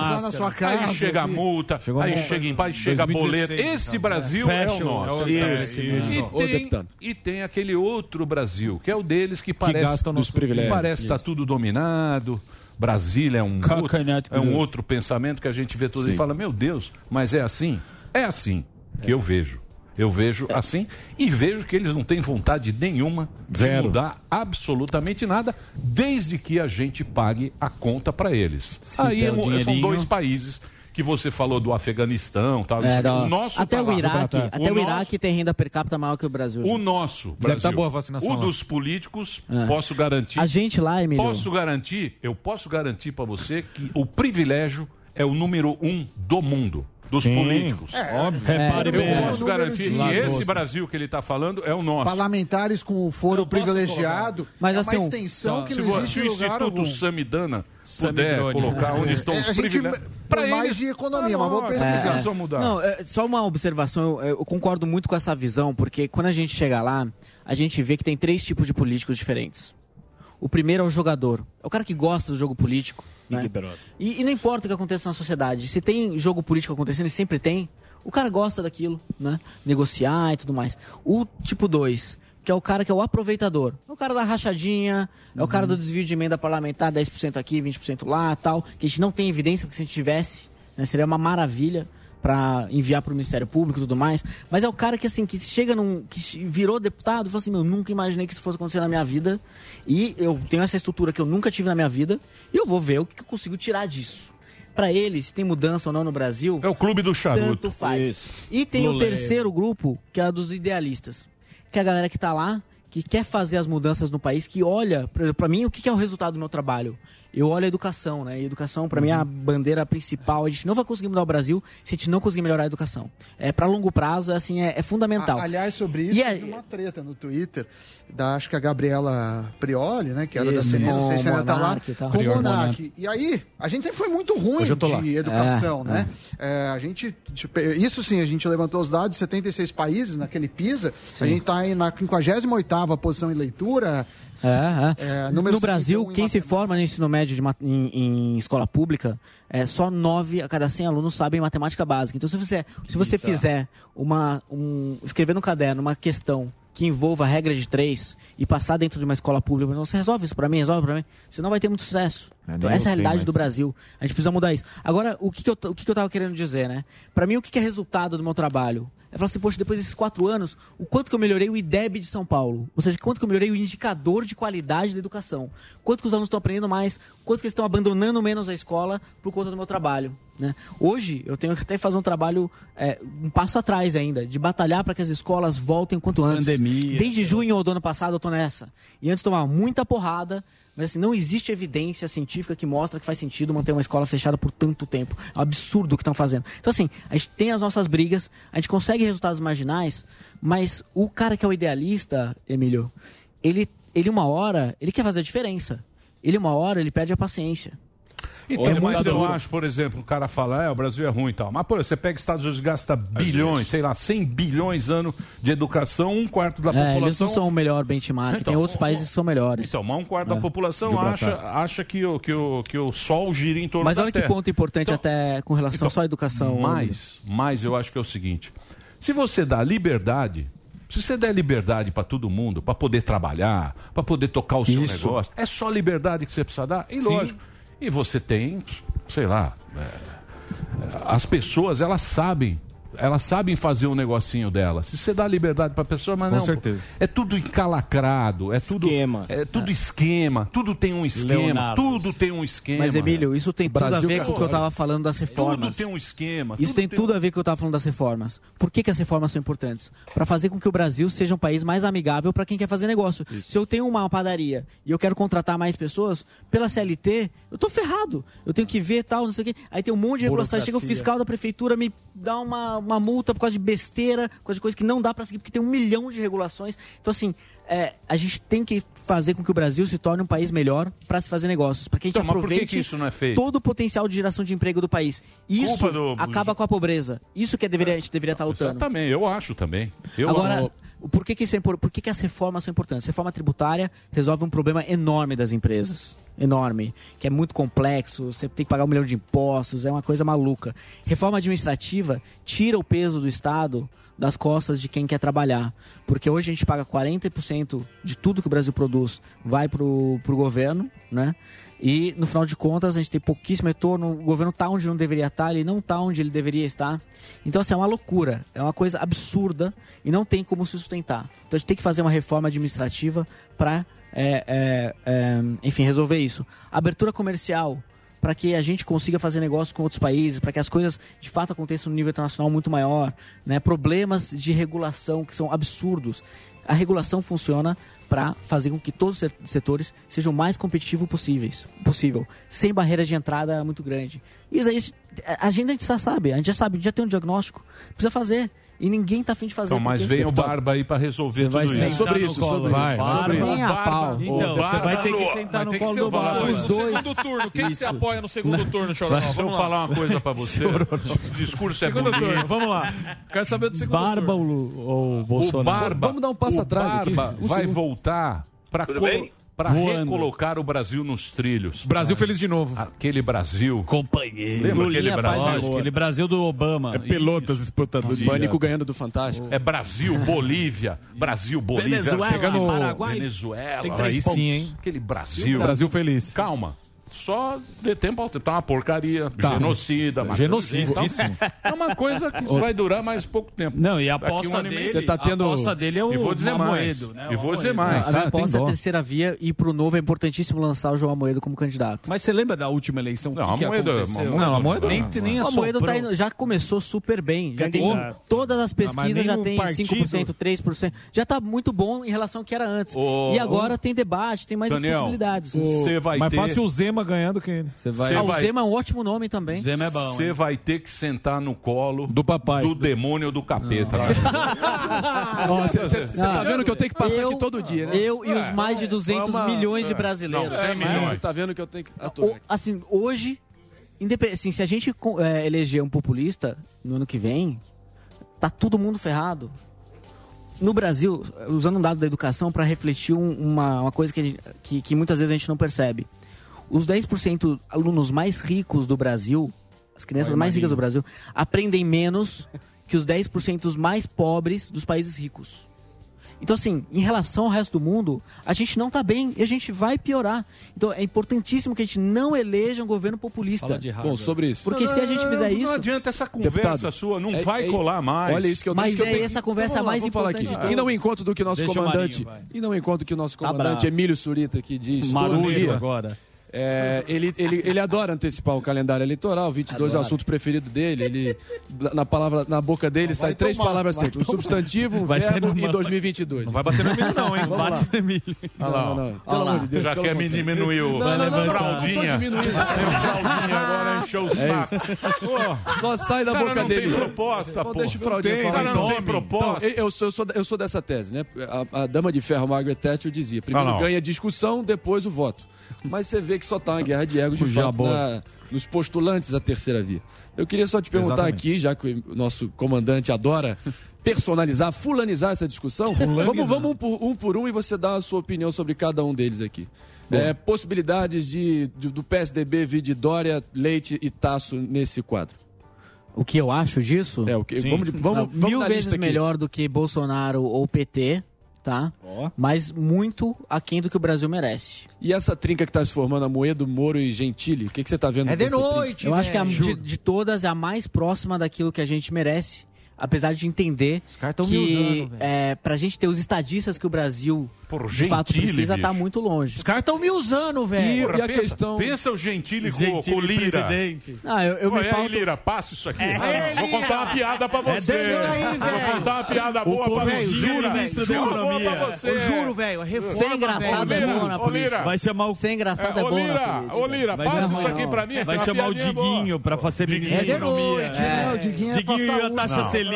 Aí chega a que- multa, Chegou aí chega em paz, chega 2016, boleto. Esse. Brasil é o nosso. é estabelecimento. E tem, e tem aquele outro Brasil, que é o deles que parece, gastam nosso que parece estar tudo dominado. Brasília é um, outro, é um outro pensamento que a gente vê todo Sim. e fala, meu Deus, mas é assim? É assim que eu vejo. Eu vejo assim e vejo que eles não têm vontade nenhuma de Zero. mudar absolutamente nada, desde que a gente pague a conta para eles. Aí der é são dois países que você falou do Afeganistão, tal. É, o nosso até tá o. Iraque, O até o, nosso- Iraque tem renda per capita maior que o Brasil. o já. nosso Deve Brasil. tá boa a vacinação O lá. dos políticos, É. posso garantir. A gente lá, Emílio. Posso garantir, eu posso garantir para você que o privilégio é o número um do mundo. Dos Sim. políticos. Óbvio. Repare É, Eu bem. posso número garantir que esse. Brasil que ele está falando é o nosso. Parlamentares com o foro privilegiado. Mas é assim, uma um- extensão que Se, não existe se o Instituto algum. Samidana puder Samidrone. colocar onde estão É, os a gente, privilégios. por Pra mais eles- de economia, Ah, mas vou não, pesquisar. é, vamos mudar. Não, é, só uma observação, eu, eu concordo muito com essa visão, porque quando a gente chega lá, a gente vê que tem três tipos de políticos diferentes. O primeiro é o jogador, é o cara que gosta do jogo político. Né? E, e não importa o que aconteça na sociedade, se tem jogo político acontecendo, e sempre tem, o cara gosta daquilo, né? Negociar e tudo mais. O tipo 2, que é o cara que é o aproveitador. É o cara da rachadinha, é o cara do desvio de emenda parlamentar, 10% aqui, 20% lá, tal, que a gente não tem evidência, porque se a gente tivesse, né, seria uma maravilha para enviar para o Ministério Público e tudo mais. Mas é o cara que assim que chega num que virou deputado, e fala assim, meu, nunca imaginei que isso fosse acontecer na minha vida e eu tenho essa estrutura que eu nunca tive na minha vida e eu vou ver o que eu consigo tirar disso. Para ele, se tem mudança ou não no Brasil, É o clube do charuto. tanto faz. Isso. E tem o Lulé. terceiro grupo, que é a dos idealistas. Que é a galera que tá lá, que quer fazer as mudanças no país, que olha, para mim, o que que é o resultado do meu trabalho? Eu olho a educação, né? E educação, para mim, é a bandeira principal. A gente não vai conseguir mudar o Brasil se a gente não conseguir melhorar a educação. É para longo prazo, é, assim, é, é fundamental. A- aliás, sobre isso, E é- teve uma treta no Twitter da, acho que a Gabriela Prioli, né? Que era da Isso, CNI, não sei se ainda tá lá, Monark e tal. com o Monark. Monark. E aí, a gente sempre foi muito ruim tô lá. de educação, É, né? É, a gente, tipo, isso sim, a gente levantou os dados, 76 países naquele PISA, a gente tá aí na 58ª posição em leitura, É, é. É, no Brasil, 51 em quem se forma no ensino médio de em, em escola pública, é, só 9 a cada 100 alunos sabem matemática básica. Então, se você, se você bizarro. fizer uma. Um, escrever no caderno uma questão que envolva a regra de três e passar dentro de uma escola pública, você resolve isso pra mim, resolve pra mim, senão vai ter muito sucesso. É, então, essa é a realidade mas- do Brasil. A gente precisa mudar isso. Agora, o que, que, eu, o que, que eu tava querendo dizer, né? Pra mim, o que, que é resultado do meu trabalho? é falar assim, poxa, depois desses quatro anos, o quanto que eu melhorei o IDEB de São Paulo? Ou seja, quanto que eu melhorei o indicador de qualidade da educação? Quanto que os alunos estão aprendendo mais? Quanto que eles estão abandonando menos a escola por conta do meu trabalho? Né? Hoje, eu tenho que até fazer um trabalho é, um passo atrás ainda, de batalhar para que as escolas voltem quanto antes. Pandemia. Desde junho do ano passado eu tô nessa. E antes tomava muita porrada, mas assim, não existe evidência científica que mostra que faz sentido manter uma escola fechada por tanto tempo. É um absurdo o que estão fazendo. Então, assim, a gente tem as nossas brigas, a gente consegue resultados marginais, mas o cara que é o idealista, Emílio, ele, ele uma hora, ele quer fazer a diferença. Ele uma hora, ele perde a paciência. Então, É mas muito eu duro. acho, por exemplo, o cara fala, é, o Brasil é ruim e tal. Mas, pô, você pega Estados Unidos, gasta bilhões, sei lá, 100 bilhões ano de educação, um quarto da É, eles população... não são o melhor benchmark, Então, tem outros países que são melhores. Então, mas um quarto da É. população Gibraltar. acha, acha que, o, que, o, que o Sol gira em torno Mas da olha que Terra. ponto importante até com relação então, só à educação. Mas, mas eu acho que é o seguinte: se você dá liberdade, se você der liberdade para todo mundo, para poder trabalhar, para poder tocar o seu Isso. negócio, é só liberdade que você precisa dar? E Sim. lógico. E você tem, sei lá, é, as pessoas, elas sabem. Elas sabem fazer o negocinho dela. Se você dá liberdade para a pessoa, mas Com não. certeza. É tudo encalacrado, é tudo Esquema. É tudo esquema, tudo tem um esquema, Leonardo. tudo tem um esquema. Mas, Emílio, isso tem tudo a Brasil ver com o que eu estava falando das reformas. Tudo tem um esquema. Isso tem tudo a ver com o que eu estava falando das reformas. Por que, que as reformas são importantes? Para fazer com que o Brasil seja um país mais amigável para quem quer fazer negócio. Se eu tenho uma padaria e eu quero contratar mais pessoas, pela CLT, eu tô ferrado. Eu tenho que ver tal, não sei o quê. Aí tem um monte de regulação. Aí Chega o fiscal da prefeitura, me dá uma, uma multa por causa de besteira, por causa de coisa que não dá para seguir, porque tem um milhão de regulações. Então, assim, é, a gente tem que fazer com que o Brasil se torne um país melhor para se fazer negócios. Para que a gente Então, que aproveite que isso não é feito? todo o potencial de geração de emprego do país. Isso do- acaba com a pobreza. Isso que é deveria, a gente deveria estar lutando. Exatamente, eu acho também. Eu Agora, acho. Por que, que isso é por que, que as reformas são importantes? Reforma tributária resolve um problema enorme das empresas. Enorme. Que é muito complexo, você tem que pagar um milhão de impostos, é uma coisa maluca. Reforma administrativa tira o peso do Estado das costas de quem quer trabalhar. Porque hoje a gente paga 40% de tudo que o Brasil produz vai pro, pro governo, né? E no final de contas a gente tem pouquíssimo retorno, o governo tá onde não deveria estar, ele não tá onde ele deveria estar. Então assim, é uma loucura, é uma coisa absurda e não tem como se sustentar. Então a gente tem que fazer uma reforma administrativa para, enfim, resolver isso. Abertura comercial, para que a gente consiga fazer negócio com outros países, para que as coisas de fato aconteçam no nível internacional muito maior, né? Problemas de regulação que são absurdos. A regulação funciona para fazer com que todos os set- setores sejam mais competitivos possíveis, possível, sem barreira de entrada muito grande. Isso aí, a gente, a gente já sabe, a gente já sabe, já tem um diagnóstico, precisa fazer. E ninguém tá afim de fazer. Então, mas vem o Barba aí para resolver vai tudo sentar isso. Sobre no isso, colo sobre Barba. sobre isso. Nem a Barba- pau. o Então, você vai ter que sentar no colo do Barba. Os dois. Segundo turno. Quem que você apoia no segundo turno, Chororó? Deixa eu Vamos lá. falar uma coisa para você. O discurso é Segundo bonito. turno, vamos lá. Quero saber do segundo Barba turno. ou, ou O Bolsonaro? Barba, Vamos dar um passo o atrás aqui. Barba vai segundo. voltar para Tudo bem? Para recolocar o Brasil nos trilhos. Brasil feliz de novo. Aquele Brasil. Companheiro. Lembra aquele Lulinha Brasil? Lógico, aquele Brasil do Obama. É Pelotas de Pânico ganhando do Fantástico. É Brasil, Bolívia. Brasil, Bolívia. Venezuela, Chega no Paraguai. Venezuela. Tem três Aí pontos. sim, hein? Aquele Brasil. Brasil feliz. Calma. Só dê tempo ao tempo. Tá uma porcaria. Tá. Genocida. Genocídio. gente. É uma coisa que vai durar mais pouco tempo. Não, e a um aposta meio. dele, Você tá tendo- a aposta dele é o E vou dizer mais. Né? E vou dizer mais. A Ah, tem aposta é a terceira via e pro novo é importantíssimo lançar o João Amoedo como candidato. Mas você lembra da última eleição? Não, que que Amoedo- aconteceu? Não, Amoedo nem, não. nem O Amoedo tá indo- já começou super bem. Já tem, todas as mas pesquisas já tem partido- 5%, 3%. Já tá muito bom em relação ao que era antes. E agora tem debate, tem mais Daniel, possibilidades. Você vai Mais ter... fácil o Zema ganhando que ele. Você vai... Ah, o Zema é um ótimo nome também. Zema é bom, Você vai ter que sentar no colo Do papai. do demônio ou do capeta. Você tá vendo que eu tenho que passar eu- aqui todo dia, né? Eu e os mais de 200 É uma- milhões de é. brasileiros. Não, 100 É, milhões. Você tá vendo que eu tenho que aturar. O- assim, hoje, assim, se a gente é, eleger um populista no ano que vem, tá todo mundo ferrado. No Brasil, usando um dado da educação para refletir um- uma, uma coisa que, gente- que, que muitas vezes a gente não percebe os 10% alunos mais ricos do Brasil, as crianças mais ricas do Brasil, aprendem menos que os 10% mais pobres dos países ricos. Então, assim, em relação ao resto do mundo, a gente não está bem e a gente vai piorar. Então, é importantíssimo que a gente não eleja um governo populista. Bom, sobre isso. Porque se a gente fizer não, isso. Não adianta essa conversa Deputado, sua, não é, vai é, colar mais. Olha isso que eu Mas que é eu tenho... essa conversa então, lá, mais importante. Falar aqui. Então. E não encontro do que nosso Deixa comandante. O Marinho, e não encontro que o nosso tá comandante tá Emílio Surita que diz. Marulho agora. É, ele, ele, ele adora antecipar o calendário eleitoral, 22 adora. é o assunto preferido dele. Ele, na, palavra, na boca dele não, sai três tomar, palavras sempre: o substantivo, o. vai verbo ser e 2022. Não vai bater no Emílio, não, hein? Vamos Bate lá. no Emílio. Olha lá, não, não. De Deus. Já quer me diminuir o. Não, não, não, fraldinha. Não, não, fraldinha agora encheu o é saco. Só sai da boca dele. Não tem proposta, pô. Deixa o fraldinha falar. Não tem então, proposta. Eu sou eu sou dessa tese, né? A dama de ferro, Margaret Thatcher, dizia: primeiro ganha discussão, depois o voto. Mas você vê que que só está uma guerra de egos de fato na, nos postulantes da terceira via. Eu queria só te perguntar Exatamente. aqui, já que o nosso comandante adora personalizar, fulanizar essa discussão, fulanizar. vamos, vamos um, por, um, por, um e você dá a sua opinião sobre cada um deles aqui. É, possibilidades de, de, do PSDB vir de Dória, Leite e Tasso nesse quadro. O que eu acho disso? É, o que, vamos, vamos, vamos mil vezes melhor do que Bolsonaro ou PT tá? Oh. Mas muito aquém do que o Brasil merece. E essa trinca que está se formando, a Moedo, Moro e Gentili, o que, que você está vendo? É de noite! Eu acho que é a, de, de, todas é a mais próxima daquilo que a gente merece apesar de entender os que me usando, é, pra gente ter os estadistas que o Brasil Por, de fato precisa, estar tá muito longe. Os caras estão me usando, velho. E, e a pensa, questão... Pensa o Gentili, Gentili com, o Lira. Presidente. Não, eu, eu Pô, me pauto... aí, Lira, passa isso aqui. É, é, Vou contar uma piada pra você. Aí, Vou contar uma piada é, boa o, pra é você. Juro, ministro da Economia. Boa você. Eu juro, velho. Reforma, Sem engraçado é bom na polícia. Vai chamar o... Sem engraçado é bom na Ô, Lira, passa isso aqui pra mim. Vai chamar o Diguinho pra ministro da economia. Né? É, Diguinho. Diguinho e a taxa Selic.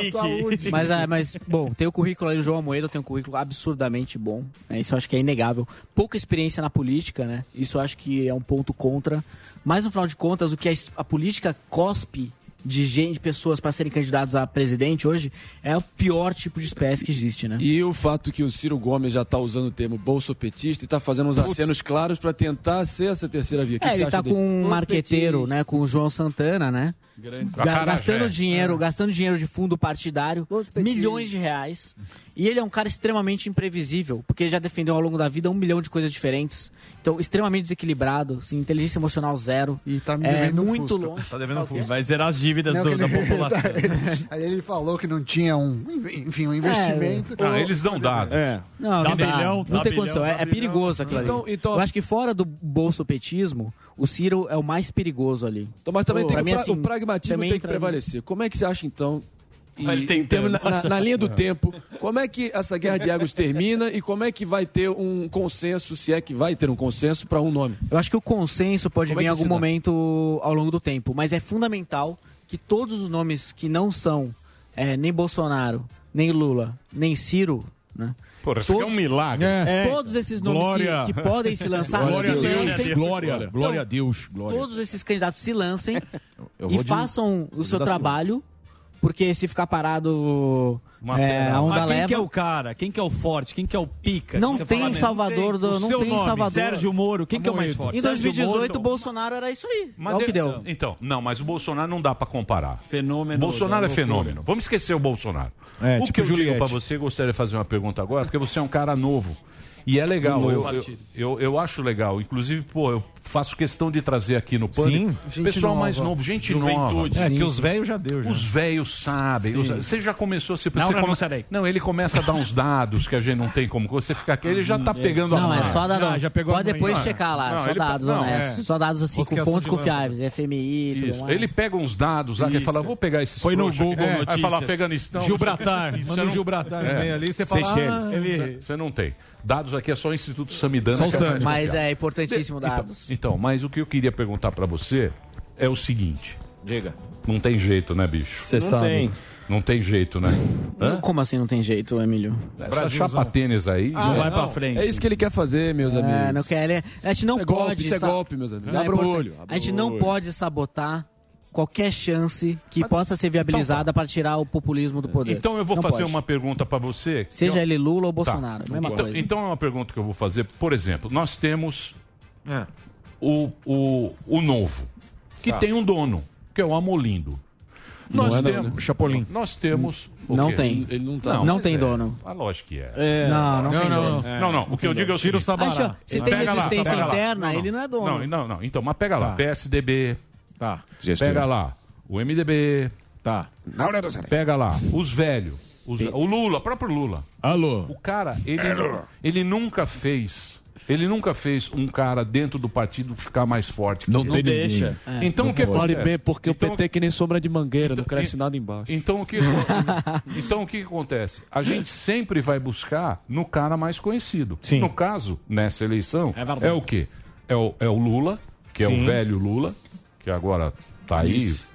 Mas, é, mas, bom, tem o currículo aí do João Moedo, tem um currículo absurdamente bom. Né? Isso eu acho que é inegável. Pouca experiência na política, né? Isso eu acho que é um ponto contra. Mas, no final de contas, o que a, a política cospe de gente, de pessoas para serem candidatos a presidente hoje é o pior tipo de espécie que existe, né? E o fato que o Ciro Gomes já está usando o termo bolsopetista e está fazendo uns Putz. acenos claros para tentar ser essa terceira via. É, que ele está com dele? um marqueteiro, né? Com o João Santana, né? Gastando é. dinheiro, é. gastando dinheiro de fundo partidário, milhões de reais. E ele é um cara extremamente imprevisível, porque já defendeu ao longo da vida um milhão de coisas diferentes. Então, extremamente desequilibrado, assim, inteligência emocional zero. E tá me é, muito Fusca. longe. Tá devendo Fusca. Vai zerar as dívidas não, do, da tá- população. Ele, aí ele falou que não tinha um, enfim, um investimento. É, ou... Ah, eles dão dados. É. Não, dá não, dá, bilhão, não dá tem bilhão, condição. É, é, perigoso aquilo então, ali. Então... Eu acho que fora do bolsopetismo, o Ciro é o mais perigoso ali. Então, mas também Pô, tem o, pra, assim, o prag pragmatismo Também tem que né? prevalecer. Como é que você acha, então, e na, na, linha do é. tempo, como é que essa guerra de egos termina e como é que vai ter um consenso, se é que vai ter um consenso, para um nome? Eu acho que o consenso pode como é vir é em algum momento ao longo do tempo, mas é fundamental que todos os nomes que não são é, nem Bolsonaro, nem Lula, nem Ciro, né? Porra, todos, é um milagre. É, é. Todos esses nomes que, que, podem se lançar, glória se lancem. Glória, glória, glória a Deus. Glória. Todos esses candidatos se lancem e façam o seu trabalho, sua. porque se ficar parado é, a onda Mas quem leva. que é o cara? Quem que é o forte? Quem que é o pica? Não tem Salvador, não tem, do, não tem nome, Salvador. Sérgio Moro, quem Amor, que é o mais forte? Em 2018 o então. Bolsonaro era isso aí. Mas é o que deu. Então, não, mas o Bolsonaro não dá para comparar. Fenômeno. Bolsonaro é fenômeno. Vamos esquecer o Bolsonaro. É, o tipo que eu Juliette. digo para você, gostaria de fazer uma pergunta agora, porque você é um cara novo. E é legal, eu, eu, eu, eu, acho legal. Inclusive, pô, eu faço questão de trazer aqui no Pânico. Sim, pessoal nova. mais novo, gente Juventude. nova. É, que os velhos já deu. Já. Os velhos sabem. Os... Você já começou a se... Não, não, come... não, não, ele começa a dar uns dados que a gente não tem como. Você fica aqui, ele já tá hum, é. pegando não, a Não, é só dar. Já pegou Pode depois é. checar lá. só ele... Tá- dados honestos. É. Só dados assim, com pontos confiáveis. FMI, tudo mais. Ele pega uns dados lá, e ele fala, vou pegar esses Foi no Google Notícias. Aí fala Afeganistão. Gilbratar. Manda o Gibraltar ali, você fala... Ah, você não tem. Dados aqui é só o Instituto Samidana. Só o Sam, mas é importantíssimo então, dados. Então, então, mas o que eu queria perguntar para você é o seguinte. Diga. Não tem jeito, né, bicho? Você sabe. Tem. Não tem jeito, né? Como assim não tem jeito, Emílio? Pra chapa tênis aí ah, não vai não. pra frente. É isso que ele quer fazer, meus ah, amigos. É, não quer. Ele, é- a gente não isso é pode. Golpe, isso é golpe, meus amigos. É, Abra o olho. A gente não pode sabotar qualquer chance que Mas, possa ser viabilizada então, tá. para tirar o populismo do poder. Então eu vou não fazer pode. uma pergunta para você. Seja eu... ele Lula ou tá. Bolsonaro, tá. mesma então, coisa. Então é uma pergunta que eu vou fazer. Por exemplo, nós temos é. o, o, o novo, que tá. tem um dono, que é o Amolindo. Nós é não é temos. Né? Chapolin. Nós temos. Não tem. Ele não, tá. não, não tem é. dono. Ah, a lógica é. é. Não, não, não, tem não, dono. É. Não. O que eu digo é o seguinte. Tira Sabará. Se tem resistência interna, ele não é dono. Não, não, não. Então, mas pega lá. Tá. PSDB, Tá. Gestor. Pega lá. O MDB. Tá. Não, não, não, Pega lá. Os velhos. os- o Lula, o próprio Lula. Alô. O cara, ele, ele nunca fez. Ele nunca fez um cara dentro do partido ficar mais forte. que Não ele. tem deixa. Então o que Pode acontece? bem, porque Então- o PT é que nem sombra de mangueira, não cresce nada embaixo. Então o que então o que acontece? A gente sempre vai buscar no cara mais conhecido. Sim. No caso, nessa eleição, É é, o quê? É o, é o Lula, que é Sim. o velho Lula, que agora tá aí Isso.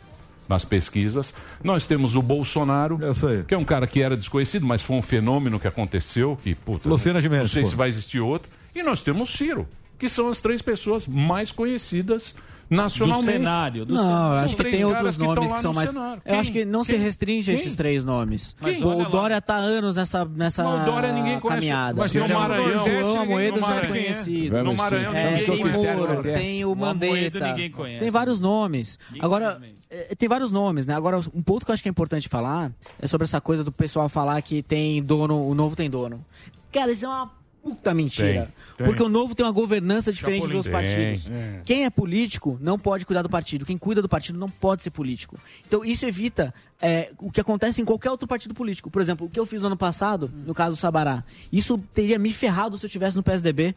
nas pesquisas. Nós temos o Bolsonaro, sei. que é um cara que era desconhecido, mas foi um fenômeno que aconteceu, que puta, Luciana não, Gimenez, não sei pô. se vai existir outro. E nós temos Ciro, que são as três pessoas mais conhecidas nacionalmente. Do cenário, do Não, cenário. acho que tem outros que nomes que, são no mais. cenário. Eu acho Quem? que não se Quem? restringe a esses três nomes. Mas o o lá. Dória tá há anos nessa, nessa Mas o Dória ninguém conhece. caminhada. Mas no Mas Maranhão, João já é Maranhão, conhecido. No Maranhão, É, tem o. Moro, tem o O Mandetta. ninguém conhece. Tem vários nomes. Agora, é, tem vários nomes, né? Agora, um ponto que eu acho que é importante falar é sobre essa coisa do pessoal falar que tem dono, o novo tem dono. Cara, isso é uma puta mentira. Tem, tem. Porque o novo tem uma governança diferente Chapolin. dos outros partidos. é. Quem é político não pode cuidar do partido. Quem cuida do partido não pode ser político. Então isso evita é, o que acontece em qualquer outro partido político. Por exemplo, o que eu fiz no ano passado, no caso do Sabará, isso teria me ferrado se eu estivesse no PSDB.